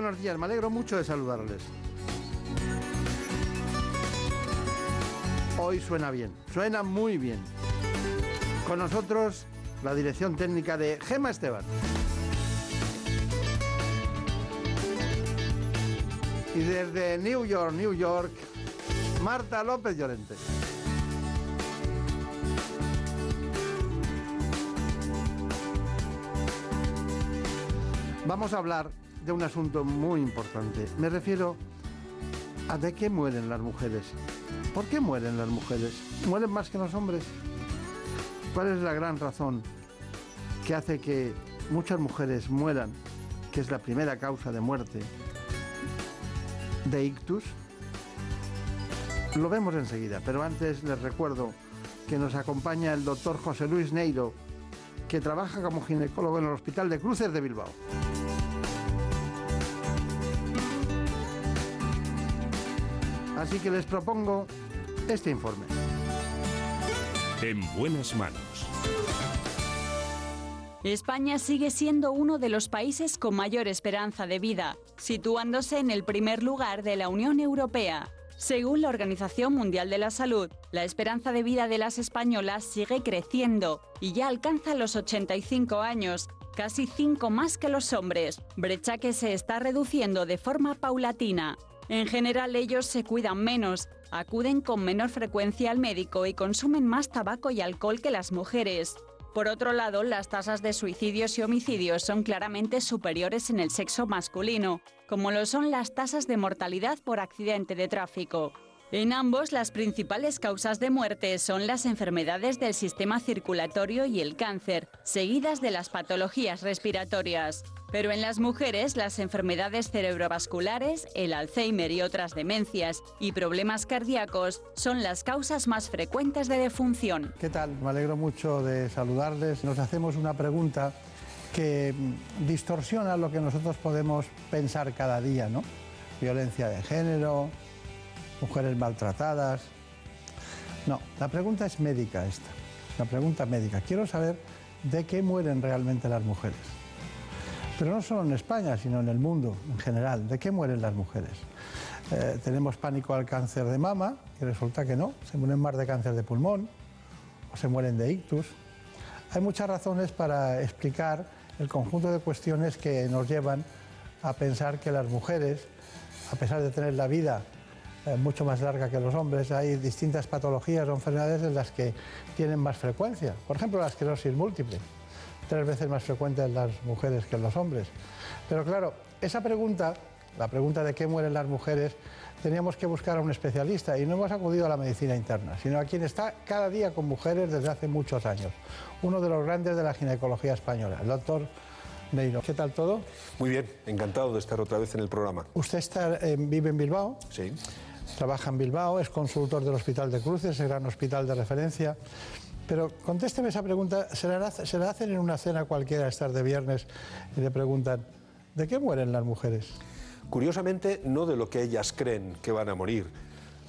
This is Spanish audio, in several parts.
Buenos días. Me alegro mucho de saludarles. Hoy suena bien, suena muy bien. Con nosotros la dirección técnica de Gema Esteban. Y desde New York, New York, Marta López Llorente. Vamos a hablar de un asunto muy importante. Me refiero a de qué mueren las mujeres. ¿Por qué mueren las mujeres? ¿Mueren más que los hombres? ¿Cuál es la gran razón que hace que muchas mujeres mueran, que es la primera causa de muerte de ictus? Lo vemos enseguida, pero antes les recuerdo que nos acompaña el doctor José Luis Neiro, que trabaja como ginecólogo en el Hospital de Cruces de Bilbao. Así que les propongo este informe. En buenas manos. España sigue siendo uno de los países con mayor esperanza de vida, situándose en el primer lugar de la Unión Europea. Según la Organización Mundial de la Salud, la esperanza de vida de las españolas sigue creciendo y ya alcanza los 85 años, casi 5 más que los hombres, brecha que se está reduciendo de forma paulatina. En general ellos se cuidan menos, acuden con menor frecuencia al médico y consumen más tabaco y alcohol que las mujeres. Por otro lado, las tasas de suicidios y homicidios son claramente superiores en el sexo masculino, como lo son las tasas de mortalidad por accidente de tráfico. En ambos, las principales causas de muerte son las enfermedades del sistema circulatorio y el cáncer, seguidas de las patologías respiratorias. Pero en las mujeres, las enfermedades cerebrovasculares, el Alzheimer y otras demencias y problemas cardíacos son las causas más frecuentes de defunción. ¿Qué tal? Me alegro mucho de saludarles. Nos hacemos una pregunta que mm, distorsiona lo que nosotros podemos pensar cada día, ¿no? Violencia de género, mujeres maltratadas. No, la pregunta es médica esta, la pregunta médica. Quiero saber de qué mueren realmente las mujeres. Pero no solo en España, sino en el mundo en general. ¿De qué mueren las mujeres? Eh, tenemos pánico al cáncer de mama, y resulta que no, se mueren más de cáncer de pulmón, o se mueren de ictus. Hay muchas razones para explicar el conjunto de cuestiones que nos llevan a pensar que las mujeres, a pesar de tener la vida mucho más larga que los hombres. Hay distintas patologías o enfermedades en las que tienen más frecuencia. Por ejemplo, la esclerosis múltiple, tres veces más frecuente en las mujeres que en los hombres. Pero claro, esa pregunta, la pregunta de qué mueren las mujeres, teníamos que buscar a un especialista y no hemos acudido a la medicina interna, sino a quien está cada día con mujeres desde hace muchos años, uno de los grandes de la ginecología española, el doctor Neiro. ¿Qué tal todo? Muy bien, encantado de estar otra vez en el programa. Usted está, eh, vive en Bilbao. Sí. Trabaja en Bilbao, es consultor del Hospital de Cruces, el gran hospital de referencia. Pero contésteme esa pregunta, ¿se la, hacen en una cena cualquiera estar de viernes y le preguntan, ¿de qué mueren las mujeres? Curiosamente, no de lo que ellas creen que van a morir.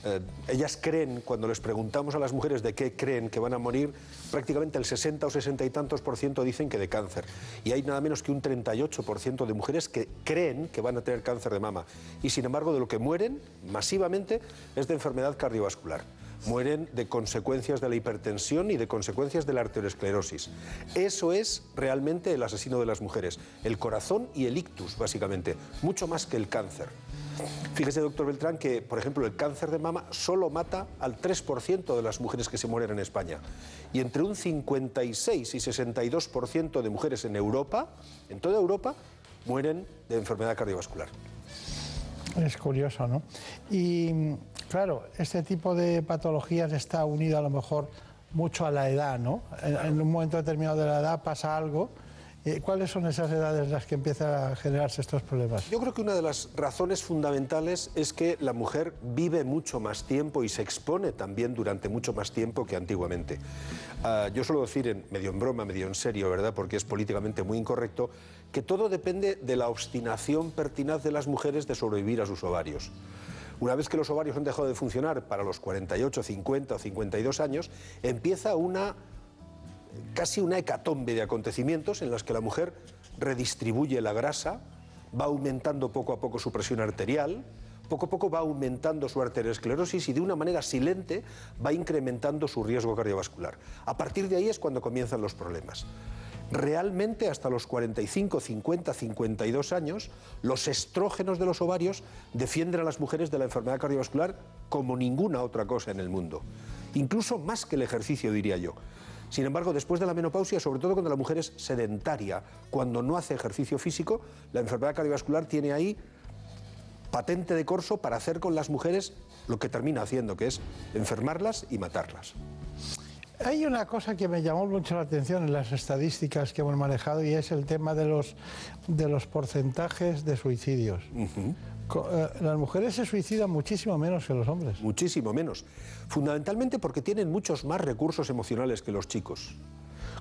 Eh, ellas creen, cuando les preguntamos a las mujeres de qué creen que van a morir, prácticamente el 60 o 60 y tantos por ciento dicen que de cáncer. Y hay nada menos que un 38 por ciento de mujeres que creen que van a tener cáncer de mama. Y sin embargo, de lo que mueren masivamente es de enfermedad cardiovascular mueren de consecuencias de la hipertensión y de consecuencias de la arteriosclerosis. Eso es realmente el asesino de las mujeres, el corazón y el ictus, básicamente, mucho más que el cáncer. Fíjese, doctor Beltrán, que, por ejemplo, el cáncer de mama solo mata al 3% de las mujeres que se mueren en España. Y entre un 56 y 62% de mujeres en Europa, en toda Europa, mueren de enfermedad cardiovascular. Es curioso, ¿no? Y claro, este tipo de patologías está unido a lo mejor mucho a la edad, ¿no? En, en un momento determinado de la edad pasa algo Eh, ¿Cuáles son esas edades en las que empiezan a generarse estos problemas? Yo creo que una de las razones fundamentales es que la mujer vive mucho más tiempo y se expone también durante mucho más tiempo que antiguamente. Ah, yo suelo decir, en, medio en broma, medio en serio, ¿verdad? Porque es políticamente muy incorrecto, que todo depende de la obstinación pertinaz de las mujeres de sobrevivir a sus ovarios. Una vez que los ovarios han dejado de funcionar para los 48, 50 o 52 años, empieza una casi una hecatombe de acontecimientos en las que la mujer redistribuye la grasa, va aumentando poco a poco su presión arterial, poco a poco va aumentando su arteriosclerosis y de una manera silente va incrementando su riesgo cardiovascular. A partir de ahí es cuando comienzan los problemas. Realmente hasta los 45, 50, 52 años, los estrógenos de los ovarios defienden a las mujeres de la enfermedad cardiovascular como ninguna otra cosa en el mundo. Incluso más que el ejercicio, diría yo. Sin embargo, después de la menopausia, sobre todo cuando la mujer es sedentaria, cuando no hace ejercicio físico, la enfermedad cardiovascular tiene ahí patente de corso para hacer con las mujeres lo que termina haciendo, que es enfermarlas y matarlas. Hay una cosa que me llamó mucho la atención en las estadísticas que hemos manejado y es el tema de los, de los porcentajes de suicidios. Las mujeres se suicidan muchísimo menos que los hombres. Muchísimo menos. Fundamentalmente porque tienen muchos más recursos emocionales que los chicos.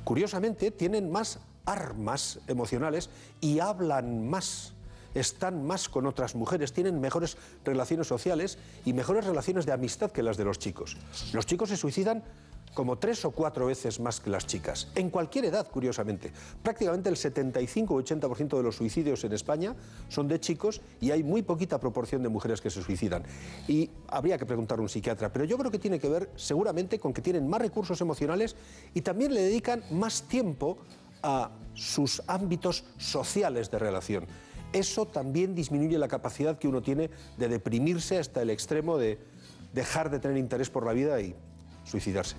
Curiosamente, tienen más armas emocionales y hablan más están más con otras mujeres, tienen mejores relaciones sociales y mejores relaciones de amistad que las de los chicos. Los chicos se suicidan como tres o cuatro veces más que las chicas, en cualquier edad, curiosamente. Prácticamente el 75 o 80% de los suicidios en España son de chicos y hay muy poquita proporción de mujeres que se suicidan. Y habría que preguntar a un psiquiatra, pero yo creo que tiene que ver seguramente con que tienen más recursos emocionales y también le dedican más tiempo a sus ámbitos sociales de relación. Eso también disminuye la capacidad que uno tiene de deprimirse hasta el extremo de dejar de tener interés por la vida y suicidarse.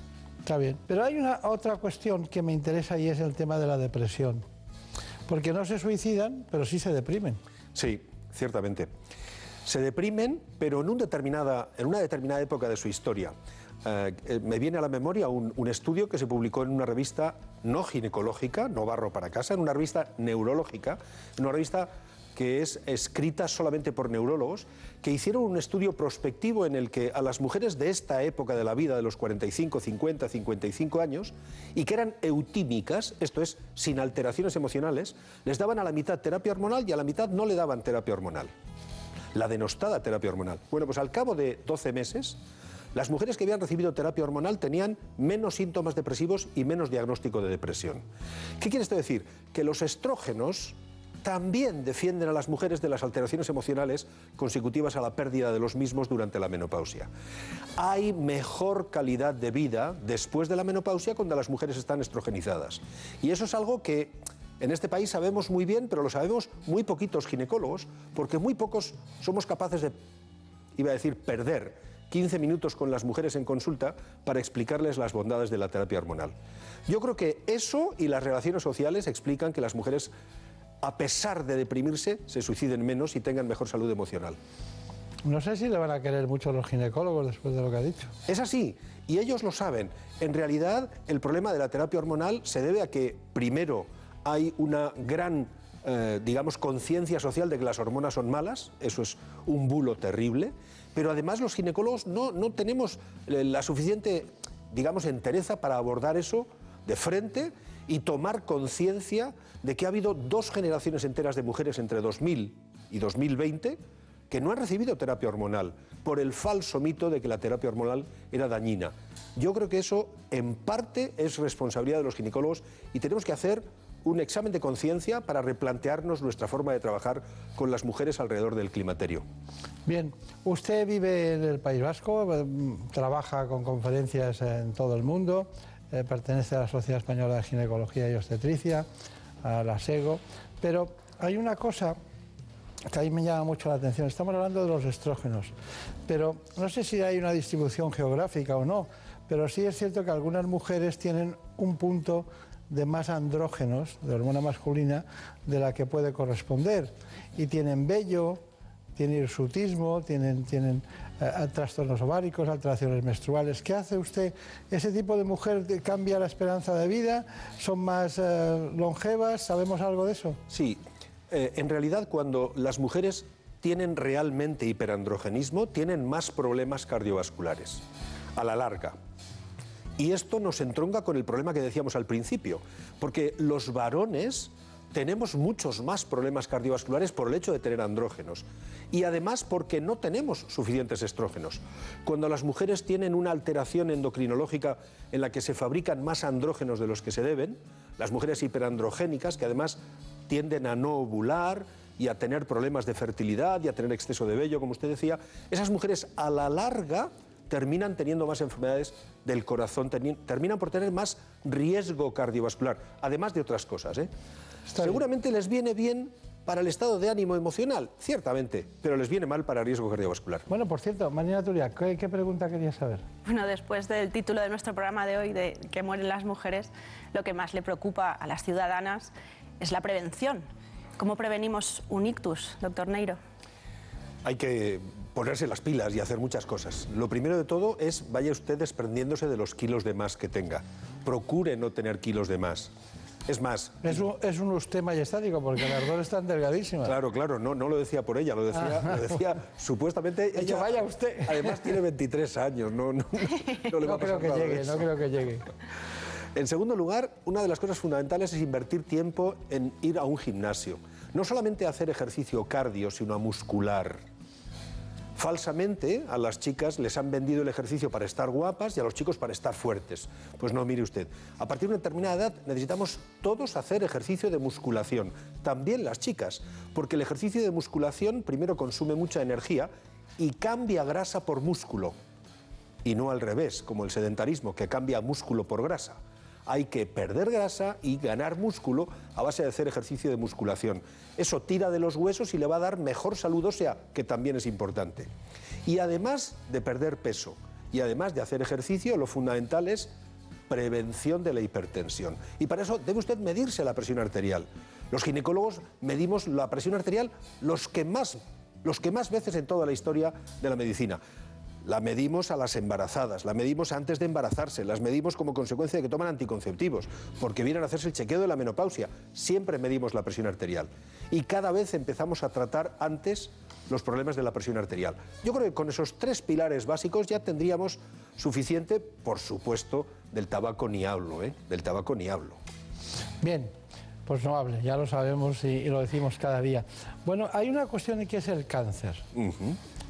Está bien. Pero hay una otra cuestión que me interesa y es el tema de la depresión. Porque no se suicidan, pero sí se deprimen. Sí, ciertamente. Se deprimen, pero en, determinada, en una determinada época de su historia. Eh, eh, me viene a la memoria un, un, estudio que se publicó en una revista no ginecológica, no barro para casa, en una revista neurológica, en una revista que es escrita solamente por neurólogos, que hicieron un estudio prospectivo en el que a las mujeres de esta época de la vida, de los 45, 50, 55 años, y que eran eutímicas, esto es, sin alteraciones emocionales, les daban a la mitad terapia hormonal y a la mitad no le daban terapia hormonal. La denostada terapia hormonal. Bueno, pues al cabo de 12 meses, las mujeres que habían recibido terapia hormonal tenían menos síntomas depresivos y menos diagnóstico de depresión. ¿Qué quiere esto decir? Que los estrógenos también defienden a las mujeres de las alteraciones emocionales consecutivas a la pérdida de los mismos durante la menopausia. Hay mejor calidad de vida después de la menopausia cuando las mujeres están estrogenizadas. Y eso es algo que en este país sabemos muy bien, pero lo sabemos muy poquitos ginecólogos, porque muy pocos somos capaces de, iba a decir, perder 15 minutos con las mujeres en consulta para explicarles las bondades de la terapia hormonal. Yo creo que eso y las relaciones sociales explican que las mujeres a pesar de deprimirse, se suiciden menos y tengan mejor salud emocional. No sé si le van a querer mucho los ginecólogos después de lo que ha dicho. Es así, y ellos lo saben. En realidad, el problema de la terapia hormonal se debe a que, primero, hay una gran, eh, digamos, conciencia social de que las hormonas son malas, eso es un bulo terrible, pero además los ginecólogos no, no tenemos eh, la suficiente, digamos, entereza para abordar eso de frente y tomar conciencia de que ha habido dos generaciones enteras de mujeres entre 2000 y 2020 que no han recibido terapia hormonal por el falso mito de que la terapia hormonal era dañina. Yo creo que eso en parte es responsabilidad de los ginecólogos y tenemos que hacer un examen de conciencia para replantearnos nuestra forma de trabajar con las mujeres alrededor del climaterio. Bien, usted vive en el País Vasco, eh, trabaja con conferencias en todo el mundo, eh, pertenece a la Sociedad Española de Ginecología y Obstetricia, a la SEGO, pero hay una cosa que ahí me llama mucho la atención. Estamos hablando de los estrógenos, pero no sé si hay una distribución geográfica o no, pero sí es cierto que algunas mujeres tienen un punto de más andrógenos, de hormona masculina, de la que puede corresponder. Y tienen vello, tienen hirsutismo, tienen, tienen eh, trastornos ováricos, alteraciones menstruales. ¿Qué hace usted? ¿Ese tipo de mujer cambia la esperanza de vida? ¿Son más eh, longevas? ¿Sabemos algo de eso? Sí, eh, en realidad cuando las mujeres tienen realmente hiperandrogenismo, tienen más problemas cardiovasculares a la larga. Y esto nos entronca con el problema que decíamos al principio, porque los varones tenemos muchos más problemas cardiovasculares por el hecho de tener andrógenos y además porque no tenemos suficientes estrógenos. Cuando las mujeres tienen una alteración endocrinológica en la que se fabrican más andrógenos de los que se deben, las mujeres hiperandrogénicas que además tienden a no ovular y a tener problemas de fertilidad y a tener exceso de vello, como usted decía, esas mujeres a la larga terminan teniendo más enfermedades del corazón, terminan por tener más riesgo cardiovascular, además de otras cosas. ¿eh? Seguramente les viene bien para el estado de ánimo emocional, ciertamente, pero les viene mal para el riesgo cardiovascular. Bueno, por cierto, Marina Turia, ¿qué, ¿qué, pregunta querías saber? Bueno, después del título de nuestro programa de hoy, de que mueren las mujeres, lo que más le preocupa a las ciudadanas es la prevención. ¿Cómo prevenimos un ictus, doctor Neiro? Hay que ponerse las pilas y hacer muchas cosas. Lo primero de todo es vaya usted desprendiéndose de los kilos de más que tenga. Procure no tener kilos de más. Es más. Es un, es un usted majestático, porque las dos están delgadísimas. Claro, claro, no, no lo decía por ella, lo decía, lo decía supuestamente. Ella, vaya usted. Además tiene 23 años, no, no, no, le va no creo que llegue, no creo que llegue. En segundo lugar, una de las cosas fundamentales es invertir tiempo en ir a un gimnasio. No solamente a hacer ejercicio cardio, sino a muscular. Falsamente a las chicas les han vendido el ejercicio para estar guapas y a los chicos para estar fuertes. Pues no, mire usted, a partir de una determinada edad necesitamos todos hacer ejercicio de musculación, también las chicas, porque el ejercicio de musculación primero consume mucha energía y cambia grasa por músculo, y no al revés, como el sedentarismo, que cambia músculo por grasa hay que perder grasa y ganar músculo a base de hacer ejercicio de musculación. Eso tira de los huesos y le va a dar mejor salud ósea, que también es importante. Y además de perder peso y además de hacer ejercicio, lo fundamental es prevención de la hipertensión. Y para eso debe usted medirse la presión arterial. Los ginecólogos medimos la presión arterial los que más, los que más veces en toda la historia de la medicina. La medimos a las embarazadas, la medimos antes de embarazarse, las medimos como consecuencia de que toman anticonceptivos, porque vienen a hacerse el chequeo de la menopausia. Siempre medimos la presión arterial. Y cada vez empezamos a tratar antes los problemas de la presión arterial. Yo creo que con esos tres pilares básicos ya tendríamos suficiente, por supuesto, del tabaco ni hablo, ¿eh? Del tabaco ni hablo. Bien, pues no hable, ya lo sabemos y, lo decimos cada día. Bueno, hay una cuestión que es el cáncer.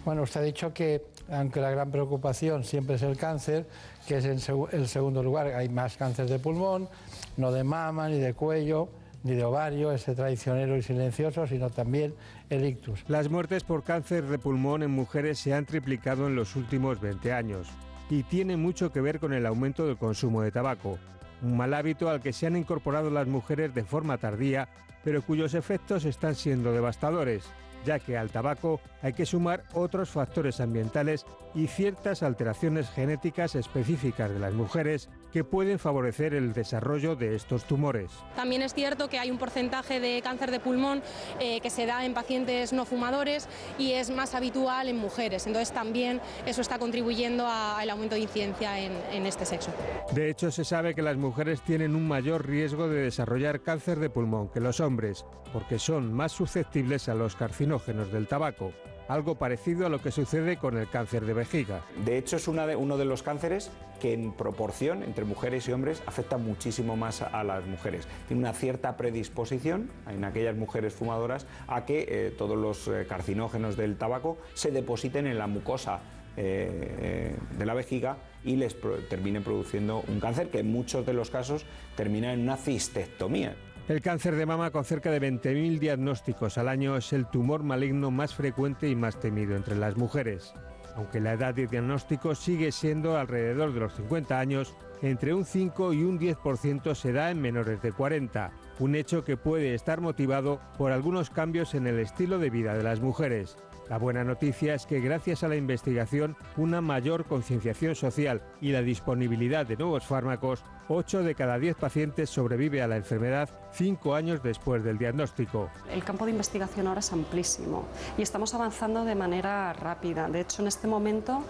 Bueno, usted ha dicho que, aunque la gran preocupación siempre es el cáncer, que es en el segundo lugar, hay más cáncer de pulmón, no de mama, ni de cuello, ni de ovario, ese traicionero y silencioso, sino también el ictus. Las muertes por cáncer de pulmón en mujeres se han triplicado en los últimos 20 años y tiene mucho que ver con el aumento del consumo de tabaco un mal hábito al que se han incorporado las mujeres de forma tardía, pero cuyos efectos están siendo devastadores, ya que al tabaco hay que sumar otros factores ambientales y ciertas alteraciones genéticas específicas de las mujeres que pueden favorecer el desarrollo de estos tumores. También es cierto que hay un porcentaje de cáncer de pulmón eh, que se da en pacientes no fumadores y es más habitual en mujeres. Entonces también eso está contribuyendo al aumento de incidencia en, en este sexo. De hecho, se sabe que las mujeres tienen un mayor riesgo de desarrollar cáncer de pulmón que los hombres, porque son más susceptibles a los carcinógenos del tabaco algo parecido a lo que sucede con el cáncer de vejiga. De hecho, es uno de los cánceres que en proporción entre mujeres y hombres afecta muchísimo más a, las mujeres. Tiene una cierta predisposición en aquellas mujeres fumadoras a que eh, todos los eh, carcinógenos del tabaco se depositen en la mucosa eh, de la vejiga y les termine produciendo un cáncer que en muchos de los casos termina en una cistectomía. El cáncer de mama, con cerca de 20.000 diagnósticos al año, es el tumor maligno más frecuente y más temido entre las mujeres. Aunque la edad de diagnóstico sigue siendo alrededor de los 50 años, entre un 5 y un 10% se da en menores de 40, un hecho que puede estar motivado por algunos cambios en el estilo de vida de las mujeres. La buena noticia es que gracias a la investigación, una mayor concienciación social y la disponibilidad de nuevos fármacos, 8 de cada 10 pacientes sobrevive a la enfermedad 5 años después del diagnóstico. El campo de investigación ahora es amplísimo y estamos avanzando de manera rápida. De hecho, en este momento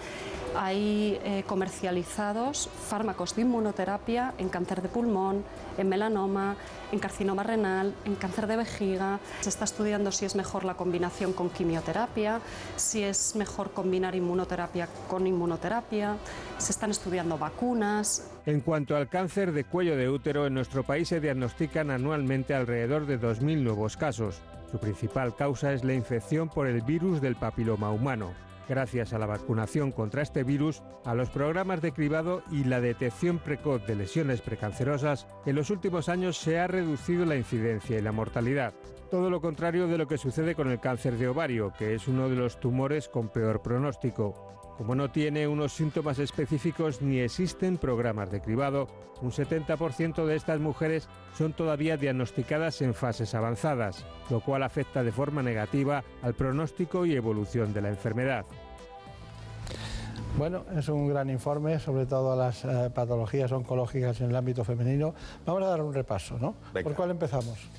hay eh, comercializados fármacos de inmunoterapia en cáncer de pulmón, en melanoma, en carcinoma renal, en cáncer de vejiga. Se está estudiando si es mejor la combinación con quimioterapia, si es mejor combinar inmunoterapia con inmunoterapia. Se están estudiando vacunas. En cuanto al cáncer de cuello de útero, en nuestro país se diagnostican anualmente alrededor de 2.000 nuevos casos. Su principal causa es la infección por el virus del papiloma humano. Gracias a la vacunación contra este virus, a los programas de cribado y la detección precoz de lesiones precancerosas, en los últimos años se ha reducido la incidencia y la mortalidad. Todo lo contrario de lo que sucede con el cáncer de ovario, que es uno de los tumores con peor pronóstico. Como no tiene unos síntomas específicos ni existen programas de cribado, un 70% de estas mujeres son todavía diagnosticadas en fases avanzadas, lo cual afecta de forma negativa al pronóstico y evolución de la enfermedad. Bueno, es un gran informe sobre todas las eh, patologías oncológicas en el ámbito femenino. Vamos a dar un repaso, ¿no? ¿Por cuál empezamos?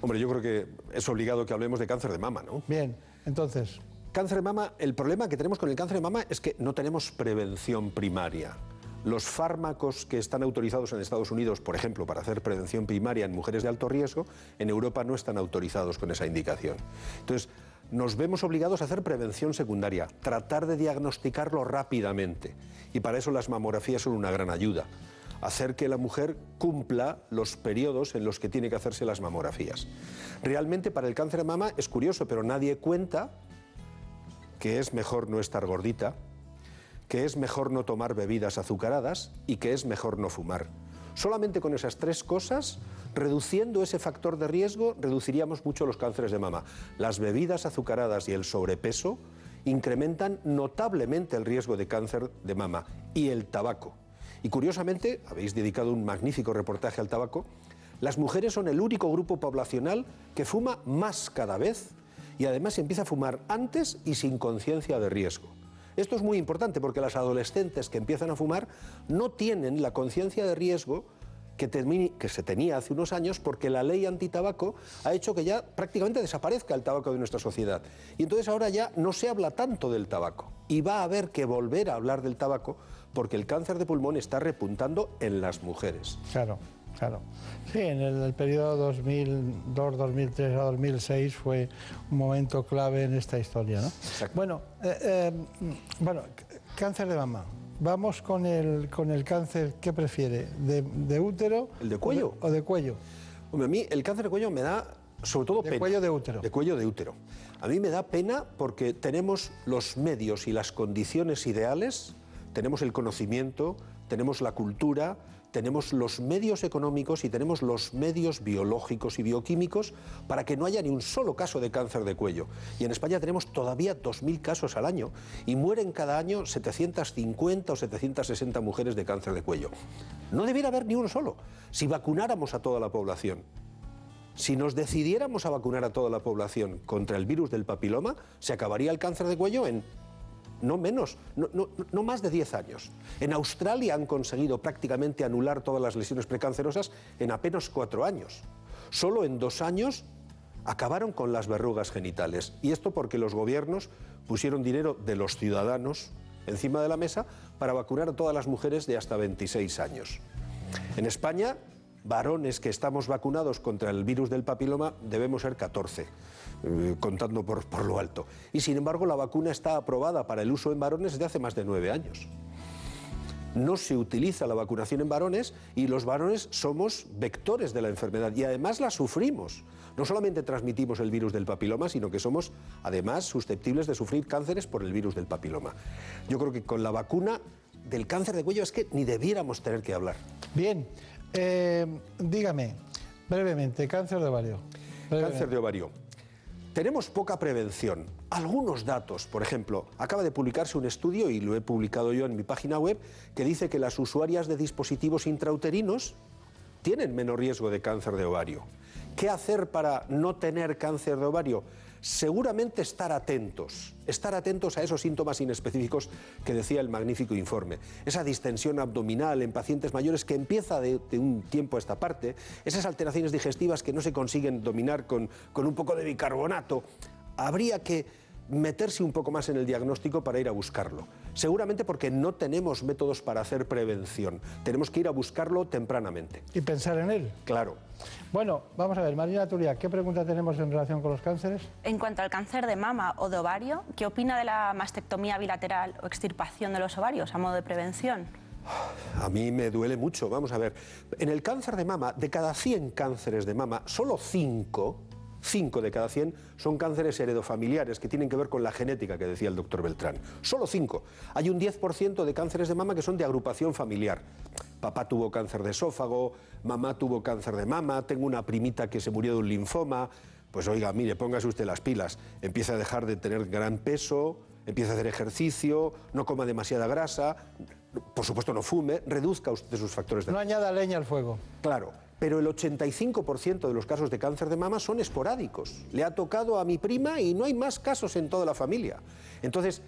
Hombre, yo creo que es obligado que hablemos de cáncer de mama, ¿no? Bien, entonces, Cáncer de mama, el problema que tenemos con el cáncer de mama es que no tenemos prevención primaria. Los fármacos que están autorizados en Estados Unidos, por ejemplo, para hacer prevención primaria en mujeres de alto riesgo, en Europa no están autorizados con esa indicación. Entonces, nos vemos obligados a hacer prevención secundaria, tratar de diagnosticarlo rápidamente. Y para eso las mamografías son una gran ayuda. Hacer que la mujer cumpla los periodos en los que tiene que hacerse las mamografías. Realmente para el cáncer de mama es curioso, pero nadie cuenta que es mejor no estar gordita, que es mejor no tomar bebidas azucaradas y que es mejor no fumar. Solamente con esas tres cosas, reduciendo ese factor de riesgo, reduciríamos mucho los cánceres de mama. Las bebidas azucaradas y el sobrepeso incrementan notablemente el riesgo de cáncer de mama y el tabaco. Y curiosamente, habéis dedicado un magnífico reportaje al tabaco, las mujeres son el único grupo poblacional que fuma más cada vez y además empieza a fumar antes y sin conciencia de riesgo. Esto es muy importante porque las adolescentes que empiezan a fumar no tienen la conciencia de riesgo que, que, se tenía hace unos años porque la ley antitabaco ha hecho que ya prácticamente desaparezca el tabaco de nuestra sociedad. Y entonces ahora ya no se habla tanto del tabaco y va a haber que volver a hablar del tabaco porque el cáncer de pulmón está repuntando en las mujeres. Claro. Claro. Sí, en el, periodo 2002, 2003 a 2006 fue un momento clave en esta historia. ¿no? Bueno, eh, eh, bueno, cáncer de mama. Vamos con el, con el cáncer, ¿qué prefiere? ¿De, útero? ¿El de cuello? O de, cuello. Hombre, a mí el cáncer de cuello me da sobre todo de cuello de útero. De cuello de útero. A mí me da pena porque tenemos los medios y las condiciones ideales, tenemos el conocimiento, tenemos la cultura, tenemos los medios económicos y tenemos los medios biológicos y bioquímicos para que no haya ni un solo caso de cáncer de cuello. Y en España tenemos todavía 2.000 casos al año y mueren cada año 750 o 760 mujeres de cáncer de cuello. No debiera haber ni uno solo. Si vacunáramos a toda la población, si nos decidiéramos a vacunar a toda la población contra el virus del papiloma, se acabaría el cáncer de cuello en no menos, no, más de 10 años. En Australia han conseguido prácticamente anular todas las lesiones precancerosas en apenas 4 años. Solo en dos años acabaron con las verrugas genitales. Y esto porque los gobiernos pusieron dinero de los ciudadanos encima de la mesa para vacunar a todas las mujeres de hasta 26 años. En España, varones que estamos vacunados contra el virus del papiloma debemos ser 14. Eh, contando por, por lo alto. Y sin embargo, la vacuna está aprobada para el uso en varones desde hace más de nueve años no se utiliza la vacunación en varones y los varones somos vectores de la enfermedad y además la sufrimos. No solamente transmitimos el virus del papiloma, sino que somos además susceptibles de sufrir cánceres por el virus del papiloma. Yo creo que con la vacuna del cáncer de cuello es que ni debiéramos tener que hablar. Bien, eh, dígame brevemente, cáncer de ovario. Cáncer de ovario. Tenemos poca prevención. Algunos datos, por ejemplo, acaba de publicarse un estudio, y lo he publicado yo en mi página web, que dice que las usuarias de dispositivos intrauterinos tienen menos riesgo de cáncer de ovario. ¿Qué hacer para no tener cáncer de ovario? Seguramente estar atentos, estar atentos a esos síntomas inespecíficos que decía el magnífico informe. Esa distensión abdominal en pacientes mayores que empieza de, un tiempo a esta parte, esas alteraciones digestivas que no se consiguen dominar con, con un poco de bicarbonato. Habría que meterse un poco más en el diagnóstico para ir a buscarlo. Seguramente porque no tenemos métodos para hacer prevención. Tenemos que ir a buscarlo tempranamente. Y pensar en él. Claro. Bueno, vamos a ver, Marina Turia, ¿qué pregunta tenemos en relación con los cánceres? En cuanto al cáncer de mama o de ovario, ¿qué opina de la mastectomía bilateral o extirpación de los ovarios a modo de prevención? A mí me duele mucho. Vamos a ver, en el cáncer de mama, de cada 100 cánceres de mama, solo 5 5 de cada 100 son cánceres heredofamiliares que tienen que ver con la genética que decía el doctor Beltrán. Solo 5. Hay un 10% de cánceres de mama que son de agrupación familiar. Papá tuvo cáncer de esófago, mamá tuvo cáncer de mama, tengo una primita que se murió de un linfoma. Pues oiga, mire, póngase usted las pilas. Empieza a dejar de tener gran peso, empieza a hacer ejercicio, no coma demasiada grasa, por supuesto no fume, reduzca usted sus factores de... No añada leña al fuego. Claro pero el 85% de los casos de cáncer de mama son esporádicos. Le ha tocado a mi prima y no hay más casos en toda la familia. Entonces,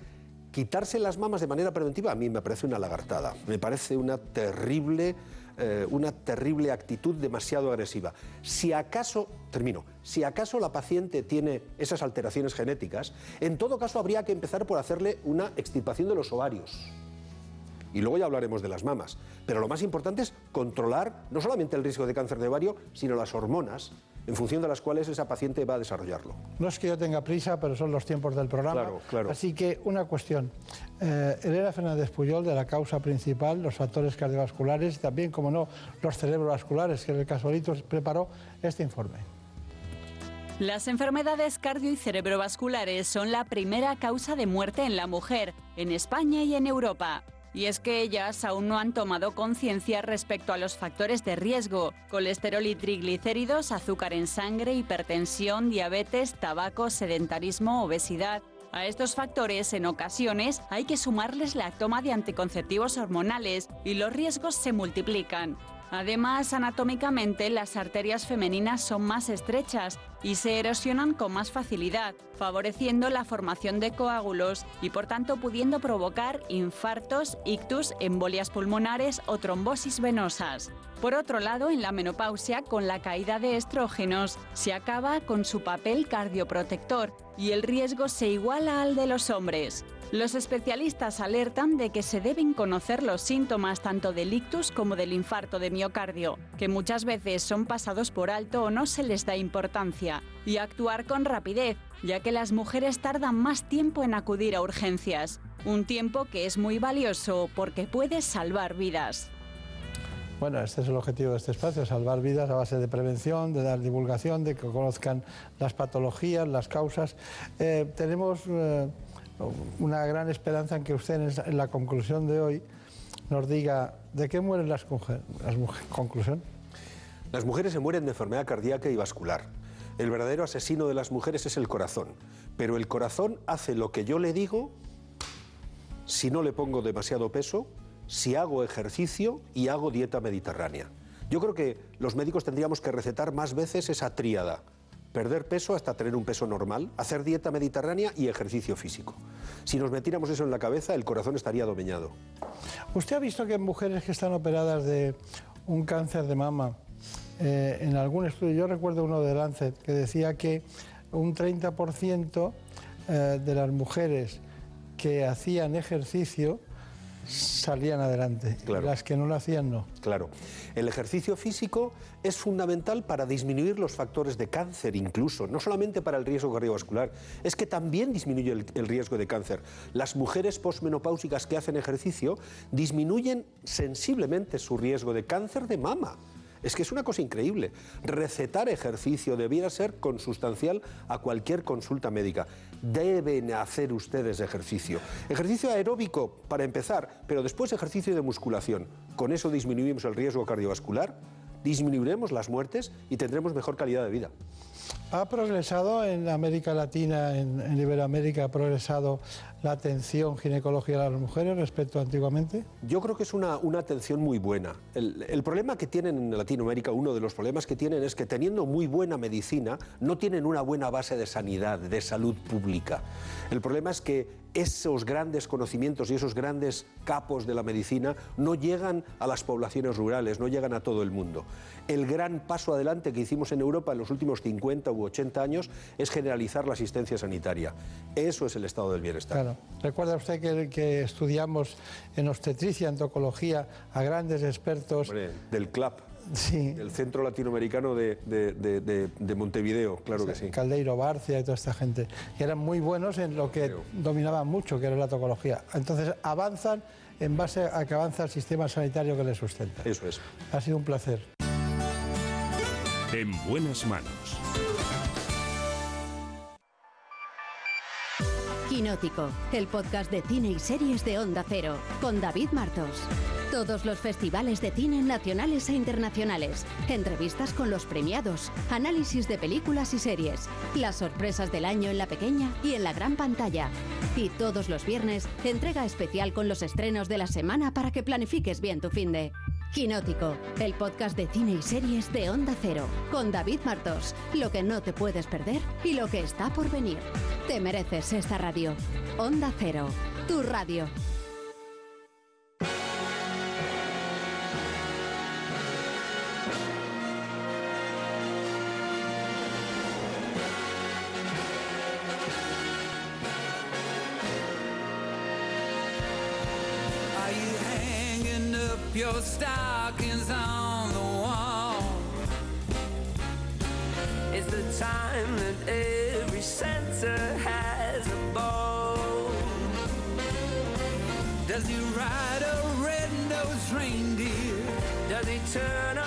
quitarse las mamas de manera preventiva a mí me parece una lagartada, me parece una terrible, eh, una terrible actitud demasiado agresiva. Si acaso, termino, si acaso la paciente tiene esas alteraciones genéticas, en todo caso habría que empezar por hacerle una extirpación de los ovarios y luego ya hablaremos de las mamas. Pero lo más importante es controlar no solamente el riesgo de cáncer de ovario, sino las hormonas en función de las cuales esa paciente va a desarrollarlo. No es que yo tenga prisa, pero son los tiempos del programa. Claro, claro. Así que una cuestión. Eh, Elena Fernández Puyol, de la causa principal, los factores cardiovasculares y también, como no, los cerebrovasculares, que en el casualito preparó este informe. Las enfermedades cardio y cerebrovasculares son la primera causa de muerte en la mujer, en España y en Europa. Y es que ellas aún no han tomado conciencia respecto a los factores de riesgo, colesterol y triglicéridos, azúcar en sangre, hipertensión, diabetes, tabaco, sedentarismo, obesidad. A estos factores, en ocasiones, hay que sumarles la toma de anticonceptivos hormonales y los riesgos se multiplican. Además, anatómicamente, las arterias femeninas son más estrechas y se erosionan con más facilidad, favoreciendo la formación de coágulos y por tanto pudiendo provocar infartos, ictus, embolias pulmonares o trombosis venosas. Por otro lado, en la menopausia, con la caída de estrógenos, se acaba con su papel cardioprotector y el riesgo se iguala al de los hombres. Los especialistas alertan de que se deben conocer los síntomas tanto del ictus como del infarto de miocardio, que muchas veces son pasados por alto o no se les da importancia, y actuar con rapidez, ya que las mujeres tardan más tiempo en acudir a urgencias, un tiempo que es muy valioso porque puede salvar vidas. Bueno, este es el objetivo de este espacio, salvar vidas a base de prevención, de dar divulgación, de que conozcan las patologías, las causas. Eh, tenemos eh, una gran esperanza en que usted en la conclusión de hoy nos diga de qué mueren las, mujeres. Conclusión. Las mujeres se mueren de enfermedad cardíaca y vascular. El verdadero asesino de las mujeres es el corazón, pero el corazón hace lo que yo le digo si no le pongo demasiado peso, si hago ejercicio y hago dieta mediterránea. Yo creo que los médicos tendríamos que recetar más veces esa tríada perder peso hasta tener un peso normal, hacer dieta mediterránea y ejercicio físico. Si nos metiéramos eso en la cabeza, el corazón estaría domeñado. ¿Usted ha visto que en mujeres que están operadas de un cáncer de mama, eh, en algún estudio, yo recuerdo uno de Lancet, que decía que un 30% eh, de las mujeres que hacían ejercicio salían adelante. Las que no lo hacían, no. Claro. El ejercicio físico es fundamental para disminuir los factores de cáncer, incluso, no solamente para el riesgo cardiovascular, es que también disminuye el, el riesgo de cáncer. Las mujeres posmenopáusicas que hacen ejercicio disminuyen sensiblemente su riesgo de cáncer de mama. Es que es una cosa increíble. Recetar ejercicio debiera ser consustancial a cualquier consulta médica. Deben hacer ustedes ejercicio. Ejercicio aeróbico para empezar, pero después ejercicio de musculación. Con eso disminuimos el riesgo cardiovascular, disminuiremos las muertes y tendremos mejor calidad de vida. ¿Ha progresado en América Latina, en, en Iberoamérica, ha progresado la atención ginecológica a las mujeres respecto a antiguamente? Yo creo que es una, una atención muy buena. El, el, problema que tienen en Latinoamérica, uno de los problemas que tienen es que teniendo muy buena medicina, no tienen una buena base de sanidad, de salud pública. El problema es que esos grandes conocimientos y esos grandes capos de la medicina no llegan a las poblaciones rurales, no llegan a todo el mundo. El gran paso adelante que hicimos en Europa en los últimos 50 u 80 años es generalizar la asistencia sanitaria. Eso es el estado del bienestar. Claro. Recuerda usted que, que estudiamos en obstetricia, endocología, a grandes expertos. Hombre, del CLAP. Sí. El Centro Latinoamericano de, de, de, de Montevideo, claro que sí. Caldeiro Barcia y toda esta gente. Y eran muy buenos en lo que Creo. dominaban mucho, que era la tocología. Entonces avanzan en base a que avanza el sistema sanitario que les sustenta. Eso es. Ha sido un placer. En buenas manos. Quinótico, el podcast de cine y series de Onda Cero, con David Martos. Todos los festivales de cine nacionales e internacionales, entrevistas con los premiados, análisis de películas y series, las sorpresas del año en la pequeña y en la gran pantalla. Y todos los viernes, entrega especial con los estrenos de la semana para que planifiques bien tu fin de. Quinótico, el podcast de cine y series de Onda Cero, con David Martos, lo que no te puedes perder y lo que está por venir. Te mereces esta radio. Onda Cero, tu radio. Does he ride a red-nosed reindeer? Does he turn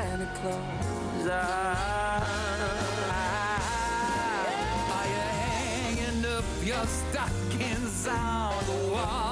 Santa Claus? Ah, are you hanging up your stockings on the wall?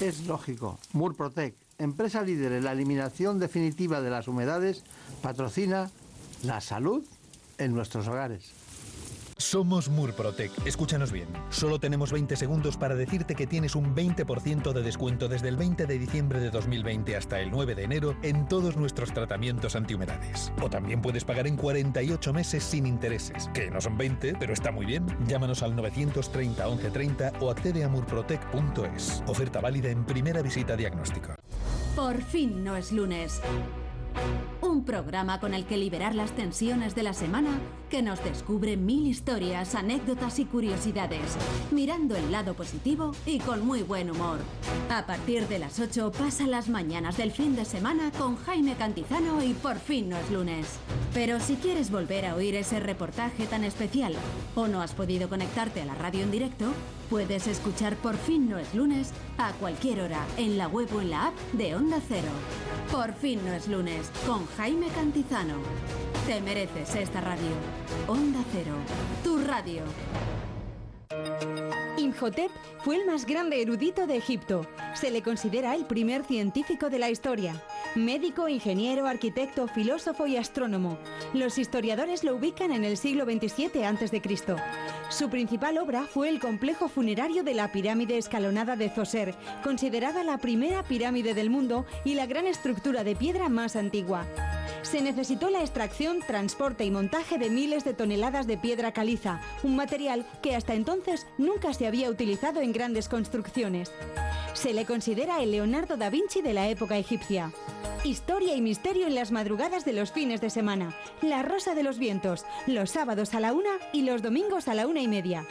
Es lógico. Murprotec, empresa líder en la eliminación definitiva de las humedades, patrocina la salud en nuestros hogares. Somos Murprotec. Escúchanos bien. Solo tenemos 20 segundos para decirte que tienes un 20% de descuento desde el 20 de diciembre de 2020 hasta el 9 de enero en todos nuestros tratamientos antihumedades. O también puedes pagar en 48 meses sin intereses, que no son 20, pero está muy bien. Llámanos al 930 1130 o accede a murprotec.es. Oferta válida en primera visita diagnóstico. Por fin no es lunes. Un programa con el que liberar las tensiones de la semana que nos descubre mil historias, anécdotas y curiosidades, mirando el lado positivo y con muy buen humor. A partir de las 8 pasa las mañanas del fin de semana con Jaime Cantizano y por fin no es lunes. Pero si quieres volver a oír ese reportaje tan especial o no has podido conectarte a la radio en directo, puedes escuchar por fin no es lunes a cualquier hora en la web o en la app de Onda Cero. Por fin no es lunes con Jaime Cantizano. Te mereces esta radio. Onda Cero, tu radio. Imhotep fue el más grande erudito de Egipto. Se le considera el primer científico de la historia. Médico, ingeniero, arquitecto, filósofo y astrónomo. Los historiadores lo ubican en el siglo XXVII a.C. Su principal obra fue el complejo funerario de la pirámide escalonada de Zoser, considerada la primera pirámide del mundo y la gran estructura de piedra más antigua. Se necesitó la extracción, transporte y montaje de miles de toneladas de piedra caliza, un material que hasta entonces nunca se había utilizado en grandes construcciones. Se le considera el Leonardo da Vinci de la época egipcia. Historia y misterio en las madrugadas de los fines de semana. La Rosa de los Vientos, los sábados a la una y los domingos a la una y media.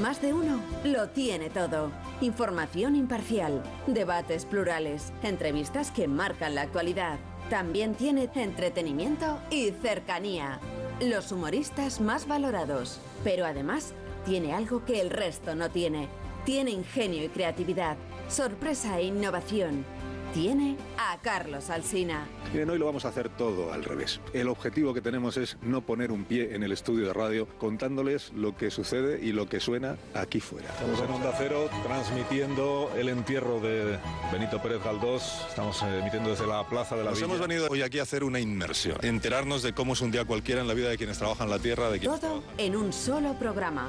Más de uno lo tiene todo. Información imparcial, debates plurales, entrevistas que marcan la actualidad. También tiene entretenimiento y cercanía. Los humoristas más valorados. Pero además tiene algo que el resto no tiene. Tiene ingenio y creatividad, sorpresa e innovación. Tiene a Carlos Alsina. Miren, hoy lo vamos a hacer todo al revés. El objetivo que tenemos es no poner un pie en el estudio de radio contándoles lo que sucede y lo que suena aquí fuera. Estamos en Onda Cero transmitiendo el entierro de Benito Pérez Galdós. Estamos eh, emitiendo desde la Plaza de la Nos Villa. hemos venido hoy aquí a hacer una inmersión, enterarnos de cómo es un día cualquiera en la vida de quienes trabajan la tierra, de quienes Todo en un solo programa.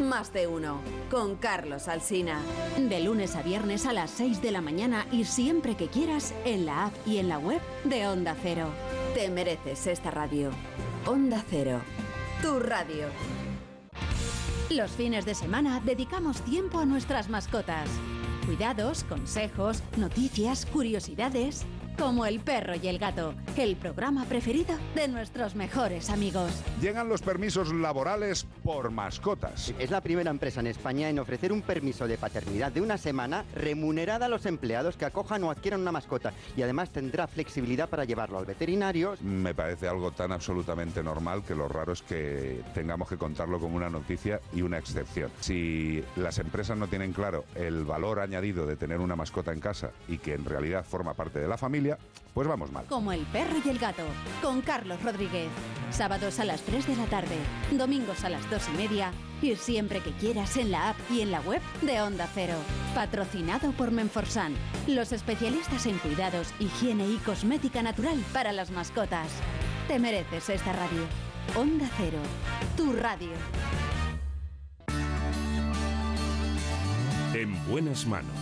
Más de uno. Con Carlos Alsina. De lunes a viernes a las 6 de la mañana y siempre que quieras en la app y en la web de Onda Cero. Te mereces esta radio. Onda Cero. Tu radio. Los fines de semana dedicamos tiempo a nuestras mascotas. Cuidados, consejos, noticias, curiosidades. Como el perro y el gato, el programa preferido de nuestros mejores amigos. Llegan los permisos laborales por mascotas. Es la primera empresa en España en ofrecer un permiso de paternidad de una semana remunerada a los empleados que acojan o adquieran una mascota y además tendrá flexibilidad para llevarlo al veterinario. Me parece algo tan absolutamente normal que lo raro es que tengamos que contarlo como una noticia y una excepción. Si las empresas no tienen claro el valor añadido de tener una mascota en casa y que en realidad forma parte de la familia, pues vamos mal. Como el perro y el gato, con Carlos Rodríguez. Sábados a las 3 de la tarde, domingos a las 2 y media y siempre que quieras en la app y en la web de Onda Cero. Patrocinado por Menforsan, los especialistas en cuidados, higiene y cosmética natural para las mascotas. Te mereces esta radio. Onda Cero, tu radio. En buenas manos.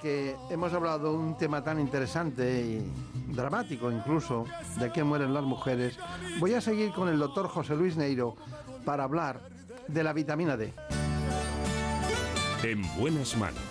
Que hemos hablado de un tema tan interesante y dramático incluso, de que mueren las mujeres, voy a seguir con el doctor José Luis Neiro para hablar de la vitamina D. En buenas manos.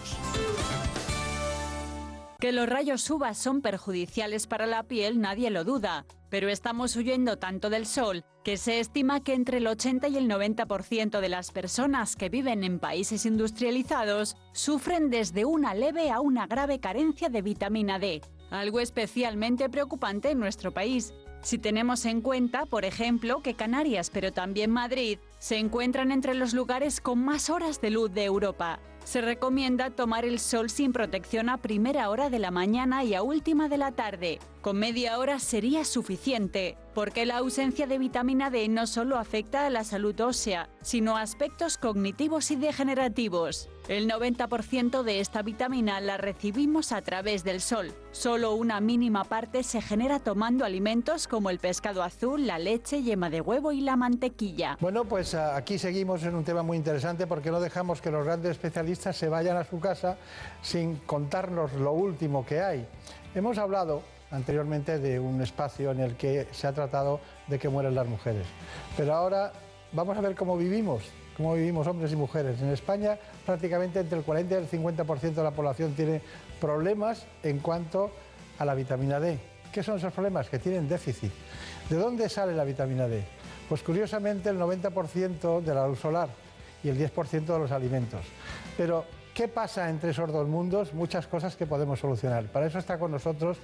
Que los rayos UVA son perjudiciales para la piel nadie lo duda, pero estamos huyendo tanto del sol que se estima que entre el 80 y el 90% de las personas que viven en países industrializados sufren desde una leve a una grave carencia de vitamina D, algo especialmente preocupante en nuestro país. Si tenemos en cuenta, por ejemplo, que Canarias, pero también Madrid, se encuentran entre los lugares con más horas de luz de Europa. Se recomienda tomar el sol sin protección a primera hora de la mañana y a última de la tarde. Con media hora sería suficiente, porque la ausencia de vitamina D no solo afecta a la salud ósea, sino a aspectos cognitivos y degenerativos. El 90% de esta vitamina la recibimos a través del sol. Solo una mínima parte se genera tomando alimentos como el pescado azul, la leche, yema de huevo y la mantequilla. Bueno, pues ah, aquí seguimos en un tema muy interesante porque no dejamos que los grandes especialistas se vayan a su casa sin contarnos lo último que hay. Hemos hablado anteriormente de un espacio en el que se ha tratado de que mueren las mujeres, pero ahora vamos a ver cómo vivimos, cómo vivimos hombres y mujeres. En España prácticamente entre el 40 y el 50% de la población tiene problemas en cuanto a la vitamina D. ¿Qué son esos problemas? Que tienen déficit. ¿De dónde sale la vitamina D? Pues curiosamente el 90% de la luz solar y el 10% de los alimentos. Pero, ¿qué pasa entre esos dos mundos? Muchas cosas que podemos solucionar. Para eso está con nosotros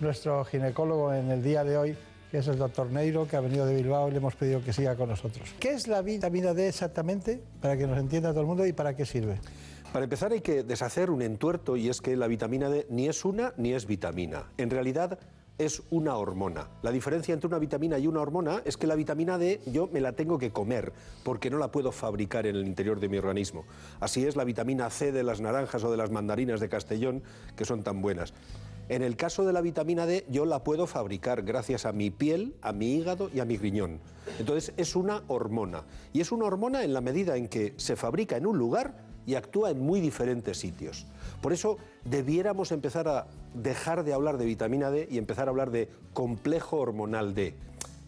nuestro ginecólogo en el día de hoy, que es el doctor Neiro, que ha venido de Bilbao y le hemos pedido que siga con nosotros. ¿Qué es la vitamina D exactamente? Para que nos entienda todo el mundo y para qué sirve. Para empezar hay que deshacer un entuerto y es que la vitamina D ni es una ni es vitamina. En realidad es una hormona. La diferencia entre una vitamina y una hormona es que la vitamina D yo me la tengo que comer porque no la puedo fabricar en el interior de mi organismo. Así es la vitamina C de las naranjas o de las mandarinas de Castellón que son tan buenas. En el caso de la vitamina D yo la puedo fabricar gracias a mi piel, a mi hígado y a mi riñón. Entonces es una hormona. Y es una hormona en la medida en que se fabrica en un lugar y actúa en muy diferentes sitios. Por eso debiéramos empezar a dejar de hablar de vitamina D y empezar a hablar de complejo hormonal D.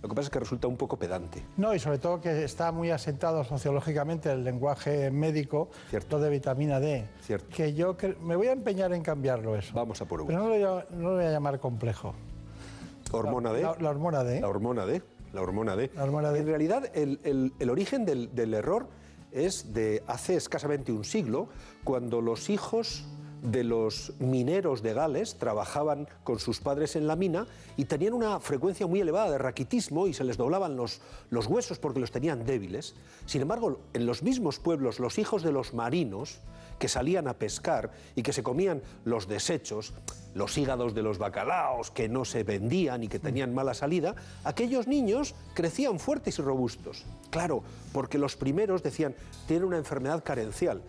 Lo que pasa es que resulta un poco pedante. No, y sobre todo que está muy asentado sociológicamente el lenguaje médico, lo de vitamina D. Cierto. Que yo me voy a empeñar en cambiarlo eso. Vamos a por uno. Pero no lo, voy a- no lo voy a llamar complejo. ¿Hormona D? La, la hormona D. La hormona D. La hormona D. La hormona D. En realidad, el, el- el origen del, del error es de hace escasamente un siglo, cuando los hijos de los mineros de Gales trabajaban con sus padres en la mina y tenían una frecuencia muy elevada de raquitismo y se les doblaban los, los huesos porque los tenían débiles. Sin embargo, en los mismos pueblos, los hijos de los marinos que salían a pescar y que se comían los desechos, los hígados de los bacalaos que no se vendían y que tenían mala salida, aquellos niños crecían fuertes y robustos. Claro, porque los primeros decían, tienen una enfermedad carencial,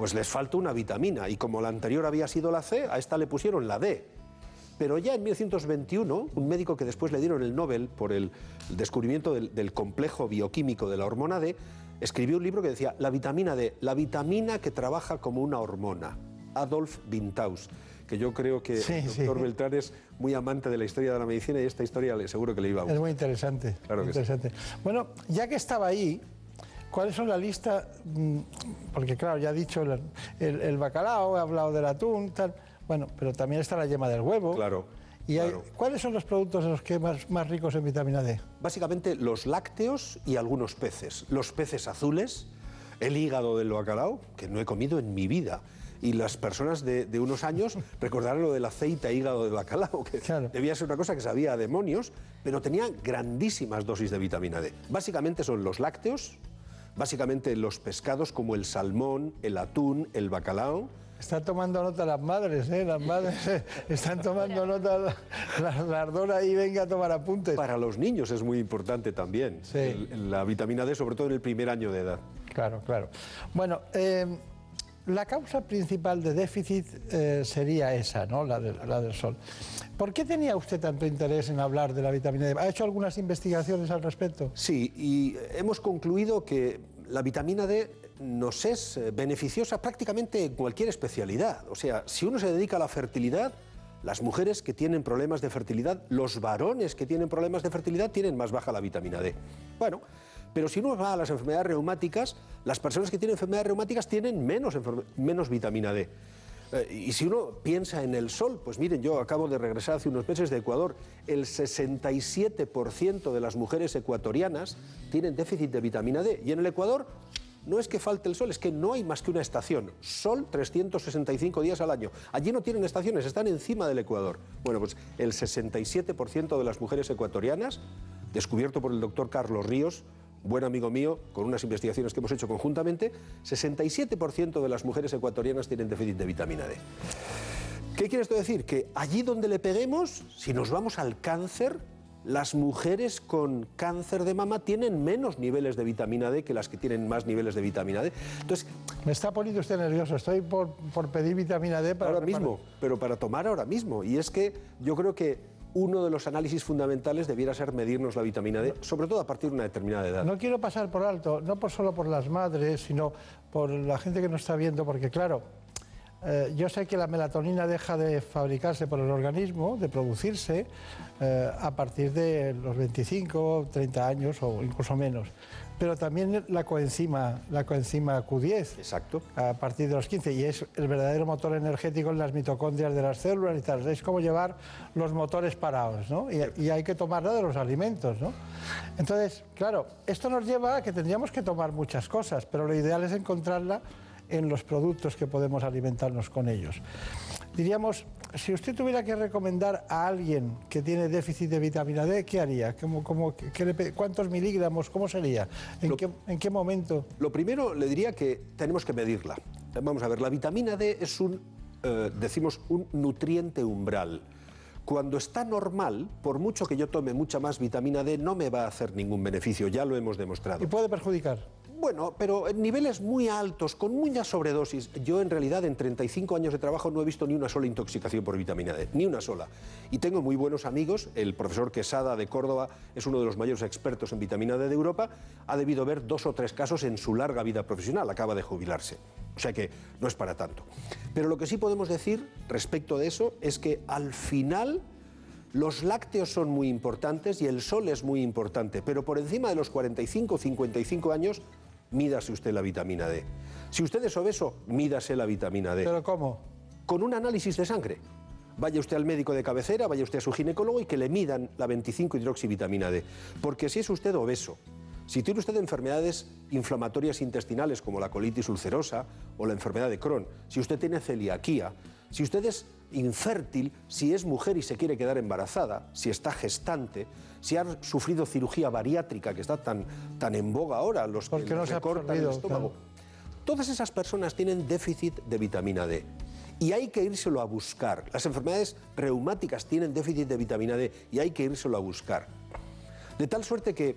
pues les falta una vitamina y como la anterior había sido la C, a esta le pusieron la D. Pero ya en 1921, un médico que después le dieron el Nobel por el descubrimiento del, del complejo bioquímico de la hormona D, escribió un libro que decía La vitamina D, la vitamina que trabaja como una hormona. Adolf Bintaus, que yo creo que Sí, el sí. doctor Beltrán es muy amante de la historia de la medicina y esta historia le seguro que le iba a Es gustar. muy interesante. Claro muy que sí. interesante. Bueno, ya que estaba ahí, ¿cuáles son la lista? Mm, Porque claro, ya he dicho el, el- el bacalao, he hablado del atún, tal. Bueno, pero también está la yema del huevo. Claro. ¿Y hay- claro. cuáles son los productos en los que más, más ricos en vitamina D? Básicamente los lácteos y algunos peces. Los peces azules, el hígado del bacalao, que no he comido en mi vida. Y las personas de, de unos años recordarán lo del aceite a hígado de bacalao, que debía ser una cosa que sabía a demonios, pero tenía grandísimas dosis de vitamina D. Básicamente son los lácteos, básicamente los pescados como el salmón, el atún, el bacalao. Están tomando nota las madres, ¿eh? Las madres eh, están tomando nota, la- las dos ahí, venga a tomar apuntes. Para los niños es muy importante también el- la vitamina D, sobre todo en el primer año de edad. Claro, claro. Bueno, eh, la causa principal de déficit eh, sería esa, ¿no? La, del- la del sol. ¿Por qué tenía usted tanto interés en hablar de la vitamina D? ¿Ha hecho algunas investigaciones al respecto? Sí, y hemos concluido que la vitamina D nos es eh, beneficiosa prácticamente en cualquier especialidad. O sea, si uno se dedica a la fertilidad, las mujeres que tienen problemas de fertilidad, los varones que tienen problemas de fertilidad tienen más baja la vitamina D. Bueno, pero si uno va a las enfermedades reumáticas, las personas que tienen enfermedades reumáticas tienen menos, menos vitamina D. Eh, y si uno piensa en el sol, pues miren, yo acabo de regresar hace unos meses de Ecuador, el 67% de las mujeres ecuatorianas tienen déficit de vitamina D. Y en el Ecuador no es que falte el sol, es que no hay más que una estación. Sol 365 días al año. Allí no tienen estaciones, están encima del Ecuador. Bueno, pues el 67% de las mujeres ecuatorianas, descubierto por el doctor Carlos Ríos, buen amigo mío, con unas investigaciones que hemos hecho conjuntamente, 67% de las mujeres ecuatorianas tienen déficit de vitamina D. ¿Qué quiere esto decir? Que allí donde le peguemos, si nos vamos al cáncer, las mujeres con cáncer de mama tienen menos niveles de vitamina D que las que tienen más niveles de vitamina D. Entonces, Me está poniendo usted nervioso. Estoy por, por pedir vitamina D para... ahora mismo, pero para tomar ahora mismo. Y es que yo creo que uno de los análisis fundamentales debiera ser medirnos la vitamina D, sobre todo a partir de una determinada edad. No quiero pasar por alto, no por solo por las madres, sino por la gente que nos está viendo, porque claro, eh, yo sé que la melatonina deja de fabricarse por el organismo, de producirse, eh, a partir de los 25, 30 años o incluso menos. Pero también la coenzima, la coenzima Q10. Exacto. A partir de los 15. Y es el verdadero motor energético en las mitocondrias de las células y tal. Es como llevar los motores parados, ¿no? Y, y hay que tomarla de los alimentos, ¿no? Entonces, claro, esto nos lleva a que tendríamos que tomar muchas cosas, pero lo ideal es encontrarla en los productos que podemos alimentarnos con ellos. Diríamos, si usted tuviera que recomendar a alguien que tiene déficit de vitamina D, ¿qué haría? ¿Cómo, cómo- qué le pe- ¿Cuántos miligramos? ¿Cómo sería? ¿En, qué, en qué momento? Lo primero le diría que tenemos que medirla. Vamos a ver, la vitamina D es un, eh, decimos, un nutriente umbral. Cuando está normal, por mucho que yo tome mucha más vitamina D, no me va a hacer ningún beneficio, ya lo hemos demostrado. ¿Y puede perjudicar? Bueno, pero en niveles muy altos, con mucha sobredosis. Yo en realidad en 35 años de trabajo no he visto ni una sola intoxicación por vitamina D, ni una sola. Y tengo muy buenos amigos, el profesor Quesada de Córdoba es uno de los mayores expertos en vitamina D de Europa, ha debido ver dos o tres casos en su larga vida profesional, acaba de jubilarse. O sea que no es para tanto. Pero lo que sí podemos decir respecto de eso es que al final los lácteos son muy importantes y el sol es muy importante, pero por encima de los 45 o 55 años, mídase usted la vitamina D. Si usted es obeso, mídase la vitamina D. ¿Pero cómo? Con un análisis de sangre. Vaya usted al médico de cabecera, vaya usted a su ginecólogo y que le midan la 25 hidroxivitamina D. Porque si es usted obeso, si tiene usted enfermedades inflamatorias intestinales como la colitis ulcerosa o la enfermedad de Crohn, si usted tiene celiaquía, si usted es infértil, si es mujer y se quiere quedar embarazada, si está gestante, si ha sufrido cirugía bariátrica que está tan, tan en boga ahora, los que no se ha recortan el estómago. Todas esas personas tienen déficit de vitamina D. Y hay que írselo a buscar. Las enfermedades reumáticas tienen déficit de vitamina D y hay que írselo a buscar. De tal suerte que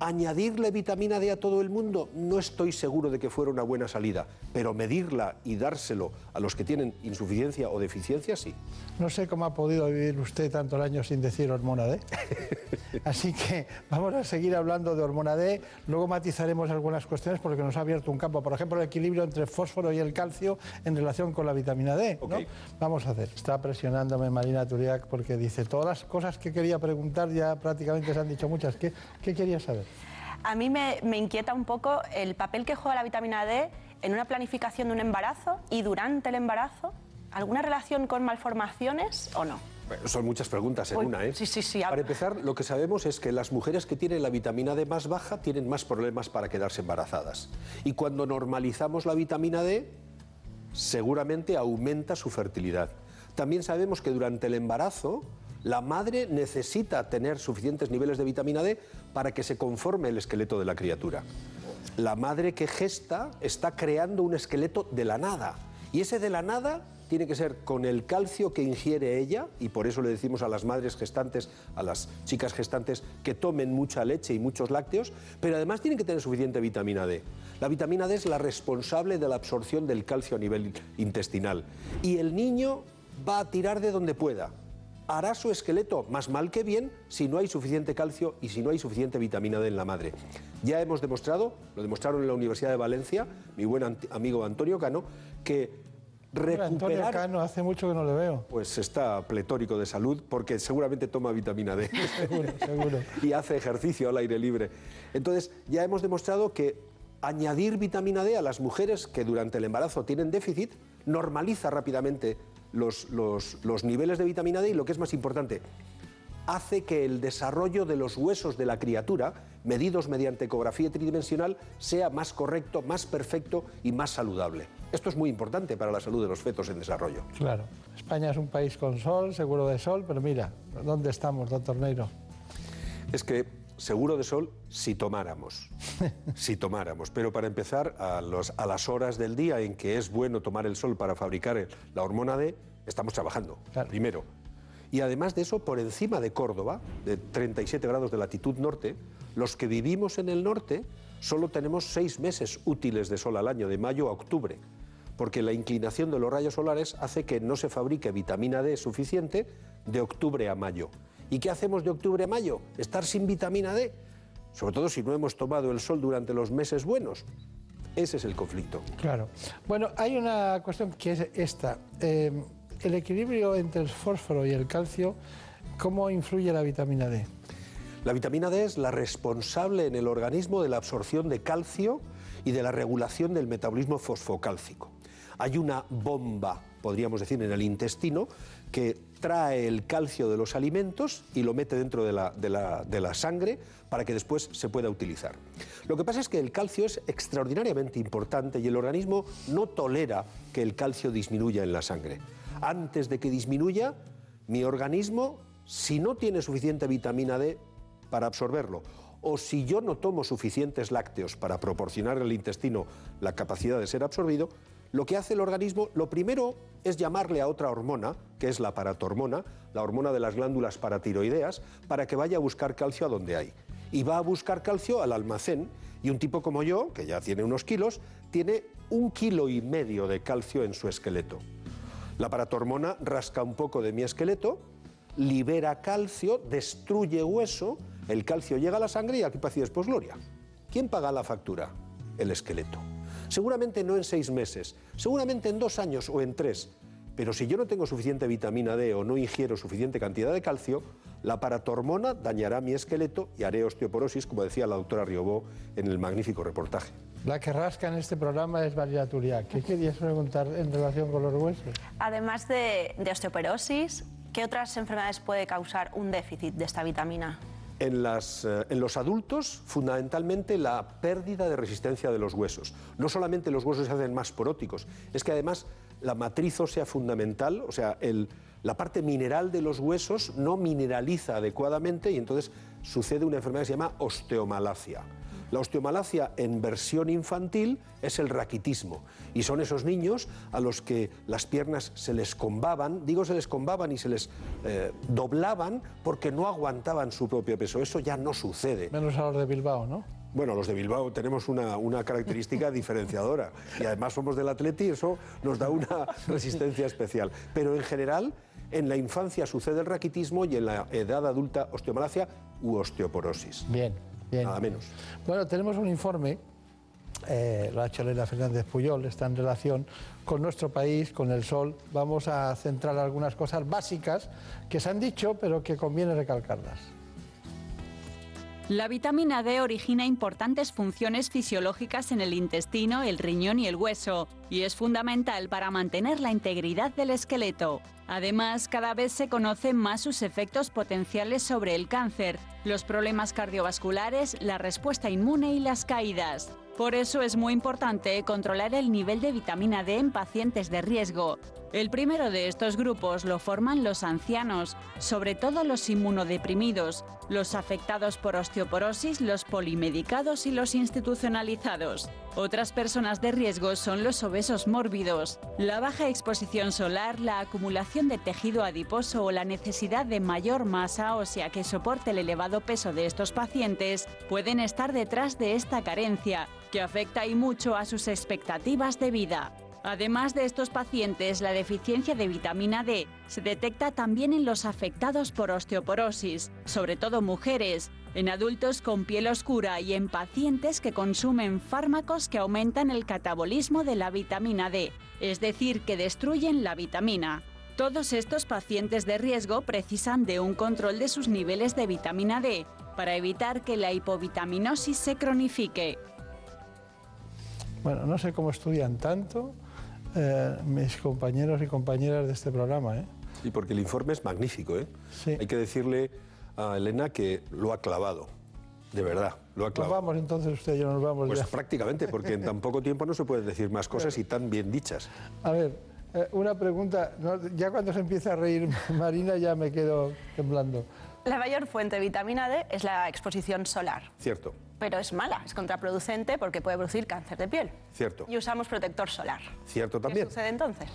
añadirle vitamina D a todo el mundo no estoy seguro de que fuera una buena salida, pero medirla y dárselo a los que tienen insuficiencia o deficiencia sí. No sé cómo ha podido vivir usted tantos años sin decir hormona D. Así que vamos a seguir hablando de hormona D. Luego matizaremos algunas cuestiones porque nos ha abierto un campo. Por ejemplo, el equilibrio entre el fósforo y el calcio en relación con la vitamina D. ¿no? Vamos a hacer. Está presionándome Marina Turiak porque dice todas las cosas que quería preguntar ya prácticamente se han dicho muchas. ¿Qué, qué quería saber? A mí me, me inquieta un poco el papel que juega la vitamina D en una planificación de un embarazo y durante el embarazo. ¿Alguna relación con malformaciones o no? Son muchas preguntas en Uy, una, ¿eh? sí, sí, sí. Para empezar, lo que sabemos es que las mujeres que tienen la vitamina D más baja tienen más problemas para quedarse embarazadas. Y cuando normalizamos la vitamina D, seguramente aumenta su fertilidad. También sabemos que durante el embarazo la madre necesita tener suficientes niveles de vitamina D para que se conforme el esqueleto de la criatura. La madre que gesta está creando un esqueleto de la nada. Y ese de la nada tiene que ser con el calcio que ingiere ella, y por eso le decimos a las madres gestantes, a las chicas gestantes, que tomen mucha leche y muchos lácteos, pero además tienen que tener suficiente vitamina D. La vitamina D es la responsable de la absorción del calcio a nivel intestinal. Y el niño va a tirar de donde pueda. Hará su esqueleto más mal que bien si no hay suficiente calcio y si no hay suficiente vitamina D en la madre. Ya hemos demostrado, lo demostraron en la Universidad de Valencia, mi buen amigo Antonio Cano, que Hombre, Antonio recuperar... Cano, hace mucho que no le veo. Pues está pletórico de salud porque seguramente toma vitamina D. Seguro, seguro. y hace ejercicio al aire libre. Entonces, ya hemos demostrado que añadir vitamina D a las mujeres que durante el embarazo tienen déficit normaliza rápidamente los, los- los niveles de vitamina D y lo que es más importante, hace que el desarrollo de los huesos de la criatura, medidos mediante ecografía tridimensional, sea más correcto, más perfecto y más saludable. Esto es muy importante para la salud de los fetos en desarrollo. Claro. España es un país con sol, seguro de sol, pero mira, ¿dónde estamos, doctor Neiro? Es que seguro de sol si tomáramos, si tomáramos. Pero para empezar, a, los- a las horas del día en que es bueno tomar el sol para fabricar el- la hormona D, estamos trabajando, primero. Y además de eso, por encima de Córdoba, de 37 grados de latitud norte, los que vivimos en el norte solo tenemos seis meses útiles de sol al año, de mayo a octubre, porque la inclinación de los rayos solares hace que no se fabrique vitamina D suficiente de octubre a mayo. ¿Y qué hacemos de octubre a mayo? Estar sin vitamina D, sobre todo si no hemos tomado el sol durante los meses buenos. Ese es el conflicto. Claro. Bueno, hay una cuestión que es esta. Eh, el equilibrio entre el fósforo y el calcio, ¿cómo influye la vitamina D? La vitamina D es la responsable en el organismo de la absorción de calcio y de la regulación del metabolismo fosfocálcico. Hay una bomba, podríamos decir, en el intestino que trae el calcio de los alimentos y lo mete dentro de la, de la- de la sangre para que después se pueda utilizar. Lo que pasa es que el calcio es extraordinariamente importante y el organismo no tolera que el calcio disminuya en la sangre. Antes de que disminuya, mi organismo, si no tiene suficiente vitamina D para absorberlo, o si yo no tomo suficientes lácteos para proporcionar al intestino la capacidad de ser absorbido, lo que hace el organismo, lo primero es llamarle a otra hormona, que es la paratormona, la hormona de las glándulas paratiroideas, para que vaya a buscar calcio a donde hay. Y va a buscar calcio al almacén, y un tipo como yo, que ya tiene unos kilos, tiene un kilo y medio de calcio en su esqueleto. La paratormona rasca un poco de mi esqueleto, libera calcio, destruye hueso, el calcio llega a la sangre y aquí paz y después gloria. ¿Quién paga la factura? El esqueleto. Seguramente no en seis meses, seguramente en dos años o en tres. Pero si yo no tengo suficiente vitamina D o no ingiero suficiente cantidad de calcio, la paratormona dañará mi esqueleto y haré osteoporosis, como decía la doctora Riobó en el magnífico reportaje. La que rasca en este programa es María Turia. ¿Qué querías preguntar en relación con los huesos? Además de, de osteoporosis, ¿qué otras enfermedades puede causar un déficit de esta vitamina? Eh, en los adultos, fundamentalmente la pérdida de resistencia de los huesos. No solamente los huesos se hacen más poróticos, es que además la matriz ósea fundamental, o sea, la parte mineral de los huesos no mineraliza adecuadamente y entonces sucede una enfermedad que se llama osteomalacia. La osteomalacia en versión infantil es el raquitismo y son esos niños a los que las piernas se les combaban, digo se les combaban y se les eh, doblaban porque no aguantaban su propio peso. Eso ya no sucede. Menos a los de Bilbao, ¿no? Bueno, los de Bilbao tenemos una, una característica diferenciadora y además somos del Atleti y eso nos da una resistencia especial. Pero en general, en la infancia sucede el raquitismo y en la edad adulta osteomalacia u osteoporosis. Bien, bien. Nada menos. Bueno, tenemos un informe, eh, lo ha hecho Elena Fernández Puyol, está en relación con nuestro país, con el sol. Vamos a centrar algunas cosas básicas que se han dicho, pero que conviene recalcarlas. La vitamina D origina importantes funciones fisiológicas en el intestino, el riñón y el hueso, y es fundamental para mantener la integridad del esqueleto. Además, cada vez se conocen más sus efectos potenciales sobre el cáncer, los problemas cardiovasculares, la respuesta inmune y las caídas. Por eso es muy importante controlar el nivel de vitamina D en pacientes de riesgo. El primero de estos grupos lo forman los ancianos, sobre todo los inmunodeprimidos, los afectados por osteoporosis, los polimedicados y los institucionalizados. Otras personas de riesgo son los obesos mórbidos. La baja exposición solar, la acumulación de tejido adiposo o la necesidad de mayor masa ósea que soporte el elevado peso de estos pacientes pueden estar detrás de esta carencia, que afecta y mucho a sus expectativas de vida. Además de estos pacientes, la deficiencia de vitamina D se detecta también en los afectados por osteoporosis, sobre todo mujeres, en adultos con piel oscura y en pacientes que consumen fármacos que aumentan el catabolismo de la vitamina D, es decir, que destruyen la vitamina. Todos estos pacientes de riesgo precisan de un control de sus niveles de vitamina D para evitar que la hipovitaminosis se cronifique. Bueno, no sé cómo estudian tanto eh, mis compañeros y compañeras de este programa. ¿eh? Y porque el informe es magnífico, ¿eh? Hay que decirle a Elena que lo ha clavado. De verdad, lo ha Nos clavado. vamos entonces usted y yo nos vamos Pues ya. prácticamente, porque en tan poco tiempo no se pueden decir más cosas y tan bien dichas. A ver, eh, una pregunta. no, ya cuando se empieza a reír Marina ya me quedo temblando. La mayor fuente de vitamina D es la exposición solar, Cierto, pero es mala, es contraproducente porque puede producir cáncer de piel. cierto, Y usamos protector solar. cierto ¿Qué también. sucede entonces?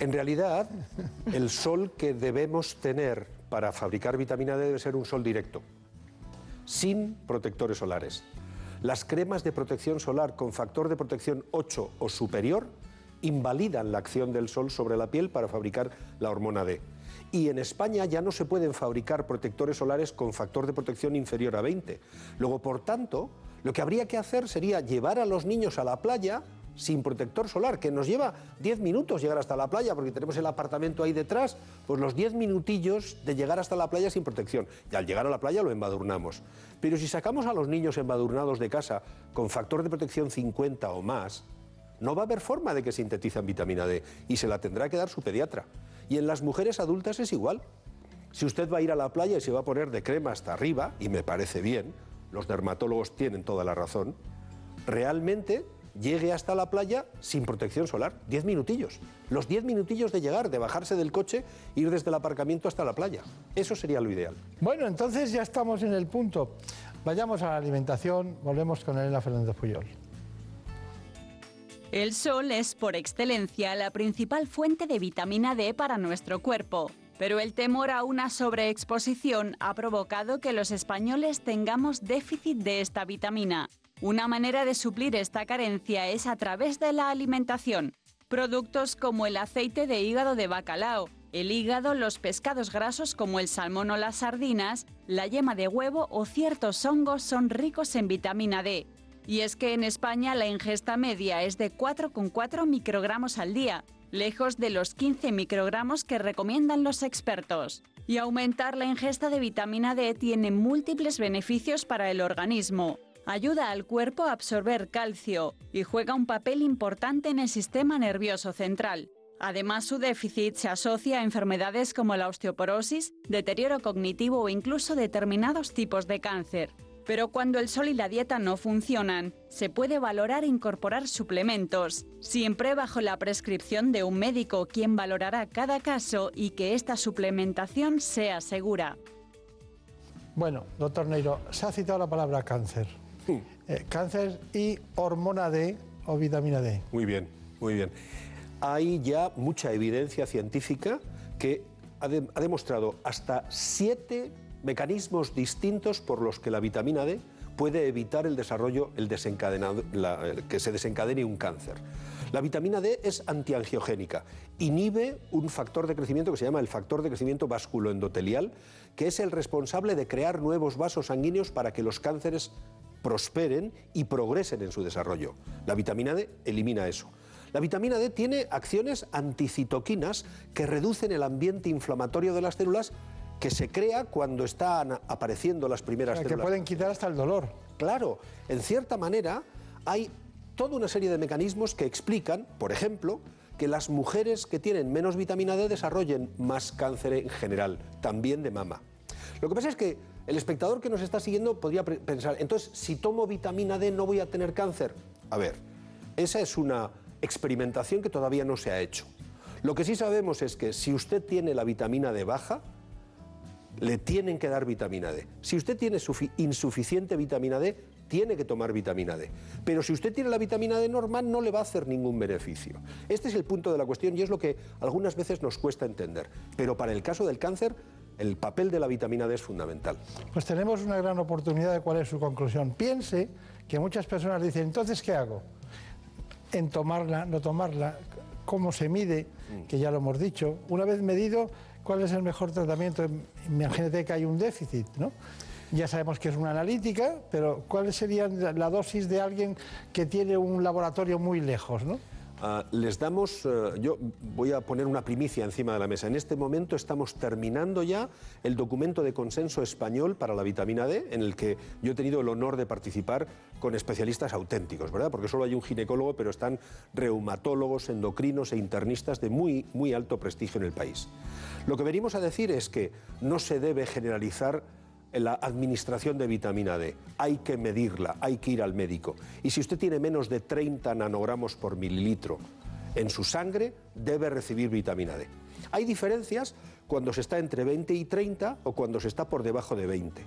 En realidad, el sol que debemos tener para fabricar vitamina D debe ser un sol directo, sin protectores solares. Las cremas de protección solar con factor de protección 8 o superior invalidan la acción del sol sobre la piel para fabricar la hormona D. Y en España ya no se pueden fabricar protectores solares con factor de protección inferior a 20. Luego, por tanto, lo que habría que hacer sería llevar a los niños a la playa sin protector solar, que nos lleva 10 minutos llegar hasta la playa, porque tenemos el apartamento ahí detrás, pues los 10 minutillos de llegar hasta la playa sin protección. Y al llegar a la playa lo embadurnamos. Pero si sacamos a los niños embadurnados de casa con factor de protección 50 o más, no va a haber forma de que sintetizan vitamina D y se la tendrá que dar su pediatra. Y en las mujeres adultas es igual. Si usted va a ir a la playa y se va a poner de crema hasta arriba, y me parece bien, los dermatólogos tienen toda la razón, realmente llegue hasta la playa sin protección solar, 10 minutillos. Los 10 minutillos de llegar, de bajarse del coche, ir desde el aparcamiento hasta la playa. Eso sería lo ideal. Bueno, entonces ya estamos en el punto. Vayamos a la alimentación, volvemos con Elena Fernández Puyol. El sol es por excelencia la principal fuente de vitamina D para nuestro cuerpo, pero el temor a una sobreexposición ha provocado que los españoles tengamos déficit de esta vitamina. Una manera de suplir esta carencia es a través de la alimentación. Productos como el aceite de hígado de bacalao, el hígado, los pescados grasos como el salmón o las sardinas, la yema de huevo o ciertos hongos son ricos en vitamina D. Y es que en España la ingesta media es de 4,4 microgramos al día, lejos de los 15 microgramos que recomiendan los expertos. Y aumentar la ingesta de vitamina D tiene múltiples beneficios para el organismo. Ayuda al cuerpo a absorber calcio y juega un papel importante en el sistema nervioso central. Además, su déficit se asocia a enfermedades como la osteoporosis, deterioro cognitivo o incluso determinados tipos de cáncer. Pero cuando el sol y la dieta no funcionan, se puede valorar incorporar suplementos, siempre bajo la prescripción de un médico quien valorará cada caso y que esta suplementación sea segura. Bueno, doctor Neiro, se ha citado la palabra cáncer. Eh, cáncer y hormona D o vitamina D. Muy bien, muy bien. Hay ya mucha evidencia científica que ha, de- ha demostrado hasta siete mecanismos distintos por los que la vitamina D puede evitar el desarrollo, el desencadenado, que se desencadene un cáncer. La vitamina D es antiangiogénica, inhibe un factor de crecimiento que se llama el factor de crecimiento vasculoendotelial, que es el responsable de crear nuevos vasos sanguíneos para que los cánceres prosperen y progresen en su desarrollo. La vitamina D elimina eso. La vitamina D tiene acciones anticitoquinas que reducen el ambiente inflamatorio de las células que se crea cuando están apareciendo las O primeras sea, que células. pueden quitar hasta el dolor. Claro, en cierta manera hay toda una serie de mecanismos que explican, por ejemplo, que las mujeres que tienen menos vitamina D desarrollen más cáncer en general, también de mama. Lo que pasa es que el espectador que nos está siguiendo podría pensar, entonces, si tomo vitamina D no voy a tener cáncer. A ver, esa es una experimentación que todavía no se ha hecho. Lo que sí sabemos es que si usted tiene la vitamina D baja, le tienen que dar vitamina D. Si usted tiene sufi- insuficiente vitamina D, tiene que tomar vitamina D. Pero si usted tiene la vitamina D normal, no le va a hacer ningún beneficio. Este es el punto de la cuestión y es lo que algunas veces nos cuesta entender. Pero para el caso del cáncer, el papel de la vitamina D es fundamental. Pues tenemos una gran oportunidad de cuál es su conclusión. Piense que muchas personas dicen, entonces, ¿qué hago? en tomarla, no tomarla, cómo se mide, que ya lo hemos dicho. Una vez medido, ¿cuál es el mejor tratamiento? Imagínate que hay un déficit, ¿no? Ya sabemos que es una analítica, pero ¿cuál sería la dosis de alguien que tiene un laboratorio muy lejos, ¿no? Ah, les damos, eh, yo voy a poner una primicia encima de la mesa. En este momento estamos terminando ya el documento de consenso español para la vitamina D, en el que yo he tenido el honor de participar con especialistas auténticos, ¿verdad? Porque solo hay un ginecólogo, pero están reumatólogos, endocrinos e internistas de muy, muy alto prestigio en el país. Lo que venimos a decir es que no se debe generalizar la administración de vitamina D. Hay que medirla, hay que ir al médico. Y si usted tiene menos de 30 nanogramos por mililitro en su sangre, debe recibir vitamina D. Hay diferencias cuando se está entre 20 y 30 o cuando se está por debajo de 20.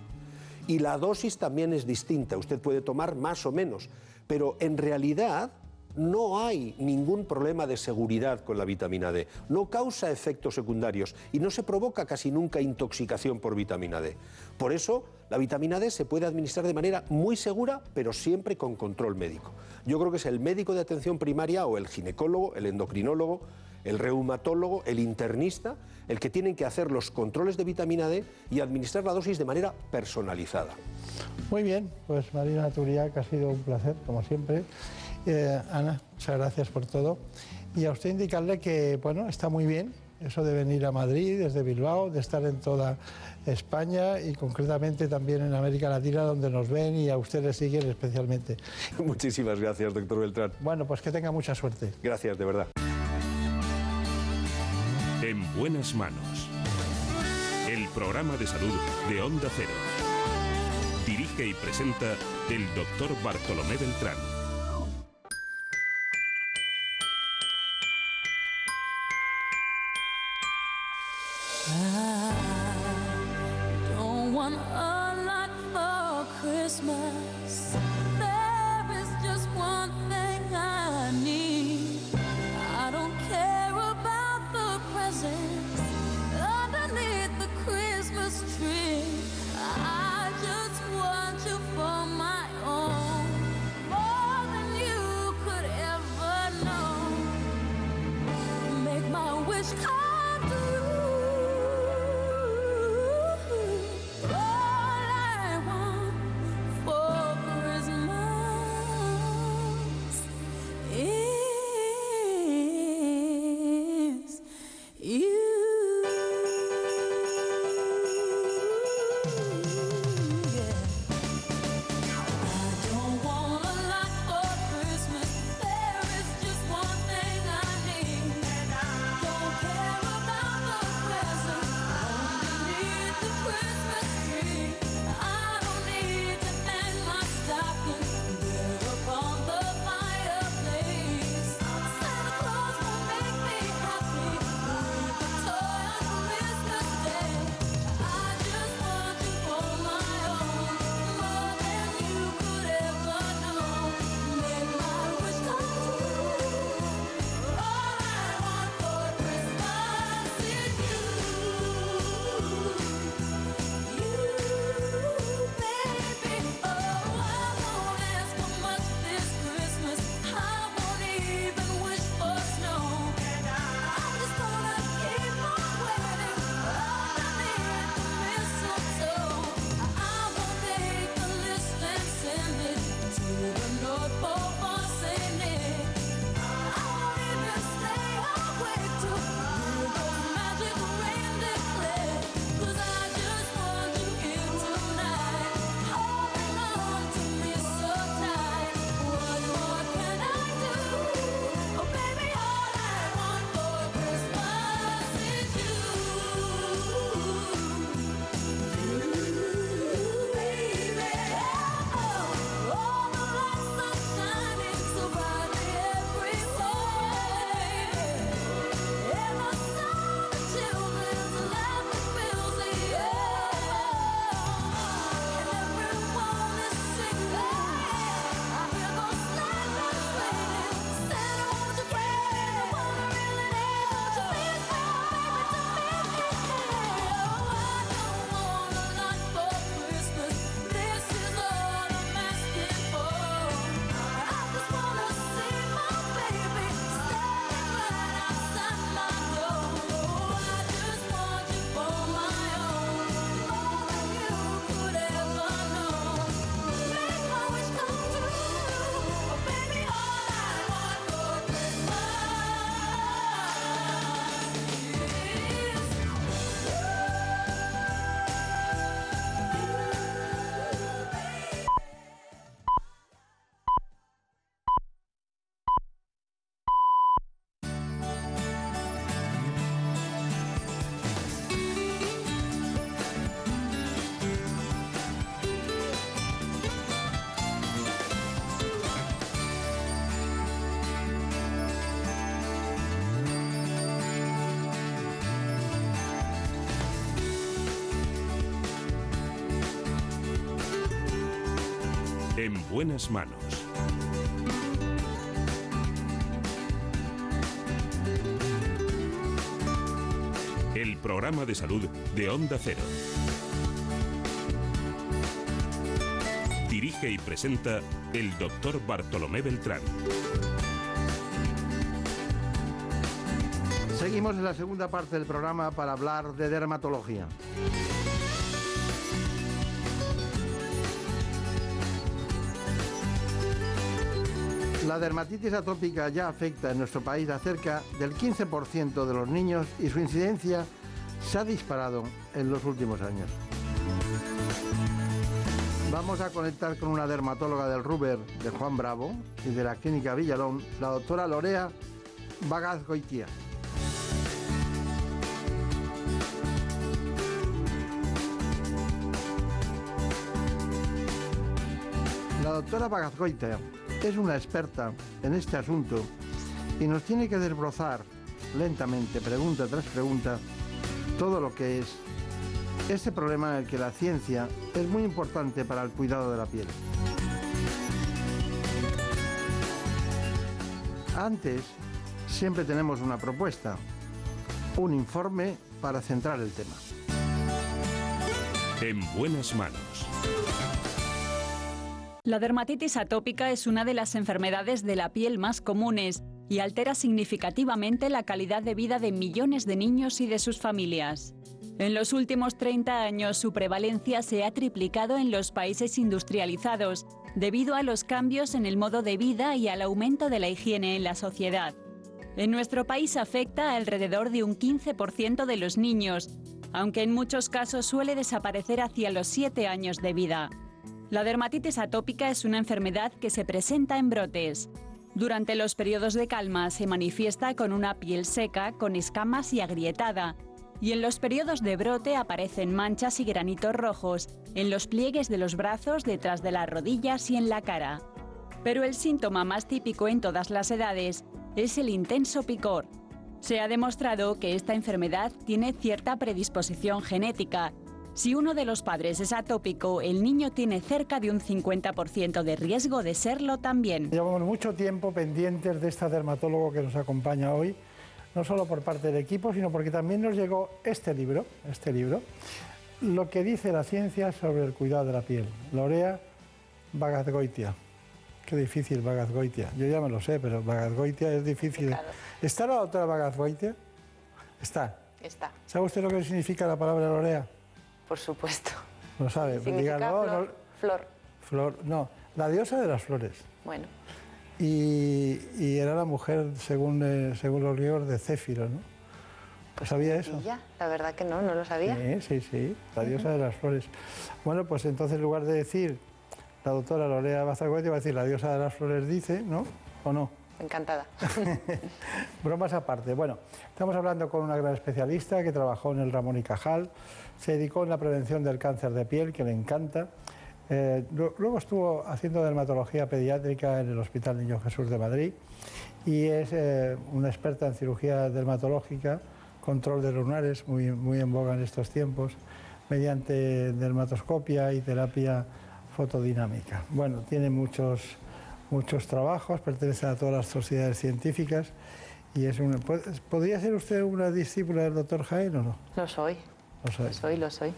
Y la dosis también es distinta. Usted puede tomar más o menos, pero en realidad no hay ningún problema de seguridad con la vitamina D. No causa efectos secundarios y no se provoca casi nunca intoxicación por vitamina D. Por eso, la vitamina D se puede administrar de manera muy segura, pero siempre con control médico. Yo creo que es el médico de atención primaria o el ginecólogo, el endocrinólogo, el reumatólogo, el internista, el que tienen que hacer los controles de vitamina D y administrar la dosis de manera personalizada. Muy bien, pues Marina Turiac, ha sido un placer, como siempre. Eh, Ana, muchas gracias por todo. Y a usted indicarle que, bueno, está muy bien eso de venir a Madrid desde Bilbao, de estar en toda España y concretamente también en América Latina, donde nos ven y a ustedes siguen especialmente. Muchísimas gracias, doctor Beltrán. Bueno, pues que tenga mucha suerte. Gracias, de verdad. En buenas manos. El programa de salud de Onda Cero. Dirige y presenta el doctor Bartolomé Beltrán. Buenas manos. El programa de salud de Onda Cero. Dirige y presenta el doctor Bartolomé Beltrán. Seguimos en la segunda parte del programa para hablar de dermatología. La dermatitis atópica ya afecta en nuestro país a cerca del 15% de los niños y su incidencia se ha disparado en los últimos años. Vamos a conectar con una dermatóloga del Ruber de Juan Bravo y de la Clínica Villalón, la doctora Lorea Bagazgoitia. La doctora Bagazgoitia es una experta en este asunto y nos tiene que desbrozar lentamente, pregunta tras pregunta, todo lo que es este problema en el que la ciencia es muy importante para el cuidado de la piel. Antes, siempre tenemos una propuesta, un informe para centrar el tema. En buenas manos. La dermatitis atópica es una de las enfermedades de la piel más comunes y altera significativamente la calidad de vida de millones de niños y de sus familias. En los últimos 30 años su prevalencia se ha triplicado en los países industrializados debido a los cambios en el modo de vida y al aumento de la higiene en la sociedad. En nuestro país afecta alrededor de un 15% de los niños, aunque en muchos casos suele desaparecer hacia los 7 años de vida. La dermatitis atópica es una enfermedad que se presenta en brotes. Durante los periodos de calma se manifiesta con una piel seca, con escamas y agrietada, y en los periodos de brote aparecen manchas y granitos rojos en los pliegues de los brazos, detrás de las rodillas y en la cara. Pero el síntoma más típico en todas las edades es el intenso picor. Se ha demostrado que esta enfermedad tiene cierta predisposición genética. Si uno de los padres es atópico, el niño tiene cerca de un 50% de riesgo de serlo también. Llevamos mucho tiempo pendientes de esta dermatólogo que nos acompaña hoy, no solo por parte del equipo, sino porque también nos llegó este libro, este libro, lo que dice la ciencia sobre el cuidado de la piel. Lorea Bagazgoitia. Qué difícil Bagazgoitia. Yo ya me lo sé, pero Bagazgoitia es difícil. ¿Está la doctora Bagazgoitia? Está. Está, ¿Sabe usted lo que significa la palabra Lorea? Por supuesto. No sabe. Pues dígalo, flor, no- flor. flor, no, la diosa de las flores. Bueno, Y, y era la mujer, según, eh, según los griegos, de Céfiro, ¿no? ¿Sabía eso? ya, la verdad que no, no lo sabía. Sí, sí, sí, la diosa de las flores. Bueno, pues entonces en lugar de decir la doctora Lorea Bazargoiti, va a decir la diosa de las flores dice, ¿no? ¿O no? Encantada. Bromas aparte. Bueno, estamos hablando con una gran especialista que trabajó en el Ramón y Cajal, se dedicó en la prevención del cáncer de piel, que le encanta. Eh, lu- luego estuvo haciendo dermatología pediátrica en el Hospital Niño Jesús de Madrid y es eh, una experta en cirugía dermatológica, control de lunares, muy, muy en boga en estos tiempos, mediante dermatoscopia y terapia fotodinámica. Bueno, tiene muchos, muchos trabajos, pertenece a todas las sociedades científicas y es una, ¿pod- ¿Podría ser usted una discípula del doctor Jaén o no? Lo soy. Lo soy. Lo soy, lo soy.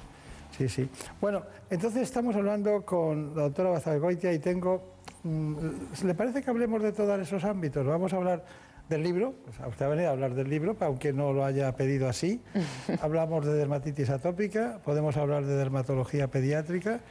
Sí, sí. Bueno, entonces estamos hablando con la doctora Bazalgoitia y tengo... mm, ¿Le parece que hablemos de todos esos ámbitos? Vamos a hablar del libro, pues a usted ha venido a hablar del libro, aunque no lo haya pedido así. Hablamos de dermatitis atópica, podemos hablar de dermatología pediátrica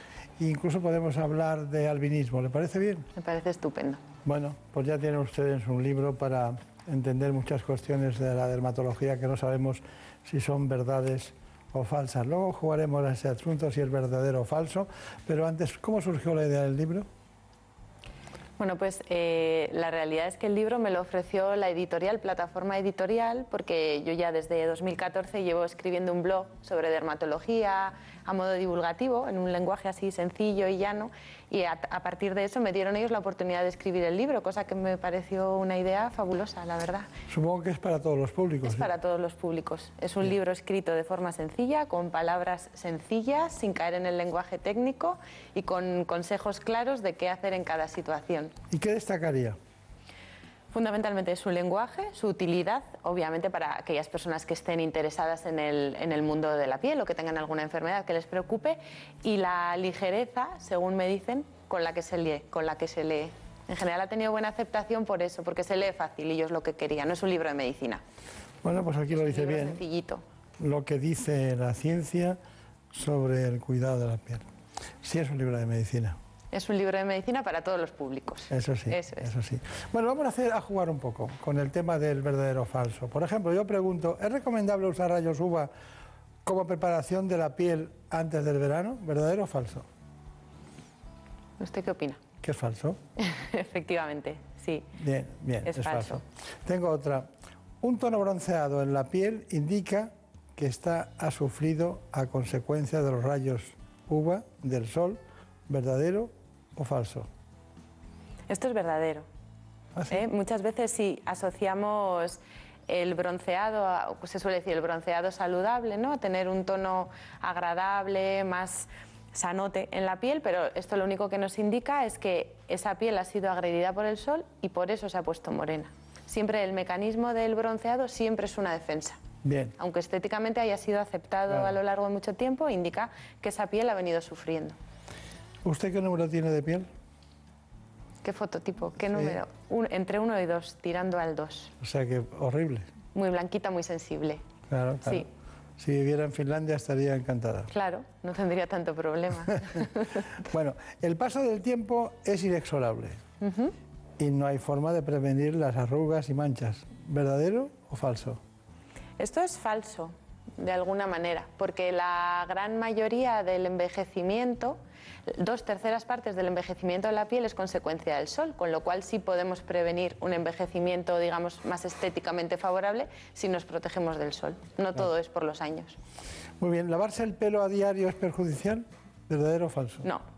incluso podemos hablar de albinismo. ¿Le parece bien? Me parece estupendo. Bueno, pues ya tienen ustedes un libro para entender muchas cuestiones de la dermatología que no sabemos si son verdades o falsas. Luego jugaremos a ese asunto si es verdadero o falso, pero antes, ¿cómo surgió la idea del libro? Bueno, pues eh, la realidad es que el libro me lo ofreció la editorial, plataforma editorial, porque yo ya desde 2014 llevo escribiendo un blog sobre dermatología a modo divulgativo, en un lenguaje así sencillo y llano, y a, a partir de eso me dieron ellos la oportunidad de escribir el libro, cosa que me pareció una idea fabulosa, la verdad. Supongo que es para todos los públicos. Es ¿sí? para todos los públicos. Es un libro escrito de forma sencilla, con palabras sencillas, sin caer en el lenguaje técnico y con consejos claros de qué hacer en cada situación. ¿Y qué destacaría? Fundamentalmente su lenguaje, su utilidad, obviamente para aquellas personas que estén interesadas en el, en el mundo de la piel o que tengan alguna enfermedad que les preocupe, y la ligereza, según me dicen, con la que se lee. Con la que se lee. En general ha tenido buena aceptación por eso, porque se lee fácil y yo es lo que quería. No es un libro de medicina. Bueno, pues aquí lo dice bien. sencillito. Lo que dice la ciencia sobre el cuidado de la piel. Sí es un libro de medicina. Es un libro de medicina para todos los públicos. Eso sí, Eso es. eso sí. Bueno, vamos a, hacer, a jugar un poco con el tema del verdadero o falso. Por ejemplo, yo pregunto, ¿es recomendable usar rayos uva como preparación de la piel antes del verano? ¿Verdadero o falso? ¿Usted qué opina? ¿Qué es falso? Efectivamente, sí. Bien, bien, Es es, falso. falso. Tengo otra. Un tono bronceado en la piel indica que está ha sufrido a consecuencia de los rayos uva del sol, ¿verdadero o falso? Esto es verdadero. ¿Ah, ¿eh? Muchas veces si asociamos el bronceado, a- pues se suele decir el bronceado saludable, ¿no? Tener un tono agradable, más sanote en la piel, pero esto lo único que nos indica es que esa piel ha sido agredida por el sol y por eso se ha puesto morena. Siempre el mecanismo del bronceado siempre es una defensa. Bien. Aunque estéticamente haya sido aceptado Claro. a lo largo de mucho tiempo, indica que esa piel ha venido sufriendo. ¿Usted qué número tiene de piel? ¿Qué fototipo? ¿Qué número? Un- entre uno y dos, tirando al dos. O sea que horrible. Muy blanquita, muy sensible. Claro, claro. Sí. Si viviera en Finlandia estaría encantada. Claro, no tendría tanto problema. Bueno, el paso del tiempo es inexorable y no hay forma de prevenir las arrugas y manchas. ¿Verdadero o falso? Esto es falso, de alguna manera, porque la gran mayoría del envejecimiento, dos terceras partes del envejecimiento de la piel es consecuencia del sol, con lo cual sí podemos prevenir un envejecimiento, digamos, más estéticamente favorable si nos protegemos del sol. No todo es por los años. Muy bien, ¿lavarse el pelo a diario es perjudicial? ¿Verdadero o falso? No.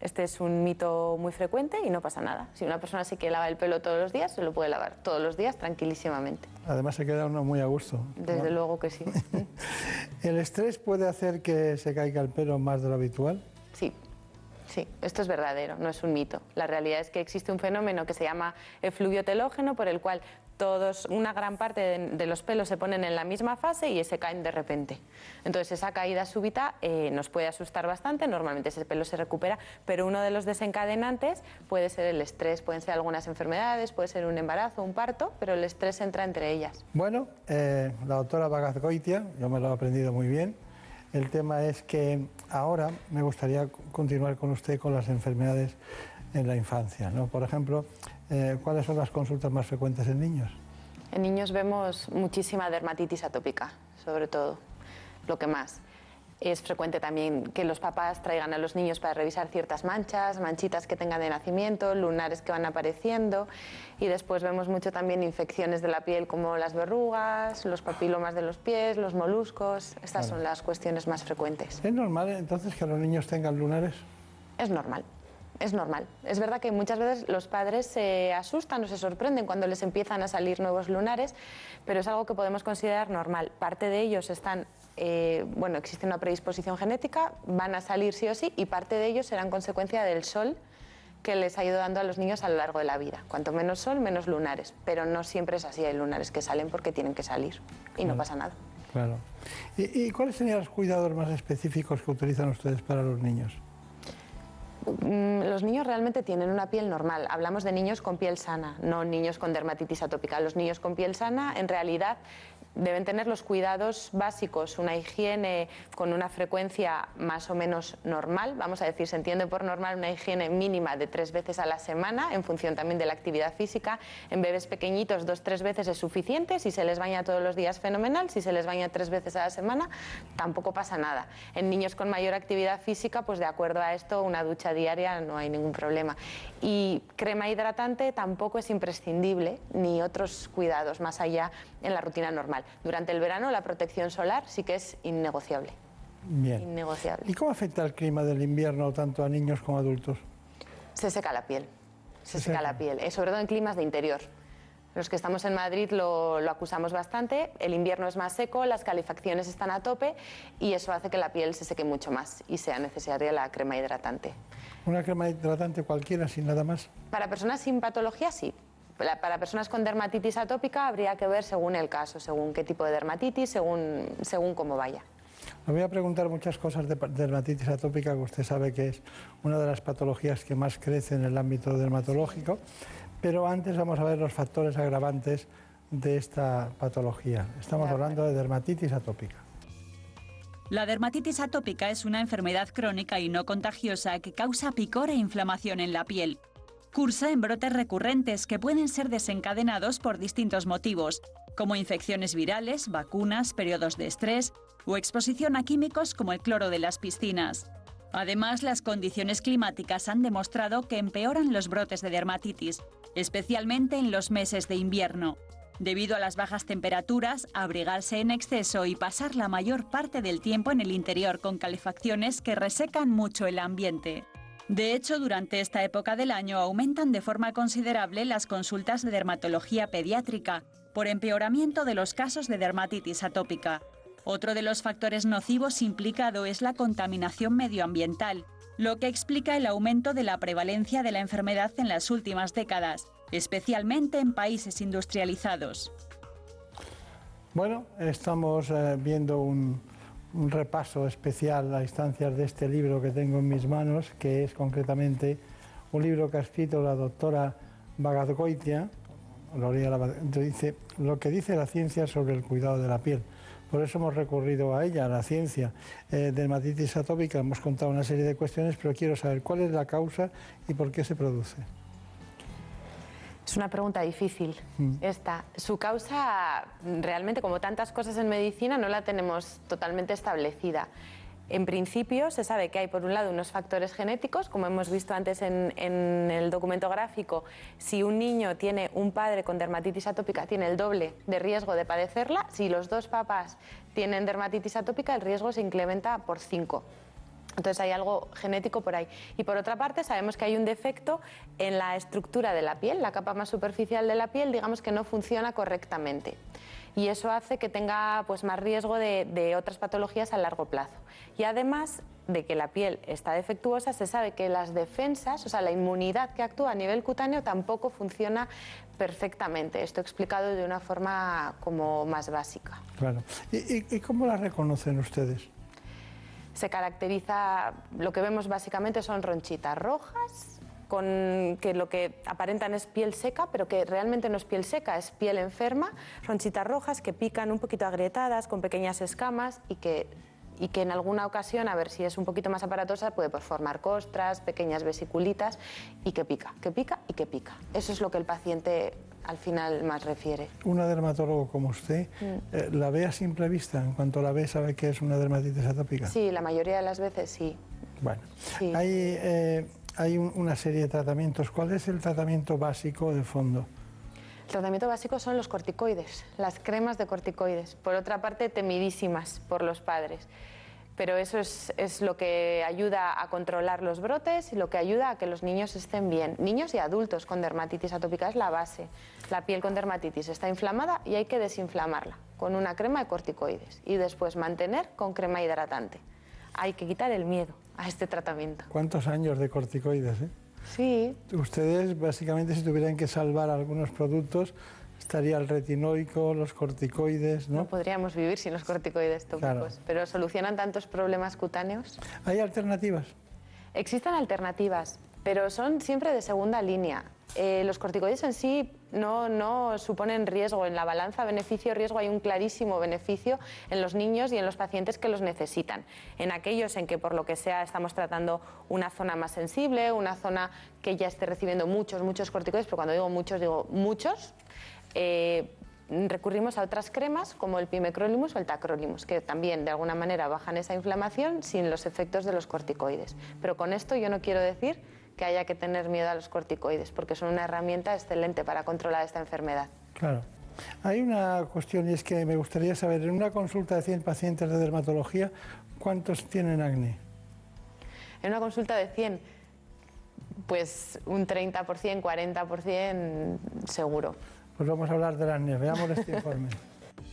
Este es un mito muy frecuente y no pasa nada. Si una persona se quiere lavar el pelo todos los días, se lo puede lavar todos los días tranquilísimamente. Además se queda uno muy a gusto. Desde ¿no? luego que sí. ¿El estrés puede hacer que se caiga el pelo más de lo habitual? Sí, sí, esto es verdadero, no es un mito. La realidad es que existe un fenómeno que se llama efluvio telógeno, por el cual todos, una gran parte de, los pelos se ponen en la misma fase y se caen de repente. Entonces esa caída súbita eh, nos puede asustar bastante, normalmente ese pelo se recupera, pero uno de los desencadenantes puede ser el estrés, pueden ser algunas enfermedades, puede ser un embarazo, un parto, pero el estrés entra entre ellas. Bueno, eh, la doctora Bagazgoitia, yo me lo he aprendido muy bien. El tema es que ahora me gustaría continuar con usted con las enfermedades en la infancia. ¿no? Por ejemplo, eh, ¿cuáles son las consultas más frecuentes en niños? En niños vemos muchísima dermatitis atópica, sobre todo, lo que más. Es frecuente también que los papás traigan a los niños para revisar ciertas manchas, manchitas que tengan de nacimiento, lunares que van apareciendo y después vemos mucho también infecciones de la piel como las verrugas, los papilomas de los pies, los moluscos. Estas son las cuestiones más frecuentes. ¿Es normal entonces que los niños tengan lunares? Es normal. Es normal. Es verdad que muchas veces los padres se asustan o se sorprenden cuando les empiezan a salir nuevos lunares, pero es algo que podemos considerar normal. Parte de ellos están, eh, bueno, existe una predisposición genética, van a salir sí o sí, y parte de ellos serán consecuencia del sol que les ha ido dando a los niños a lo largo de la vida. Cuanto menos sol, menos lunares. Pero no siempre es así, hay lunares que salen porque tienen que salir y no Claro. pasa nada. Claro. ¿Y, y cuáles serían los cuidados más específicos que utilizan ustedes para los niños? Mm, Los niños realmente tienen una piel normal. Hablamos de niños con piel sana, no niños con dermatitis atópica. Los niños con piel sana, en realidad, deben tener los cuidados básicos, una higiene con una frecuencia más o menos normal, vamos a decir, se entiende por normal una higiene mínima de tres veces a la semana, en función también de la actividad física. En bebés pequeñitos, dos, tres veces es suficiente, si se les baña todos los días, fenomenal, si se les baña tres veces a la semana, tampoco pasa nada. En niños con mayor actividad física, pues de acuerdo a esto, una ducha diaria no hay ningún problema. Y crema hidratante tampoco es imprescindible, ni otros cuidados más allá en la rutina normal. Durante el verano la protección solar sí que es innegociable. Bien. Innegociable. ¿Y cómo afecta el clima del invierno tanto a niños como a adultos? Se seca la piel. Se seca la piel, eh, sobre todo en climas de interior. Los que estamos en Madrid lo, lo acusamos bastante. El invierno es más seco, las calefacciones están a tope y eso hace que la piel se seque mucho más y sea necesaria la crema hidratante. ¿Una crema hidratante cualquiera sin nada más? Para personas sin patología, sí. Para para personas con dermatitis atópica habría que ver según el caso, según qué tipo de dermatitis, según, según cómo vaya. Le voy a preguntar muchas cosas de dermatitis atópica, que usted sabe que es una de las patologías que más crece en el ámbito dermatológico, pero antes vamos a ver los factores agravantes de esta patología. Estamos hablando de dermatitis atópica. La dermatitis atópica es una enfermedad crónica y no contagiosa que causa picor e inflamación en la piel. Cursa en brotes recurrentes que pueden ser desencadenados por distintos motivos, como infecciones virales, vacunas, periodos de estrés o exposición a químicos como el cloro de las piscinas. Además, las condiciones climáticas han demostrado que empeoran los brotes de dermatitis, especialmente en los meses de invierno. Debido a las bajas temperaturas, abrigarse en exceso y pasar la mayor parte del tiempo en el interior con calefacciones que resecan mucho el ambiente. De hecho, durante esta época del año aumentan de forma considerable las consultas de dermatología pediátrica por empeoramiento de los casos de dermatitis atópica. Otro de los factores nocivos implicado es la contaminación medioambiental, lo que explica el aumento de la prevalencia de la enfermedad en las últimas décadas, especialmente en países industrializados. Bueno, estamos eh, viendo un, un repaso especial a instancias de este libro que tengo en mis manos, que es concretamente un libro que ha escrito la doctora Bagadgoitia, dice lo que dice la ciencia sobre el cuidado de la piel. Por eso hemos recurrido a ella, a la ciencia. Eh, dermatitis atópica, hemos contado una serie de cuestiones, pero quiero saber cuál es la causa y por qué se produce. Es una pregunta difícil esta. Su causa, realmente, como tantas cosas en medicina, no la tenemos totalmente establecida. En principio, se sabe que hay, por un lado, unos factores genéticos, como hemos visto antes en, en el documento gráfico. Si un niño tiene un padre con dermatitis atópica, tiene el doble de riesgo de padecerla. Si los dos papás tienen dermatitis atópica, el riesgo se incrementa por 5. Entonces hay algo genético por ahí. Y por otra parte sabemos que hay un defecto en la estructura de la piel, la capa más superficial de la piel, digamos que no funciona correctamente. Y eso hace que tenga pues, más riesgo de, otras patologías a largo plazo. Y además de que la piel está defectuosa, se sabe que las defensas, o sea, la inmunidad que actúa a nivel cutáneo tampoco funciona perfectamente. Esto explicado de una forma como más básica. Claro. ¿Y, y- y cómo la reconocen ustedes? Se caracteriza, lo que vemos básicamente son ronchitas rojas, con, que lo que aparentan es piel seca, pero que realmente no es piel seca, es piel enferma, ronchitas rojas que pican un poquito agrietadas, con pequeñas escamas y que, y que en alguna ocasión, a ver si es un poquito más aparatosa, puede formar costras, pequeñas vesiculitas y que pica, que pica y que pica. Eso es lo que el paciente al final más refiere. Una dermatólogo como usted Mm. eh, la ve a simple vista. En cuanto la ve, sabe que es una dermatitis atópica. Sí, la mayoría de las veces sí. Bueno, Sí. hay, eh, hay un- una serie de tratamientos. ¿Cuál es el tratamiento básico de fondo? El tratamiento básico son los corticoides, las cremas de corticoides. Por otra parte, temidísimas por los padres. Pero eso es, es lo que ayuda a controlar los brotes y lo que ayuda a que los niños estén bien. Niños y adultos con dermatitis atópica es la base. La piel con dermatitis está inflamada y hay que desinflamarla con una crema de corticoides y después mantener con crema hidratante. Hay que quitar el miedo a este tratamiento. ¿Cuántos años de corticoides? eh? Sí, Ustedes, básicamente, si tuvieran que salvar algunos productos, estaría el retinoico, los corticoides, ¿no? no podríamos vivir sin los corticoides tópicos, Claro. pero solucionan tantos problemas cutáneos. ¿Hay alternativas? Existen alternativas, pero son siempre de segunda línea. eh, los corticoides en sí no, no suponen riesgo. En la balanza beneficio-riesgo hay un clarísimo beneficio en los niños y en los pacientes que los necesitan. En aquellos en que por lo que sea estamos tratando una zona más sensible, una zona que ya esté recibiendo muchos, muchos corticoides, pero cuando digo muchos digo muchos, eh, recurrimos a otras cremas como el pimecrolimus o el tacrolimus, que también de alguna manera bajan esa inflamación sin los efectos de los corticoides. Pero con esto yo no quiero decir que haya que tener miedo a los corticoides, porque son una herramienta excelente para controlar esta enfermedad. Claro. Hay una cuestión y es que me gustaría saber, en una consulta de 100 pacientes de dermatología, ¿cuántos tienen acné? En una consulta de 100, pues un 30%, 40% seguro. Pues vamos a hablar del acné. Veamos este informe.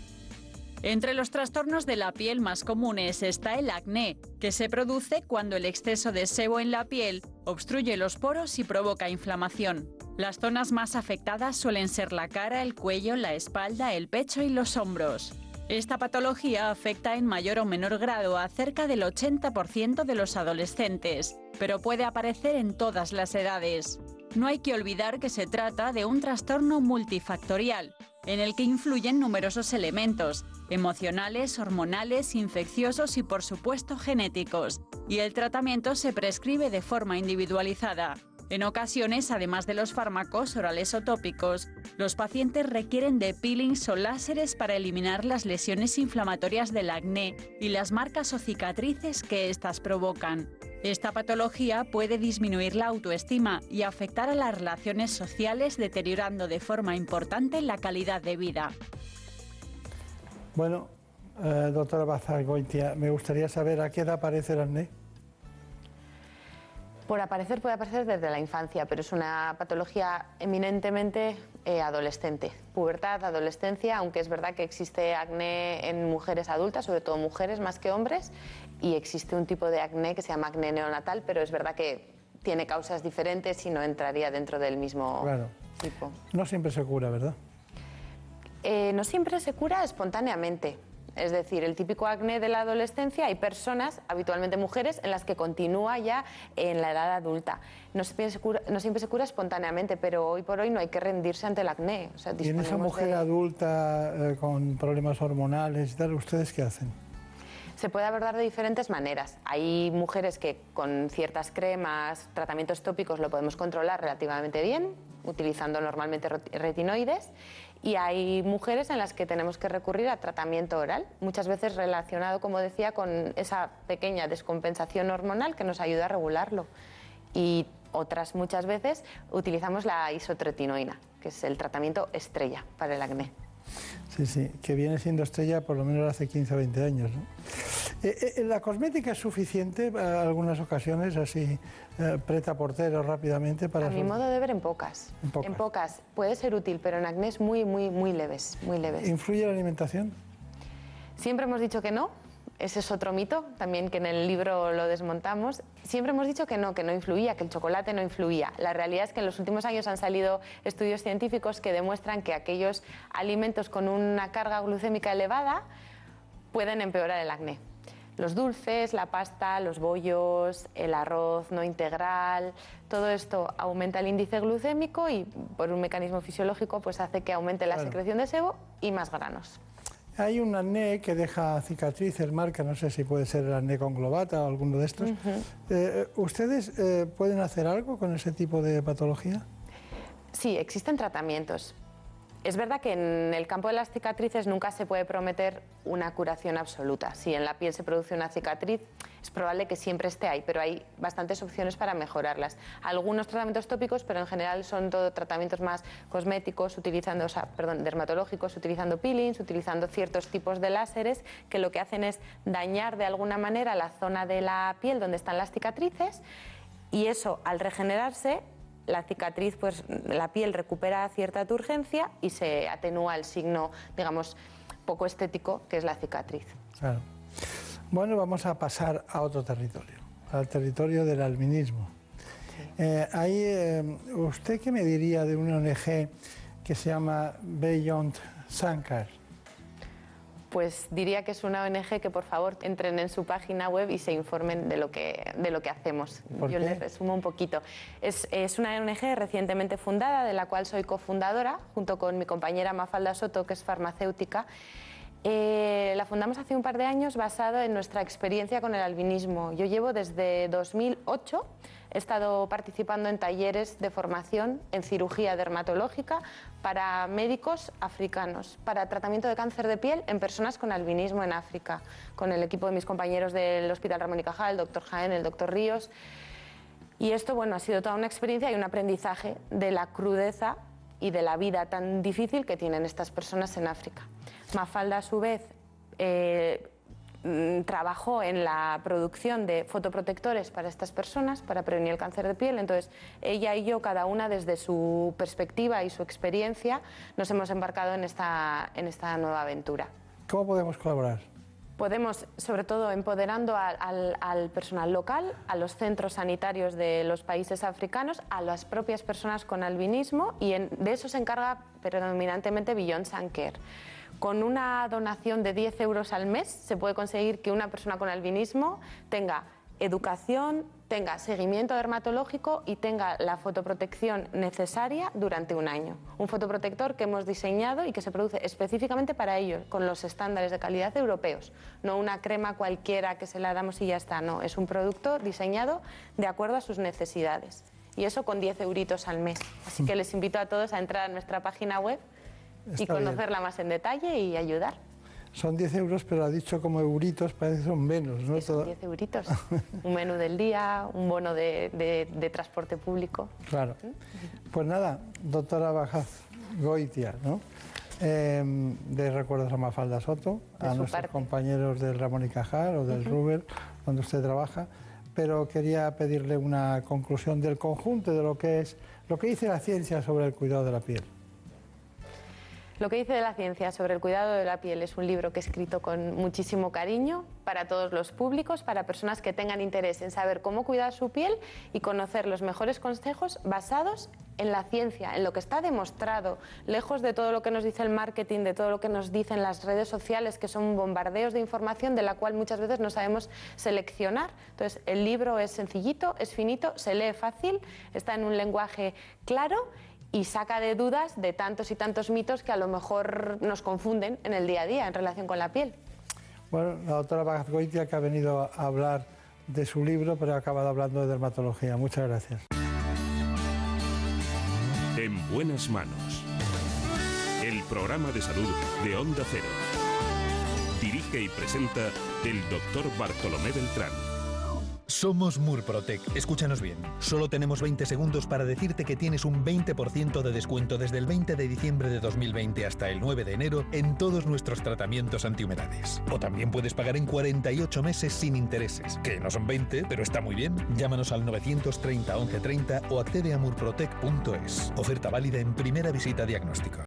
Entre los trastornos de la piel más comunes está el acné, que se produce cuando el exceso de sebo en la piel obstruye los poros y provoca inflamación. Las zonas más afectadas suelen ser la cara, el cuello, la espalda, el pecho y los hombros. Esta patología afecta en mayor o menor grado a cerca del 80% de los adolescentes, pero puede aparecer en todas las edades. No hay que olvidar que se trata de un trastorno multifactorial, en el que influyen numerosos elementos, emocionales, hormonales, infecciosos y por supuesto genéticos, y el tratamiento se prescribe de forma individualizada. En ocasiones, además de los fármacos orales o tópicos, los pacientes requieren de peelings o láseres para eliminar las lesiones inflamatorias del acné y las marcas o cicatrices que éstas provocan. Esta patología puede disminuir la autoestima y afectar a las relaciones sociales deteriorando de forma importante la calidad de vida. Bueno, eh, doctora Bazargoitia, me gustaría saber a qué edad aparece el acné. Por aparecer puede aparecer desde la infancia, pero es una patología eminentemente eh, adolescente. Pubertad, adolescencia, aunque es verdad que existe acné en mujeres adultas, sobre todo mujeres más que hombres, y existe un tipo de acné que se llama acné neonatal, pero es verdad que tiene causas diferentes y no entraría dentro del mismo Claro. tipo. No siempre se cura, ¿verdad? Eh, no siempre se cura espontáneamente. Es decir, el típico acné de la adolescencia, hay personas, habitualmente mujeres, en las que continúa ya en la edad adulta. No siempre se cura, no siempre se cura espontáneamente, pero hoy por hoy no hay que rendirse ante el acné. O sea, Y en esa mujer de- adulta eh, con problemas hormonales y tal, ¿ustedes qué hacen? Se puede abordar de diferentes maneras. Hay mujeres que con ciertas cremas, tratamientos tópicos lo podemos controlar relativamente bien, utilizando normalmente retinoides. Y hay mujeres en las que tenemos que recurrir a tratamiento oral, muchas veces relacionado, como decía, con esa pequeña descompensación hormonal que nos ayuda a regularlo. Y otras muchas veces utilizamos la isotretinoína, que es el tratamiento estrella para el acné. Sí, sí, que viene siendo estrella por lo menos hace 15 o 20 años. ¿no? Eh, eh, ¿La cosmética es suficiente para algunas ocasiones, así, eh, preta portero rápidamente para... A mi modo de ver, en pocas. En pocas. puede ser útil, pero en acné es muy, muy, muy leves, muy leves. ¿Influye la alimentación? Siempre hemos dicho que no. Ese es otro mito, también que en el libro lo desmontamos. Siempre hemos dicho que no, que no influía, que el chocolate no influía. La realidad es que en los últimos años han salido estudios científicos que demuestran que aquellos alimentos con una carga glucémica elevada pueden empeorar el acné. Los dulces, la pasta, los bollos, el arroz no integral, todo esto aumenta el índice glucémico y por un mecanismo fisiológico pues hace que aumente la secreción de sebo y más granos. Hay un acné que deja cicatrices, marcas, no sé si puede ser el acné conglobata o alguno de estos. Eh, ¿Ustedes eh, pueden hacer algo con ese tipo de patología? Sí, existen tratamientos. Es verdad que en el campo de las cicatrices nunca se puede prometer una curación absoluta. Si en la piel se produce una cicatriz, es probable que siempre esté ahí, pero hay bastantes opciones para mejorarlas. Algunos tratamientos tópicos, pero en general son todo tratamientos más cosméticos, utilizando, o sea, perdón, dermatológicos, utilizando peelings, utilizando ciertos tipos de láseres que lo que hacen es dañar de alguna manera la zona de la piel donde están las cicatrices y eso al regenerarse la cicatriz, pues la piel recupera cierta turgencia y se atenúa el signo, digamos, poco estético que es la cicatriz. Claro. Bueno, vamos a pasar a otro territorio, al territorio del albinismo. Eh, ahí, eh, ¿Usted qué me diría de una ONG que se llama Beyond Sankar? Pues diría que es una ONG que por favor entren en su página web y se informen de lo que, de lo que hacemos. ¿Por Yo qué? les resumo un poquito. Es, es una ONG recientemente fundada, de la cual soy cofundadora, junto con mi compañera Mafalda Soto, que es farmacéutica. Eh, la fundamos hace un par de años basado en nuestra experiencia con el albinismo. Yo llevo desde 2008, he estado participando en talleres de formación en cirugía dermatológica para médicos africanos, para tratamiento de cáncer de piel en personas con albinismo en África, con el equipo de mis compañeros del Hospital Ramón y Cajal, el doctor Jaén, el doctor Ríos. Y esto, bueno, ha sido toda una experiencia y un aprendizaje de la crudeza y de la vida tan difícil que tienen estas personas en África. Mafalda, a su vez, eh, mm, trabajó en la producción de fotoprotectores para estas personas, para prevenir el cáncer de piel. Entonces, ella y yo, cada una desde su perspectiva y su experiencia, nos hemos embarcado en esta, en esta nueva aventura. ¿Cómo podemos colaborar? Podemos, sobre todo, empoderando al, al- al personal local, a los centros sanitarios de los países africanos, a las propias personas con albinismo y en- de eso se encarga predominantemente Beyond Care. Con una donación de 10 euros al mes se puede conseguir que una persona con albinismo tenga educación, tenga seguimiento dermatológico y tenga la fotoprotección necesaria durante un año. Un fotoprotector que hemos diseñado y que se produce específicamente para ellos, con los estándares de calidad europeos. No una crema cualquiera que se la damos y ya está, no. Es un producto diseñado de acuerdo a sus necesidades. Y eso con 10 euritos al mes. Así que les invito a todos a entrar a nuestra página web y bien. conocerla más en detalle y ayudar. Son 10 euros, pero ha dicho como euritos, parece que son menos, ¿no? Todo- 10 euritos. un menú del día, un bono de, de- de transporte público. Claro. Pues nada, doctora Bajaz Goitia, ¿no? Eh, de Recuerdos a Mafalda Soto, a nuestros parte. compañeros del Ramón y Cajal o del Ujú. Ruber, donde usted trabaja, pero quería pedirle una conclusión del conjunto de lo que es lo que dice la ciencia sobre el cuidado de la piel. Lo que dice de la ciencia sobre el cuidado de la piel es un libro que he escrito con muchísimo cariño para todos los públicos, para personas que tengan interés en saber cómo cuidar su piel y conocer los mejores consejos basados en la ciencia, en lo que está demostrado, lejos de todo lo que nos dice el marketing, de todo lo que nos dicen las redes sociales, que son bombardeos de información de la cual muchas veces no sabemos seleccionar. Entonces, el libro es sencillito, es finito, se lee fácil, está en un lenguaje claro y saca de dudas de tantos y tantos mitos que a lo mejor nos confunden en el día a día en relación con la piel. Bueno, la doctora Bajaz Goitia que ha venido a hablar de su libro, pero ha acabado hablando de dermatología. Muchas gracias. En buenas manos. El programa de salud de Onda Cero. Dirige y presenta el doctor Bartolomé Beltrán. Somos Murprotec. Escúchanos bien. Solo tenemos 20 segundos para decirte que tienes un 20% de descuento desde el 20 de diciembre de 2020 hasta el 9 de enero en todos nuestros tratamientos antihumedades. O también puedes pagar en 48 meses sin intereses, que no son 20, pero está muy bien. Llámanos al 930 1130 o accede a murprotec.es. Oferta válida en primera visita diagnóstico.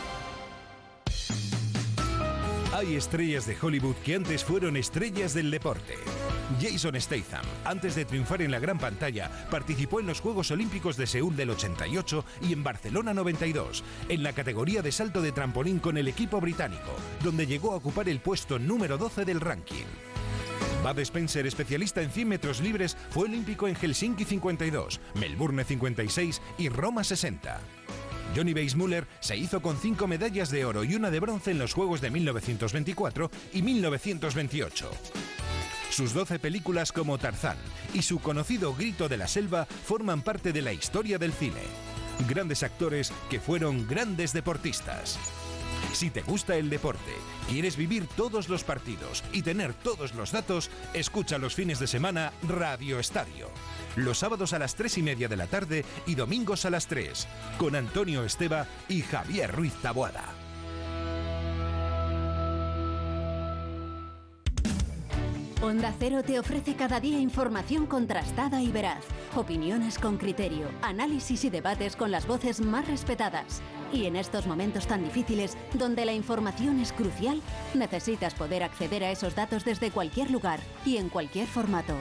Hay estrellas de Hollywood que antes fueron estrellas del deporte. Jason Statham, antes de triunfar en la gran pantalla, participó en los Juegos Olímpicos de Seúl del 88 y en Barcelona 92, en la categoría de salto de trampolín con el equipo británico, donde llegó a ocupar el puesto número 12 del ranking. Bud Spencer, especialista en 100 metros libres, fue olímpico en Helsinki 52, Melbourne 56 y Roma 60. Johnny Weissmuller se hizo con cinco medallas de oro y una de bronce en los Juegos de 1924 y 1928. Sus 12 películas como Tarzán y su conocido Grito de la Selva forman parte de la historia del cine. Grandes actores que fueron grandes deportistas. Si te gusta el deporte, quieres vivir todos los partidos y tener todos los datos, escucha los fines de semana Radio Estadio. Los sábados a las 3 y media de la tarde y domingos a las 3, con Antonio Esteba y Javier Ruiz Taboada. Onda Cero te ofrece cada día información contrastada y veraz, opiniones con criterio, análisis y debates con las voces más respetadas. Y en estos momentos tan difíciles, donde la información es crucial, necesitas poder acceder a esos datos desde cualquier lugar y en cualquier formato.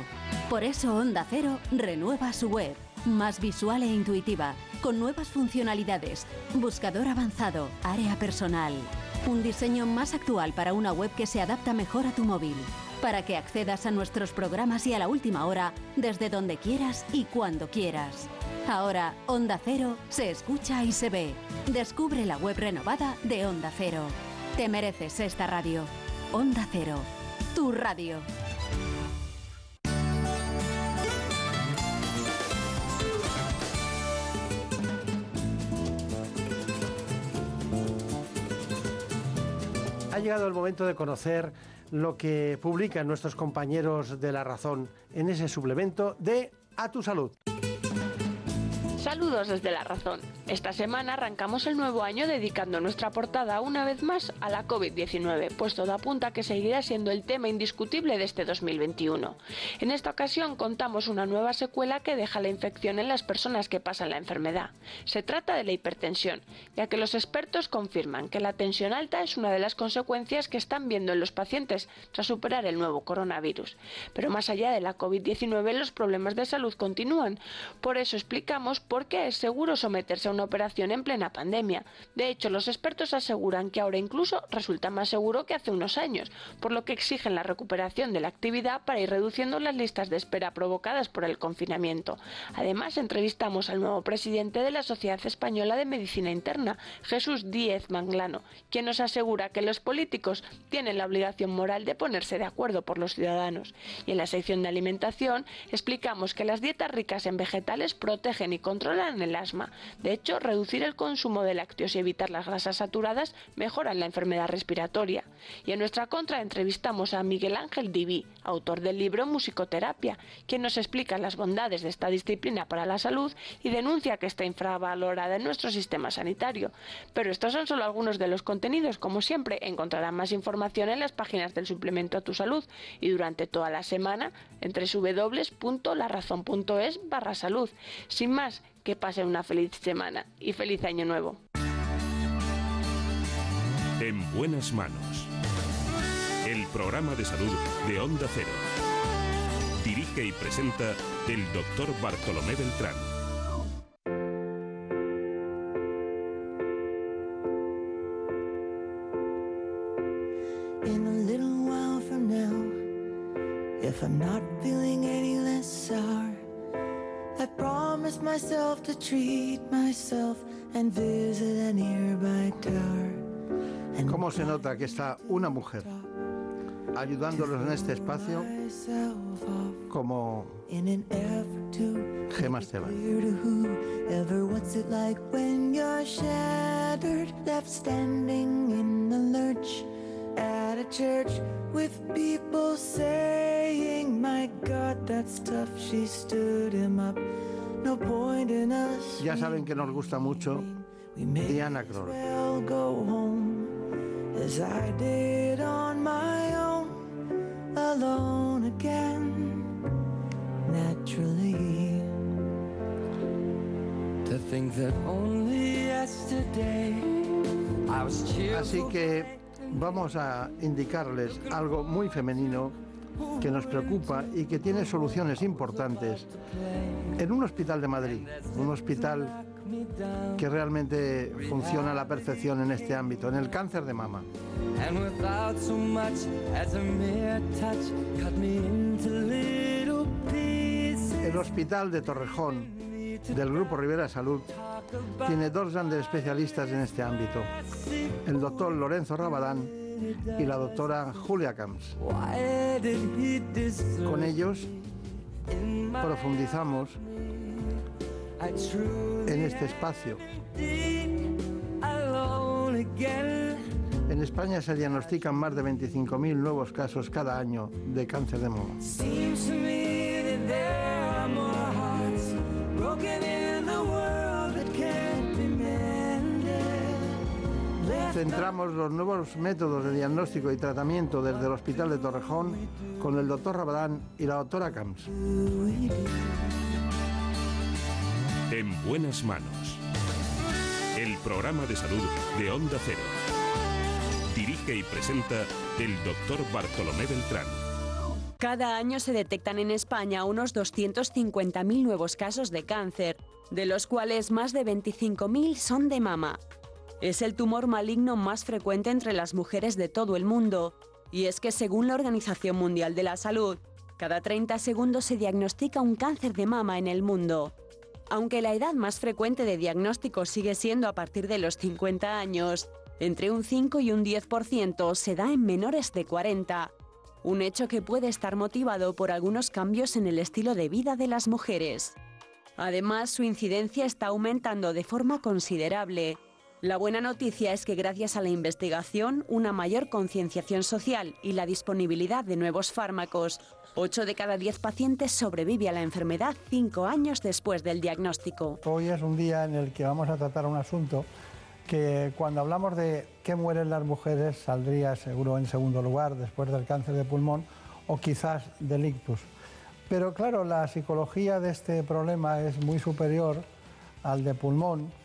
Por eso Onda Cero renueva su web, más visual e intuitiva, con nuevas funcionalidades, buscador avanzado, área personal. Un diseño más actual para una web que se adapta mejor a tu móvil, para que accedas a nuestros programas y a la última hora desde donde quieras y cuando quieras. Ahora, Onda Cero se escucha y se ve. Descubre la web renovada de Onda Cero. Te mereces esta radio. Onda Cero, tu radio. Ha llegado el momento de conocer lo que publican nuestros compañeros de La Razón en ese suplemento de A tu Salud. Saludos desde La Razón. Esta semana arrancamos el nuevo año dedicando nuestra portada una vez más a la COVID-19, pues todo apunta que seguirá siendo el tema indiscutible de este 2021. En esta ocasión contamos una nueva secuela que deja la infección en las personas que pasan la enfermedad. Se trata de la hipertensión, ya que los expertos confirman que la tensión alta es una de las consecuencias que están viendo en los pacientes tras superar el nuevo coronavirus. Pero más allá de la COVID-19 los problemas de salud continúan. Por eso explicamos por qué es seguro someterse a una operación en plena pandemia. De hecho, los expertos aseguran que ahora incluso resulta más seguro que hace unos años, por lo que exigen la recuperación de la actividad para ir reduciendo las listas de espera provocadas por el confinamiento. Además, entrevistamos al nuevo presidente de la Sociedad Española de Medicina Interna, Jesús Díez Manglano, quien nos asegura que los políticos tienen la obligación moral de ponerse de acuerdo por los ciudadanos. Y en la sección de alimentación explicamos que las dietas ricas en vegetales protegen y controlan el asma. De hecho, reducir el consumo de lácteos y evitar las grasas saturadas mejoran la enfermedad respiratoria. Y en nuestra contra entrevistamos a Miguel Ángel Diví, autor del libro Musicoterapia, quien nos explica las bondades de esta disciplina para la salud y denuncia que está infravalorada en nuestro sistema sanitario. Pero estos son solo algunos de los contenidos. Como siempre, encontrarán más información en las páginas del suplemento a tu salud y durante toda la semana en www.larazón.es barra salud. Sin más, que pasen una feliz semana y feliz año nuevo. En buenas manos. El programa de salud de Onda Cero. Dirige y presenta el doctor Bartolomé Beltrán. In a little while from now, if I'm not feeling any less sour, I promise myself to treat myself and visit a nearby tower. ¿Cómo se nota que está una mujer ayudándolos en este espacio como Gemma Esteban? Clear to whoever what's it like when you're shattered, left standing in the lurch at a church with people saying, My God, that's tough. She stood him up. Ya saben que nos gusta mucho Diana Kroll. Así que vamos a indicarles algo muy femenino que nos preocupa y que tiene soluciones importantes en un hospital de Madrid, un hospital que realmente funciona a la perfección en este ámbito, en el cáncer de mama. El hospital de Torrejón del Grupo Rivera Salud, tiene dos grandes especialistas en este ámbito, el doctor Lorenzo Rabadán y la doctora Julia Camps. Con ellos profundizamos en este espacio. En España se diagnostican más de 25.000 nuevos casos cada año de cáncer de mama. Seems to me that there are more Centramos los nuevos métodos de diagnóstico y tratamiento desde el Hospital de Torrejón con el doctor Rabadán y la doctora Camps. En buenas manos. El programa de salud de Onda Cero. Dirige y presenta el doctor Bartolomé Beltrán. Cada año se detectan en España unos 250.000 nuevos casos de cáncer, de los cuales más de 25.000 son de mama. Es el tumor maligno más frecuente entre las mujeres de todo el mundo, y es que según la Organización Mundial de la Salud, cada 30 segundos se diagnostica un cáncer de mama en el mundo. Aunque la edad más frecuente de diagnóstico sigue siendo a partir de los 50 años, entre un 5 y un 10% se da en menores de 40, un hecho que puede estar motivado por algunos cambios en el estilo de vida de las mujeres. Además, su incidencia está aumentando de forma considerable. La buena noticia es que gracias a la investigación, una mayor concienciación social y la disponibilidad de nuevos fármacos, 8 de cada 10 pacientes sobrevive a la enfermedad 5 años después del diagnóstico. Hoy es un día en el que vamos a tratar un asunto que cuando hablamos de qué mueren las mujeres saldría seguro en segundo lugar después del cáncer de pulmón o quizás del ictus. Pero claro, la psicología de este problema es muy superior al de pulmón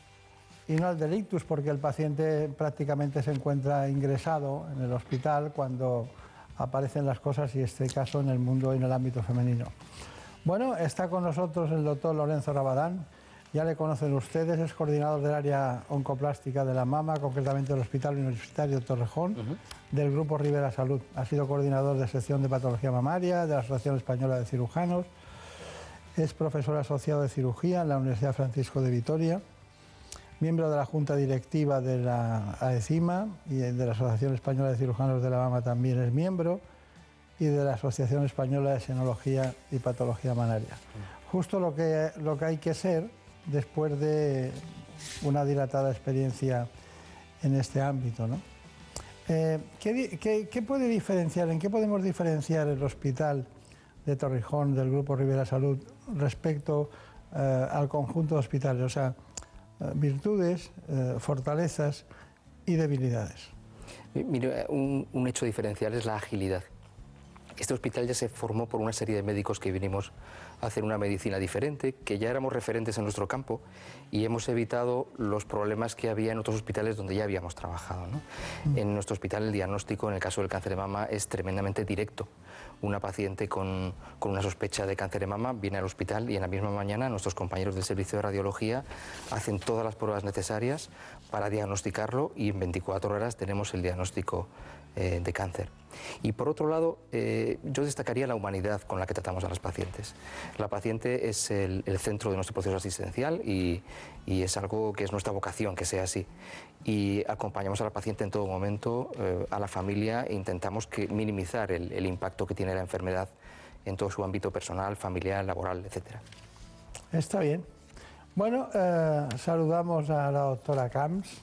y no al del ictus porque el paciente prácticamente se encuentra ingresado en el hospital cuando aparecen las cosas y este caso en el mundo y en el ámbito femenino. Bueno, está con nosotros el doctor Lorenzo Rabadán, ya le conocen ustedes, es coordinador del área oncoplástica de la mama, concretamente del Hospital Universitario Torrejón, del Grupo Rivera Salud. Ha sido coordinador de sección de patología mamaria de la Asociación Española de Cirujanos, es profesor asociado de cirugía en la Universidad Francisco de Vitoria, miembro de la Junta Directiva de la AECIMA y de la Asociación Española de Cirujanos de la Mama también es miembro, y de la Asociación Española de Senología y Patología Mamaria. Justo lo que, lo que hay que ser después de una dilatada experiencia en este ámbito. ¿no? Eh, ¿qué, puede diferenciar, en qué podemos diferenciar el hospital de Torrijón del Grupo Rivera Salud respecto eh, al conjunto de hospitales? O sea, virtudes, eh, fortalezas y debilidades. Mire, un, hecho diferencial es la agilidad. Este hospital ya se formó por una serie de médicos que vinimos hacer una medicina diferente, que ya éramos referentes en nuestro campo y hemos evitado los problemas que había en otros hospitales donde ya habíamos trabajado. ¿no? En nuestro hospital el diagnóstico en el caso del cáncer de mama es tremendamente directo. Una paciente con, con una sospecha de cáncer de mama viene al hospital y en la misma mañana nuestros compañeros del servicio de radiología hacen todas las pruebas necesarias para diagnosticarlo y en 24 horas tenemos el diagnóstico eh, de cáncer. Y por otro lado, eh, yo destacaría la humanidad con la que tratamos a las pacientes. La paciente es el, el centro de nuestro proceso asistencial y, y es algo que es nuestra vocación, que sea así. Y acompañamos a la paciente en todo momento, eh, a la familia, e intentamos que, minimizar el, el impacto que tiene la enfermedad en todo su ámbito personal, familiar, laboral, etcétera. Está bien. Bueno, eh, saludamos a la doctora Camps,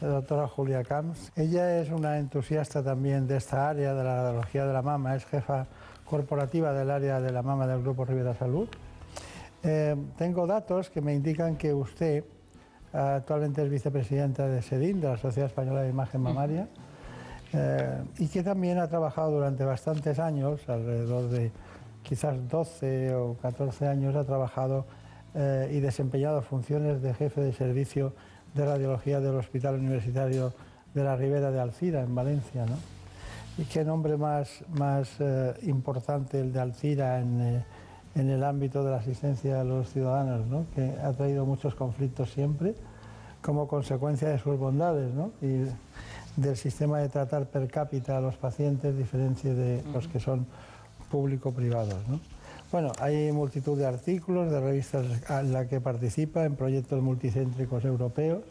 la doctora Julia Camps. Ella es una entusiasta también de esta área, de la radiología de la mama, es jefa corporativa del área de la mama del Grupo Rivera Salud. Eh, tengo datos que me indican que usted actualmente es vicepresidenta de SEDIN, de la Sociedad Española de Imagen Mamaria, eh, y que también ha trabajado durante bastantes años, alrededor de quizás 12 o 14 años, ha trabajado eh, y desempeñado funciones de jefe de servicio de radiología del Hospital Universitario de la Ribera de Alcira, en Valencia. ¿no? Y qué nombre más, más eh, importante el de Alcira en, eh, en el ámbito de la asistencia a los ciudadanos, ¿no? que ha traído muchos conflictos siempre como consecuencia de sus bondades ¿no? y del sistema de tratar per cápita a los pacientes, diferencia de los que son público-privados. ¿no? Bueno, hay multitud de artículos de revistas en la que participa en proyectos multicéntricos europeos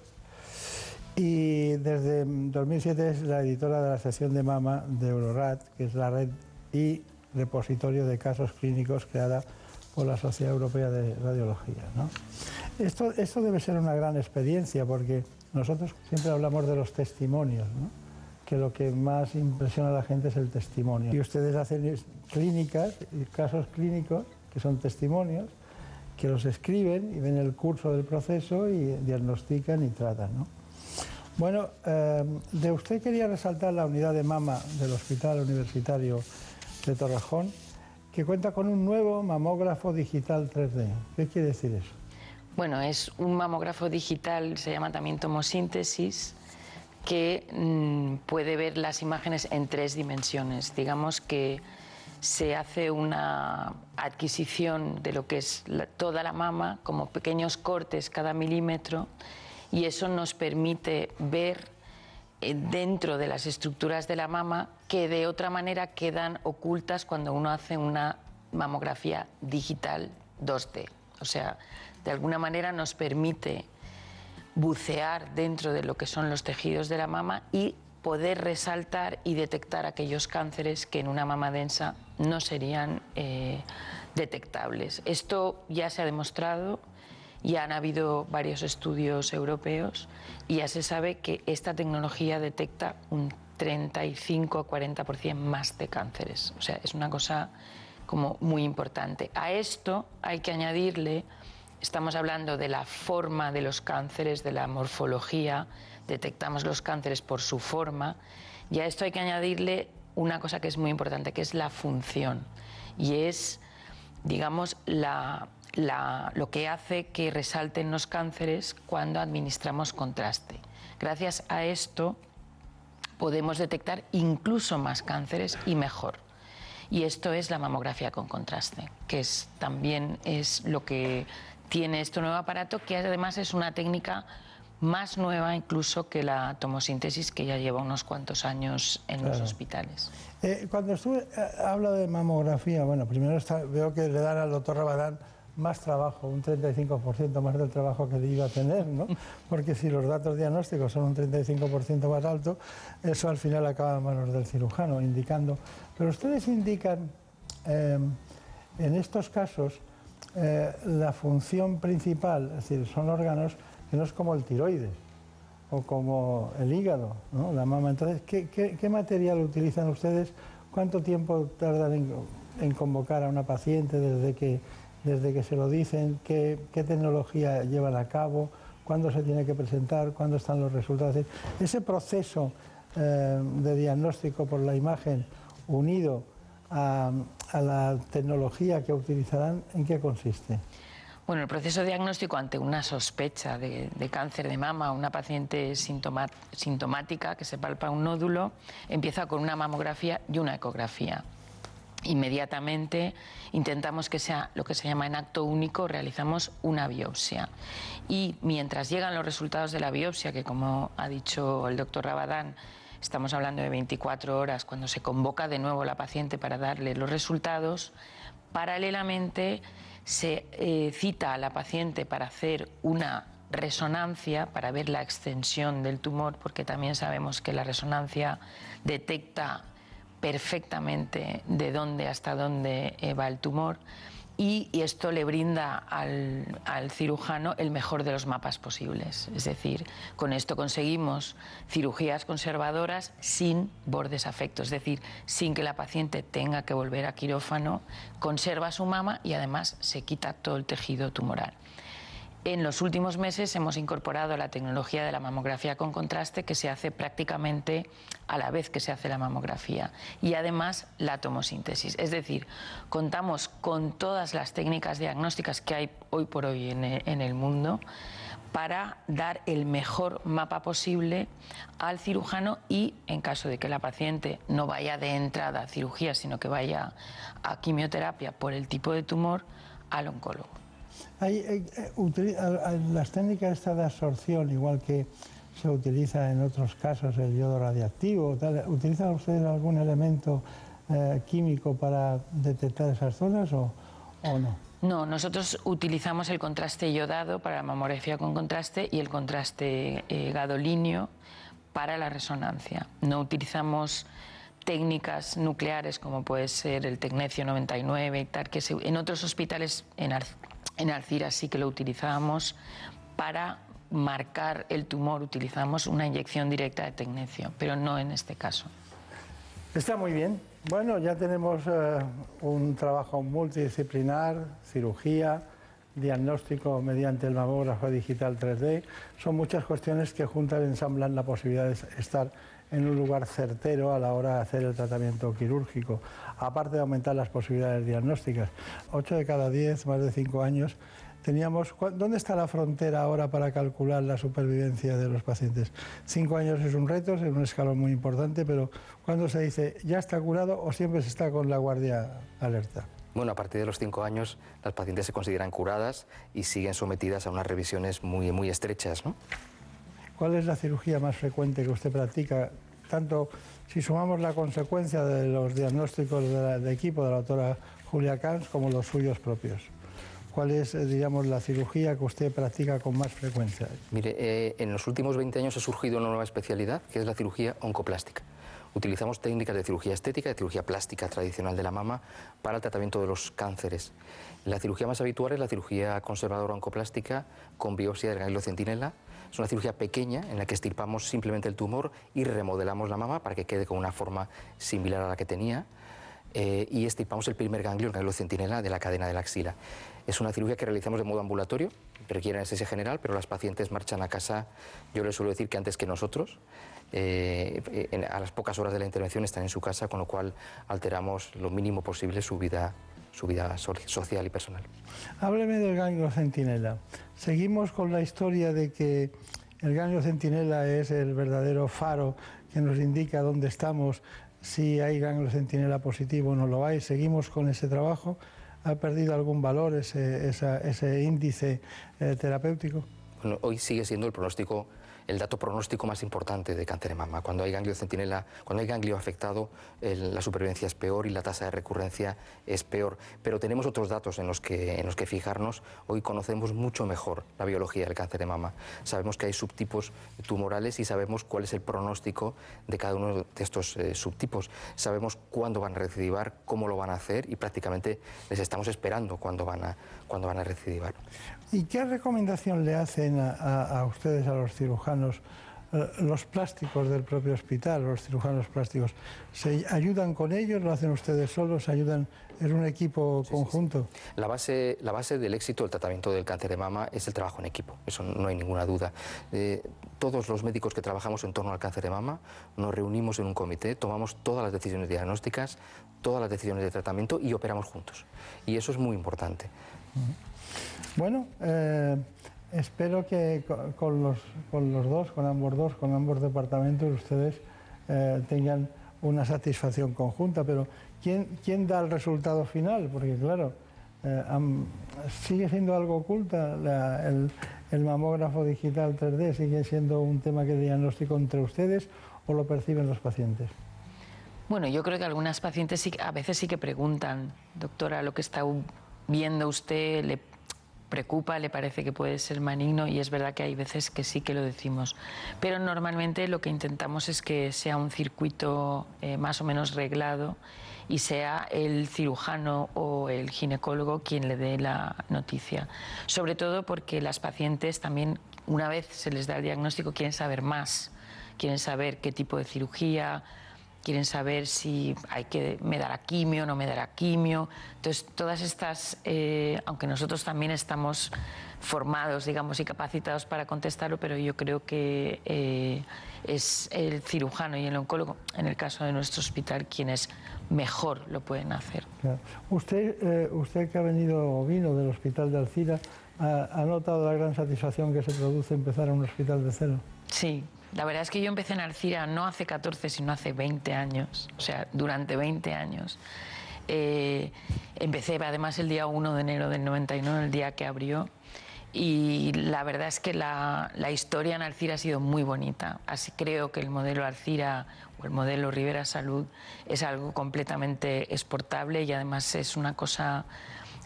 y desde 2007 es la editora de la sección de mama de Eurorat, que es la red y repositorio de casos clínicos creada por la Sociedad Europea de Radiología. Esto, esto debe ser una gran experiencia porque nosotros siempre hablamos de los testimonios. Que lo que más impresiona a la gente es el testimonio. Y ustedes hacen clínicas, y casos clínicos, que son testimonios, que los escriben y ven el curso del proceso y diagnostican y tratan. ¿no? Bueno, eh, de usted quería resaltar la unidad de mama del Hospital Universitario de Torrejón, que cuenta con un nuevo mamógrafo digital 3D. ¿Qué quiere decir eso? Bueno, es un mamógrafo digital, se llama también tomosíntesis, que mm, puede ver las imágenes en tres dimensiones. Digamos que se hace una adquisición de lo que es toda la mama, como pequeños cortes cada milímetro, y eso nos permite ver eh, dentro de las estructuras de la mama que de otra manera quedan ocultas cuando uno hace una mamografía digital 2D. O sea, de alguna manera nos permite bucear dentro de lo que son los tejidos de la mama y poder resaltar y detectar aquellos cánceres que en una mama densa no serían eh, detectables. Esto ya se ha demostrado, ya han habido varios estudios europeos y ya se sabe que esta tecnología detecta un 35 o 40% más de cánceres. O sea, es una cosa como muy importante. A esto hay que añadirle Estamos hablando de la forma de los cánceres, de la morfología, detectamos los cánceres por su forma y a esto hay que añadirle una cosa que es muy importante, que es la función y es, digamos, lo que hace que resalten los cánceres cuando administramos contraste. Gracias a esto podemos detectar incluso más cánceres y mejor. Y esto es la mamografía con contraste, que es, también es lo que tiene este nuevo aparato, que además es una técnica más nueva incluso que la tomosíntesis, que ya lleva unos cuantos años en los hospitales. Eh, cuando estuve, eh, habla de mamografía, bueno, primero está- veo que le dan al doctor Rabadán más trabajo, un 35% más del trabajo que iba a tener, ¿no? Porque si los datos diagnósticos son un 35% más alto, eso al final acaba en manos del cirujano, indicando. Pero ustedes indican eh, en estos casos eh, la función principal, es decir, son órganos que no es como el tiroides o como el hígado, ¿no? la mama. Entonces, ¿qué, material utilizan ustedes? ¿Cuánto tiempo tardan en, convocar a una paciente desde que, desde que se lo dicen? ¿Qué, tecnología llevan a cabo? ¿Cuándo se tiene que presentar? ¿Cuándo están los resultados? Ese proceso eh, de diagnóstico por la imagen unido a, a la tecnología que utilizarán, ¿en qué consiste? Bueno, el proceso diagnóstico ante una sospecha de, cáncer de mama, una paciente sintomática que se palpa un nódulo, empieza con una mamografía y una ecografía. Inmediatamente intentamos que sea lo que se llama en acto único, realizamos una biopsia. Y mientras llegan los resultados de la biopsia, que como ha dicho el doctor Rabadán, estamos hablando de 24 horas cuando se convoca de nuevo la paciente para darle los resultados, paralelamente se eh, cita a la paciente para hacer una resonancia para ver la extensión del tumor, porque también sabemos que la resonancia detecta perfectamente de dónde hasta dónde eh, va el tumor y, esto le brinda al, al cirujano el mejor de los mapas posibles. Es decir, con esto conseguimos cirugías conservadoras sin bordes afectos, es decir, sin que la paciente tenga que volver a quirófano, conserva su mama y además se quita todo el tejido tumoral. En los últimos meses hemos incorporado la tecnología de la mamografía con contraste que se hace prácticamente a la vez que se hace la mamografía y además la tomosíntesis. Es decir, contamos con todas las técnicas diagnósticas que hay hoy por hoy en el mundo para dar el mejor mapa posible al cirujano y en caso de que la paciente no vaya de entrada a cirugía, sino que vaya a quimioterapia por el tipo de tumor, al oncólogo. Eh, las técnicas estas de absorción, igual que se utiliza en otros casos el yodo radiactivo, tal, ¿utilizan ustedes algún elemento eh, químico para detectar esas zonas o, no? No, nosotros utilizamos el contraste iodado para la mamografía con contraste y el contraste eh, gadolíneo para la resonancia. No utilizamos técnicas nucleares como puede ser el tecnecio 99 y tal, que se- en otros hospitales, en, en Alcira sí que lo utilizábamos para marcar el tumor, utilizamos una inyección directa de tecnecio, pero no en este caso. Está muy bien. Bueno, ya tenemos eh, un trabajo multidisciplinar, cirugía, diagnóstico mediante el mamógrafo digital 3D. Son muchas cuestiones que juntas ensamblan la posibilidad de estar en un lugar certero a la hora de hacer el tratamiento quirúrgico, aparte de aumentar las posibilidades diagnósticas. 8 de cada 10, más de 5 años, teníamos... ¿cu- ¿Dónde está la frontera ahora para calcular la supervivencia de los pacientes? Cinco años es un reto, es un escalón muy importante, pero cuando se dice ya está curado o siempre se está con la guardia alerta? Bueno, a partir de los cinco años las pacientes se consideran curadas y siguen sometidas a unas revisiones muy, muy estrechas. ¿no? ¿Cuál es la cirugía más frecuente que usted practica? Tanto si sumamos la consecuencia de los diagnósticos de, equipo de la doctora Julia Camps como los suyos propios. ¿Cuál es, eh, digamos, la cirugía que usted practica con más frecuencia? Mire, eh, en los últimos 20 años ha surgido una nueva especialidad que es la cirugía oncoplástica. Utilizamos técnicas de cirugía estética, de cirugía plástica tradicional de la mama para el tratamiento de los cánceres. La cirugía más habitual es la cirugía conservadora oncoplástica con biopsia del ganglio centinela. Es una cirugía pequeña en la que estirpamos simplemente el tumor y remodelamos la mama para que quede con una forma similar a la que tenía. eh, y estirpamos el primer ganglio, el ganglio centinela de la cadena de la axila. Es una cirugía que realizamos de modo ambulatorio, requiere anestesia general, pero las pacientes marchan a casa, yo les suelo decir que antes que nosotros, eh, a las pocas horas de la intervención están en su casa, con lo cual alteramos lo mínimo posible su vida, su vida so- social y personal. Hábleme del ganglio centinela. Seguimos con la historia de que el ganglio centinela es el verdadero faro que nos indica dónde estamos, si hay ganglio centinela positivo o no lo hay. Seguimos con ese trabajo. ¿Ha perdido algún valor ese, esa- ese índice eh, terapéutico? Bueno, hoy sigue siendo el pronóstico, el dato pronóstico más importante de cáncer de mama. Cuando hay ganglio centinela, cuando hay ganglio afectado, la supervivencia es peor y la tasa de recurrencia es peor. Pero tenemos otros datos en los que, en los que fijarnos. Hoy conocemos mucho mejor la biología del cáncer de mama. Sabemos que hay subtipos tumorales y sabemos cuál es el pronóstico de cada uno de estos eh, subtipos. Sabemos cuándo van a recidivar, cómo lo van a hacer y prácticamente les estamos esperando cuándo van a, cuándo van a recidivar. ¿Y qué recomendación le hacen a, a- a ustedes, a los cirujanos, eh, los plásticos del propio hospital, los cirujanos plásticos? ¿Se ayudan con ellos? ¿Lo hacen ustedes solos? ¿Ayudan en un equipo conjunto? La base, la base del éxito del tratamiento del cáncer de mama es el trabajo en equipo, eso no hay ninguna duda. Eh, todos los médicos que trabajamos en torno al cáncer de mama nos reunimos en un comité, tomamos todas las decisiones diagnósticas, todas las decisiones de tratamiento y operamos juntos. Y eso es muy importante. Bueno, eh, espero que co- con los, con los dos, con ambos dos, con ambos departamentos, ustedes eh, tengan una satisfacción conjunta, pero ¿quién, quién da el resultado final? Porque claro, eh, sigue siendo algo oculta el, mamógrafo digital 3D, sigue siendo un tema que diagnóstico entre ustedes o lo perciben los pacientes. Bueno, yo creo que algunas pacientes sí, a veces sí que preguntan, doctora, lo que está viendo usted le preocupa, le parece que puede ser maligno y es verdad que hay veces que sí que lo decimos. Pero normalmente lo que intentamos es que sea un circuito eh, más o menos reglado y sea el cirujano o el ginecólogo quien le dé la noticia. Sobre todo porque las pacientes también, una vez se les da el diagnóstico, quieren saber más, quieren saber qué tipo de cirugía, quieren saber si hay que me dará quimio, no me dará quimio. Entonces, todas estas, eh, aunque nosotros también estamos formados, digamos, y capacitados para contestarlo, pero yo creo que eh, es el cirujano y el oncólogo, en el caso de nuestro hospital, quienes mejor lo pueden hacer. Claro. Usted, eh, usted que ha venido o vino del hospital de Alcira, ¿ha, ha notado la gran satisfacción que se produce empezar en un hospital de cero? Sí, la verdad es que yo empecé en Alcira no hace 14, sino hace 20 años, o sea, durante 20 años. Eh, empecé además el día 1 de enero del 99, el día que abrió, y la verdad es que la, la historia en Alcira ha sido muy bonita. Así creo que el modelo Alcira o el modelo Rivera Salud es algo completamente exportable y además es una cosa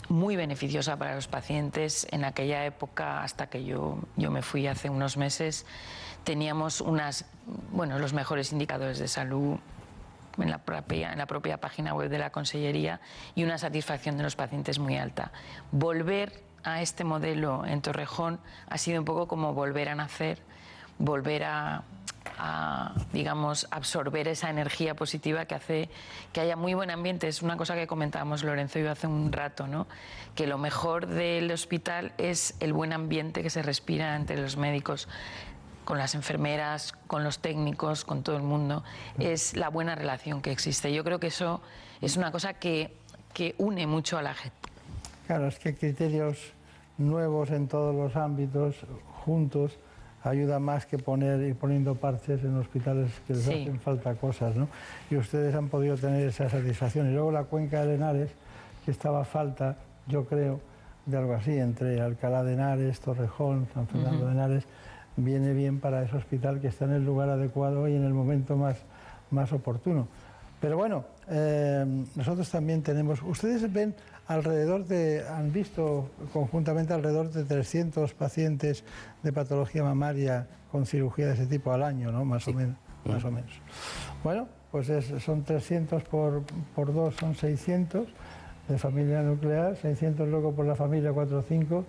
muy beneficiosa para los pacientes. En aquella época, hasta que yo, yo me fui hace unos meses, teníamos unas, bueno, los mejores indicadores de salud en la, propia, en la propia página web de la Consellería y una satisfacción de los pacientes muy alta. Volver a este modelo en Torrejón ha sido un poco como volver a nacer, volver a, a, digamos, absorber esa energía positiva que hace que haya muy buen ambiente. Es una cosa que comentábamos Lorenzo y yo hace un rato, ¿no? que lo mejor del hospital es el buen ambiente que se respira entre los médicos con las enfermeras, con los técnicos, con todo el mundo, es la buena relación que existe. Yo creo que eso es una cosa que, que une mucho a la gente. Claro, es que criterios nuevos en todos los ámbitos, juntos, ayuda más que poner ir poniendo parches en hospitales que les Sí. hacen falta cosas, ¿no? Y ustedes han podido tener esa satisfacción. Y luego la cuenca de Henares, que estaba falta, yo creo, de algo así, entre Alcalá de Henares, Torrejón, San Fernando de Henares, viene bien para ese hospital que está en el lugar adecuado y en el momento más, más oportuno. Pero bueno, eh, nosotros también tenemos, ustedes ven alrededor de, han visto conjuntamente alrededor de 300 pacientes de patología mamaria con cirugía de ese tipo al año, ¿no? Más o menos. Más o menos. Bueno, pues es- son 300 por, por 2, son 600 de familia nuclear, 600 luego por la familia 4 o 5.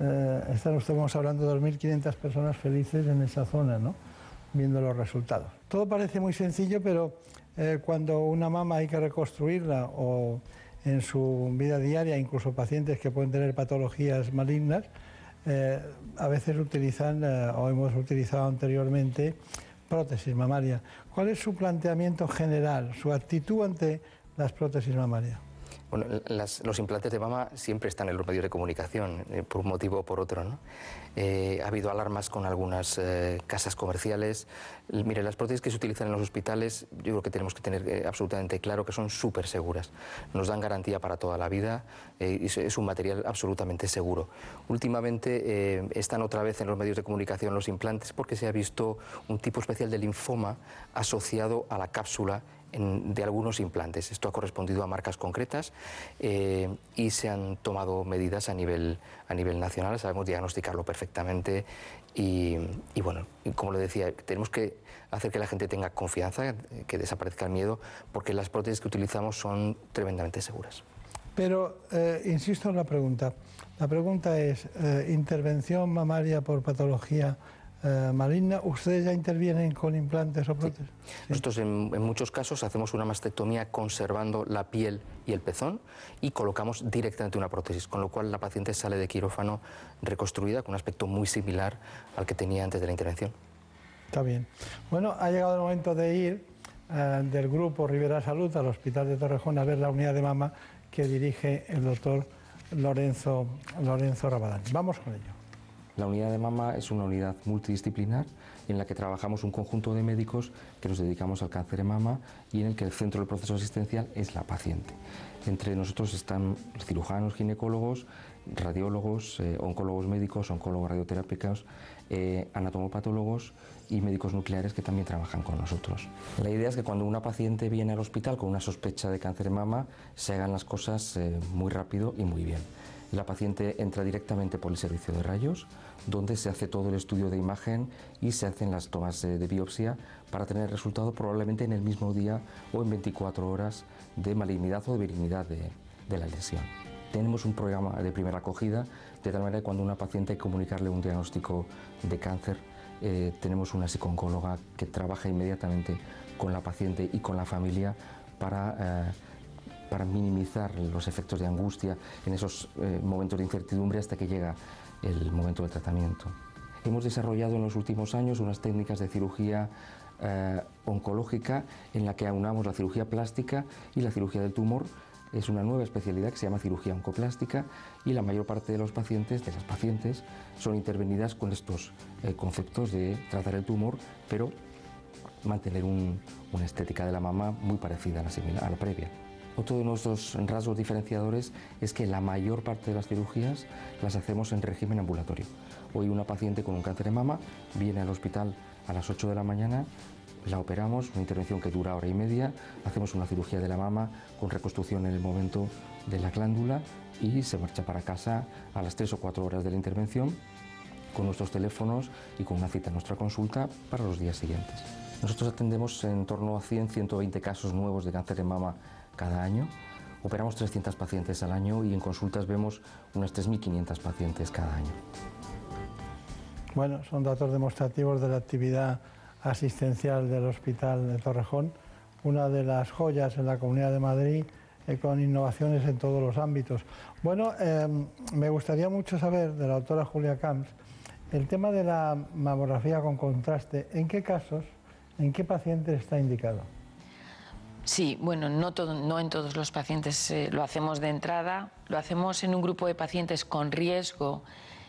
Eh, estamos hablando de 2.500 personas felices en esa zona, ¿no? viendo los resultados. Todo parece muy sencillo, pero eh, cuando una mama hay que reconstruirla o en su vida diaria, incluso pacientes que pueden tener patologías malignas, eh, a veces utilizan o hemos utilizado anteriormente prótesis mamaria. ¿Cuál es su planteamiento general, su actitud ante las prótesis mamarias? Bueno, las- los implantes de mama siempre están en los medios de comunicación, eh, por un motivo o por otro. ¿no? Eh, ha habido alarmas con algunas eh, casas comerciales. Mire, las prótesis que se utilizan en los hospitales, yo creo que tenemos que tener eh, absolutamente claro que son súper seguras. Nos dan garantía para toda la vida eh, y es- es un material absolutamente seguro. Últimamente eh, están otra vez en los medios de comunicación los implantes porque se ha visto un tipo especial de linfoma asociado a la cápsula de algunos implantes. Esto ha correspondido a marcas concretas eh, y se han tomado medidas a nivel, a nivel nacional, sabemos diagnosticarlo perfectamente y, bueno, como le decía, tenemos que hacer que la gente tenga confianza, que desaparezca el miedo, porque las prótesis que utilizamos son tremendamente seguras. Pero eh, insisto en la pregunta. La pregunta es, eh, ¿intervención mamaria por patología eh, maligna? ¿Ustedes ya intervienen con implantes o prótesis? Nosotros en, en muchos casos hacemos una mastectomía conservando la piel y el pezón y colocamos directamente una prótesis, con lo cual la paciente sale de quirófano reconstruida con un aspecto muy similar al que tenía antes de la intervención. Está bien. Bueno, ha llegado el momento de ir eh, del grupo Rivera Salud al Hospital de Torrejón a ver la unidad de mama que dirige el doctor Lorenzo, Lorenzo Rabadán. Vamos con ello. La unidad de mama es una unidad multidisciplinar en la que trabajamos un conjunto de médicos que nos dedicamos al cáncer de mama y en el que el centro del proceso asistencial es la paciente. Entre nosotros están cirujanos, ginecólogos, radiólogos, eh, oncólogos médicos, oncólogos radioterápicos, eh, anatomopatólogos y médicos nucleares que también trabajan con nosotros. La idea es que cuando una paciente viene al hospital con una sospecha de cáncer de mama, se hagan las cosas eh, muy rápido y muy bien. La paciente entra directamente por el servicio de rayos, donde se hace todo el estudio de imagen y se hacen las tomas de biopsia para tener el resultado probablemente en el mismo día o en 24 horas de malignidad o de benignidad de, la lesión. Tenemos un programa de primera acogida, de tal manera que cuando una paciente comunicarle un diagnóstico de cáncer, eh, tenemos una psicooncóloga que trabaja inmediatamente con la paciente y con la familia para, eh, minimizar los efectos de angustia en esos eh, momentos de incertidumbre hasta que llega el momento del tratamiento. Hemos desarrollado en los últimos años unas técnicas de cirugía eh, oncológica en la que aunamos la cirugía plástica y la cirugía del tumor. Es una nueva especialidad que se llama cirugía oncoplástica y la mayor parte de los pacientes, de las pacientes, son intervenidas con estos eh, conceptos de tratar el tumor, pero mantener un- una estética de la mama muy parecida a la, a la previa. Otro de nuestros rasgos diferenciadores es que la mayor parte de las cirugías las hacemos en régimen ambulatorio. Hoy una paciente con un cáncer de mama viene al hospital a las 8 de la mañana, la operamos, una intervención que dura hora y media, hacemos una cirugía de la mama con reconstrucción en el momento de la glándula y se marcha para casa a las 3 o 4 horas de la intervención con nuestros teléfonos y con una cita en nuestra consulta para los días siguientes. Nosotros atendemos en torno a 100-120 casos nuevos de cáncer de mama cada año. Operamos 300 pacientes al año y en consultas vemos unas 3.500 pacientes cada año. Bueno, son datos demostrativos de la actividad asistencial del Hospital de Torrejón, una de las joyas en la Comunidad de Madrid eh, con innovaciones en todos los ámbitos. Bueno, eh, me gustaría mucho saber de la doctora Julia Camps el tema de la mamografía con contraste. ¿En qué casos, en qué pacientes está indicado? Sí, bueno, no, todo- no en todos los pacientes eh, lo hacemos de entrada, lo hacemos en un grupo de pacientes con riesgo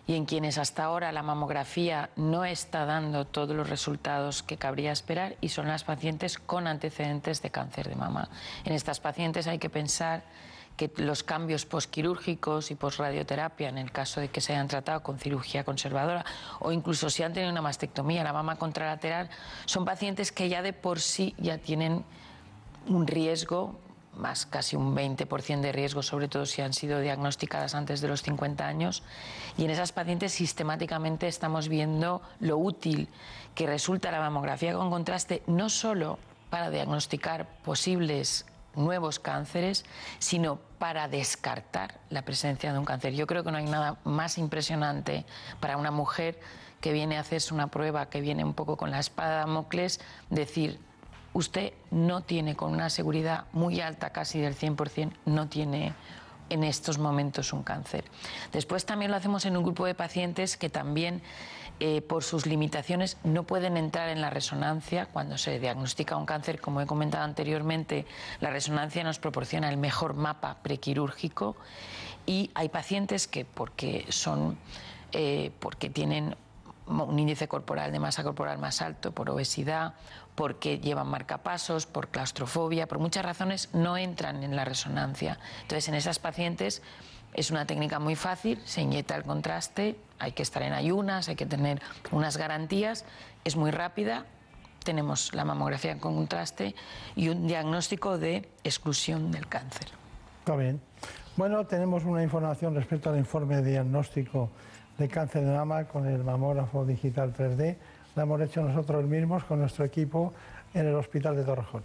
y en quienes hasta ahora la mamografía no está dando todos los resultados que cabría esperar y son las pacientes con antecedentes de cáncer de mama. En estas pacientes hay que pensar que los cambios posquirúrgicos y posradioterapia, en el caso de que se hayan tratado con cirugía conservadora o incluso si han tenido una mastectomía, la mama contralateral, son pacientes que ya de por sí ya tienen un riesgo, más casi un 20% de riesgo, sobre todo si han sido diagnosticadas antes de los 50 años. Y en esas pacientes sistemáticamente estamos viendo lo útil que resulta la mamografía con contraste, no solo para diagnosticar posibles nuevos cánceres, sino para descartar la presencia de un cáncer. Yo creo que no hay nada más impresionante para una mujer que viene a hacerse una prueba, que viene un poco con la espada de Damocles, decir, usted no tiene con una seguridad muy alta, casi del 100%, no tiene en estos momentos un cáncer. Después también lo hacemos en un grupo de pacientes que también eh, por sus limitaciones no pueden entrar en la resonancia cuando se diagnostica un cáncer. Como he comentado anteriormente, la resonancia nos proporciona el mejor mapa prequirúrgico y hay pacientes que porque son eh, porque tienen un índice corporal de masa corporal más alto, por obesidad, porque llevan marcapasos, por claustrofobia, por muchas razones no entran en la resonancia. Entonces, en esas pacientes es una técnica muy fácil, se inyecta el contraste, hay que estar en ayunas, hay que tener unas garantías, es muy rápida, tenemos la mamografía con contraste y un diagnóstico de exclusión del cáncer. Está bien. Bueno, tenemos una información respecto al informe de diagnóstico de cáncer de mama con el mamógrafo digital 3D. Lo hemos hecho nosotros mismos con nuestro equipo en el Hospital de Torrejón.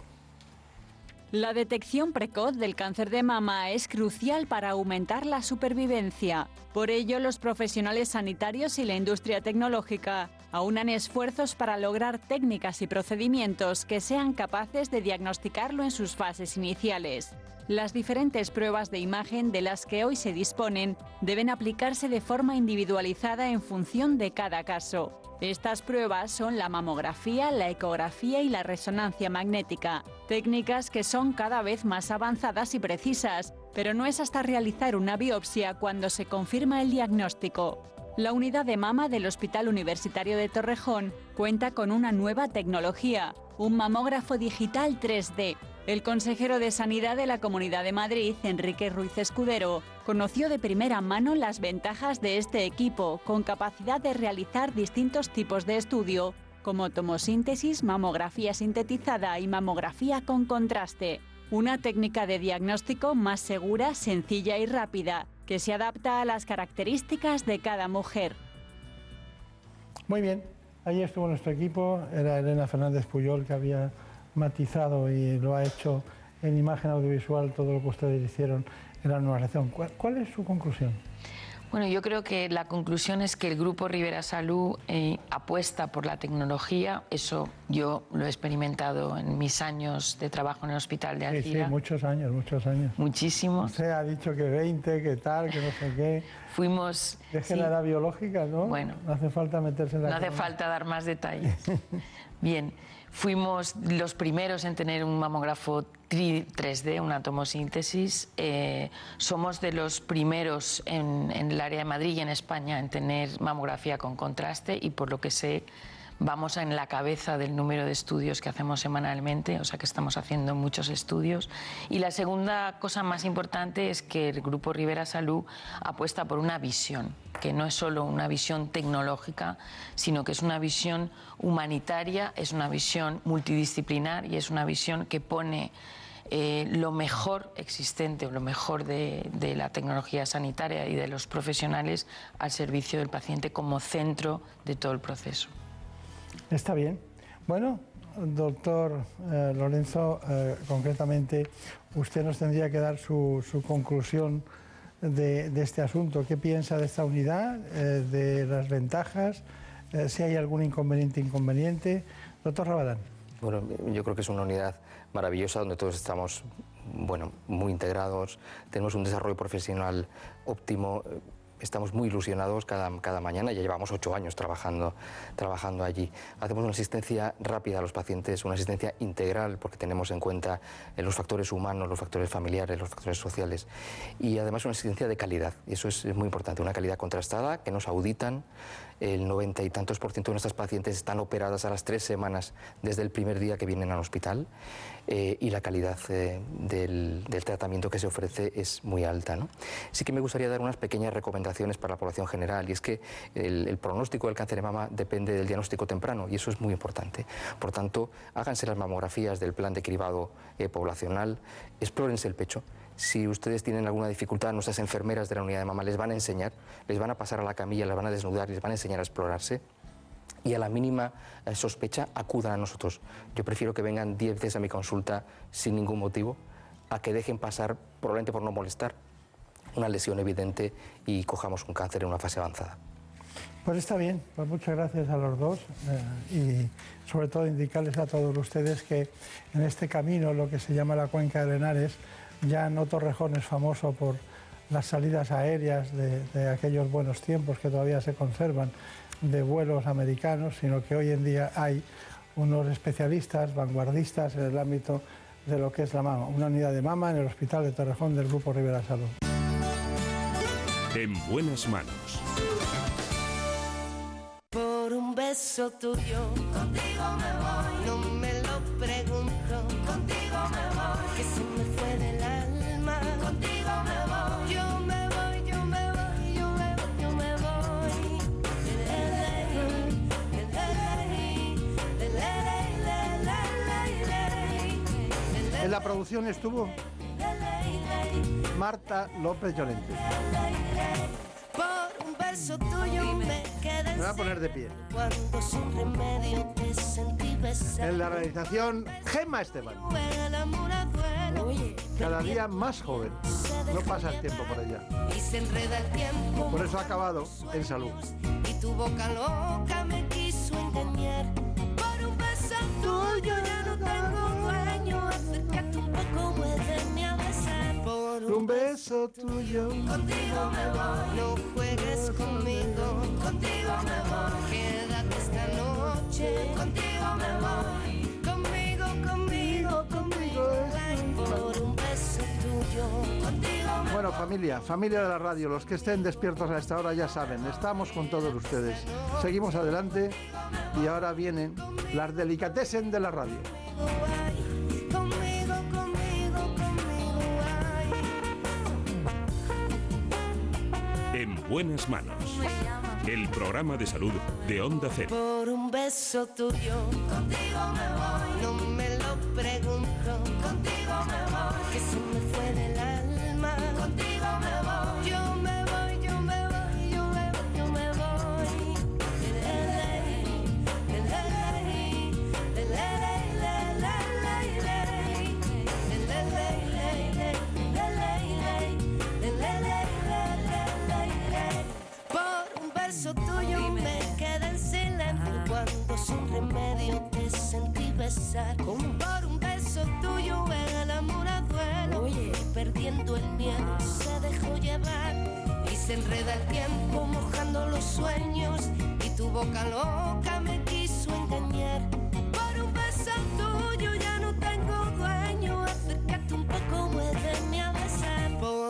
La detección precoz del cáncer de mama es crucial para aumentar la supervivencia. Por ello, los profesionales sanitarios y la industria tecnológica aunan esfuerzos para lograr técnicas y procedimientos que sean capaces de diagnosticarlo en sus fases iniciales. Las diferentes pruebas de imagen de las que hoy se disponen deben aplicarse de forma individualizada en función de cada caso. Estas pruebas son la mamografía, la ecografía y la resonancia magnética, técnicas que son cada vez más avanzadas y precisas, pero no es hasta realizar una biopsia cuando se confirma el diagnóstico. La unidad de mama del Hospital Universitario de Torrejón cuenta con una nueva tecnología, un mamógrafo digital 3D. El consejero de Sanidad de la Comunidad de Madrid, Enrique Ruiz Escudero, conoció de primera mano las ventajas de este equipo, con capacidad de realizar distintos tipos de estudio, como tomosíntesis, mamografía sintetizada y mamografía con contraste. Una técnica de diagnóstico más segura, sencilla y rápida, que se adapta a las características de cada mujer. Muy bien, ahí estuvo nuestro equipo, era Elena Fernández Puyol que había matizado y lo ha hecho en imagen audiovisual todo lo que ustedes hicieron en la nueva reacción. ¿Cuál, cuál es su conclusión? Bueno, yo creo que la conclusión es que el Grupo Rivera Salud eh, apuesta por la tecnología. Eso yo lo he experimentado en mis años de trabajo en el hospital de Sí, sí, Alcira. muchos años, muchos años. Muchísimos. Usted ha dicho que 20, que tal, que no sé qué. Fuimos... Deje sí. la edad biológica, ¿no? Bueno. No hace falta meterse en la No hace cama. falta dar más detalles. Bien, fuimos los primeros en tener un mamógrafo tri- 3D, una tomosíntesis. Eh, somos de los primeros en, en el área de Madrid y en España en tener mamografía con contraste y por lo que sé Vamos en la cabeza del número de estudios que hacemos semanalmente, o sea que estamos haciendo muchos estudios. Y la segunda cosa más importante es que el Grupo Rivera Salud apuesta por una visión, que no es solo una visión tecnológica, sino que es una visión humanitaria, es una visión multidisciplinar y es una visión que pone eh, lo mejor existente o lo mejor de, de la tecnología sanitaria y de los profesionales al servicio del paciente como centro de todo el proceso. Está bien. Bueno, doctor eh, Lorenzo, eh, concretamente, usted nos tendría que dar su, conclusión de, este asunto. ¿Qué piensa de esta unidad, eh, de las ventajas, si hay algún inconveniente, inconveniente? Doctor Rabadán. Bueno, yo creo que es una unidad maravillosa donde todos estamos bueno, muy integrados, tenemos un desarrollo profesional óptimo, estamos muy ilusionados cada, cada mañana, ya llevamos ocho años trabajando, trabajando allí. Hacemos una asistencia rápida a los pacientes, una asistencia integral porque tenemos en cuenta eh, los factores humanos, los factores familiares, los factores sociales y además una asistencia de calidad, y eso es, es muy importante, una calidad contrastada que nos auditan, el noventa y tantos por ciento de nuestras pacientes están operadas a las tres semanas desde el primer día que vienen al hospital eh, y la calidad eh, del, tratamiento que se ofrece es muy alta. ¿no? Sí que me gustaría dar unas pequeñas recomendaciones para la población general y es que el, el pronóstico del cáncer de mama depende del diagnóstico temprano y eso es muy importante. Por tanto, háganse las mamografías del plan de cribado eh, poblacional, explórense el pecho. Si ustedes tienen alguna dificultad, nuestras enfermeras de la unidad de mama les van a enseñar, les van a pasar a la camilla, les van a desnudar, les van a enseñar a explorarse y a la mínima eh, sospecha acudan a nosotros. Yo prefiero que vengan 10 veces a mi consulta sin ningún motivo a que dejen pasar, probablemente por no molestar, una lesión evidente y cojamos un cáncer en una fase avanzada. Pues está bien, pues muchas gracias a los dos eh, y sobre todo indicarles a todos ustedes que en este camino, lo que se llama la cuenca de Henares, ya no Torrejón es famoso por las salidas aéreas de, de aquellos buenos tiempos que todavía se conservan de vuelos americanos, sino que hoy en día hay unos especialistas, vanguardistas en el ámbito de lo que es la mama, una unidad de mama en el Hospital de Torrejón del Grupo Rivera Salud. En buenas manos. Por un beso tuyo, contigo me voy. No me lo pregunto, contigo me voy. Que se me fue del alma, contigo me voy. Yo me voy, yo me voy, yo me voy, yo me voy. En la producción estuvo Marta López Llorente. Por un beso tuyo me quedé Me voy a poner de pie. cuando sin remedio te sentí. En la realización, Gemma Esteban. Cada día más joven. No pasa el tiempo por ella. Por eso ha acabado en salud. Y tu boca loca me quiso engañar. Por un beso tuyo ya no tengo dueño. Acércate un poco, muéveme a besar. Por Un beso tuyo. Contigo me voy, no juegues conmigo. Contigo me voy, quédate esta noche. Contigo me voy, conmigo, conmigo, conmigo. Ay, por un beso tuyo. Contigo me Bueno, familia, familia de la radio, los que estén despiertos a esta hora ya saben, estamos con todos ustedes. Seguimos adelante y ahora vienen las delicatessen de la radio. En buenas manos. El programa de salud de Onda Cero. Por un beso tuyo, contigo me voy. No me lo pregunto, contigo me voy. Que se me fue del alma, contigo beso tuyo me quedé en silencio cuando sin remedio te sentí besar. Por un beso tuyo el amor a duelo. Y perdiendo el miedo se dejó llevar y se enreda el tiempo mojando los sueños. Y tu boca loca me quiso engañar. Por un beso tuyo ya no tengo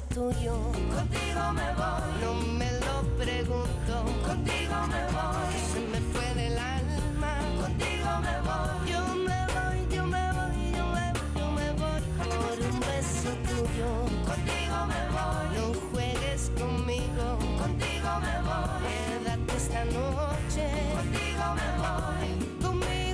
tuyo. Contigo me voy. No me lo pregunto. Contigo me voy. Se me fue del alma. Contigo me voy. Yo me voy, yo me voy, yo me voy, yo me voy por un beso tuyo.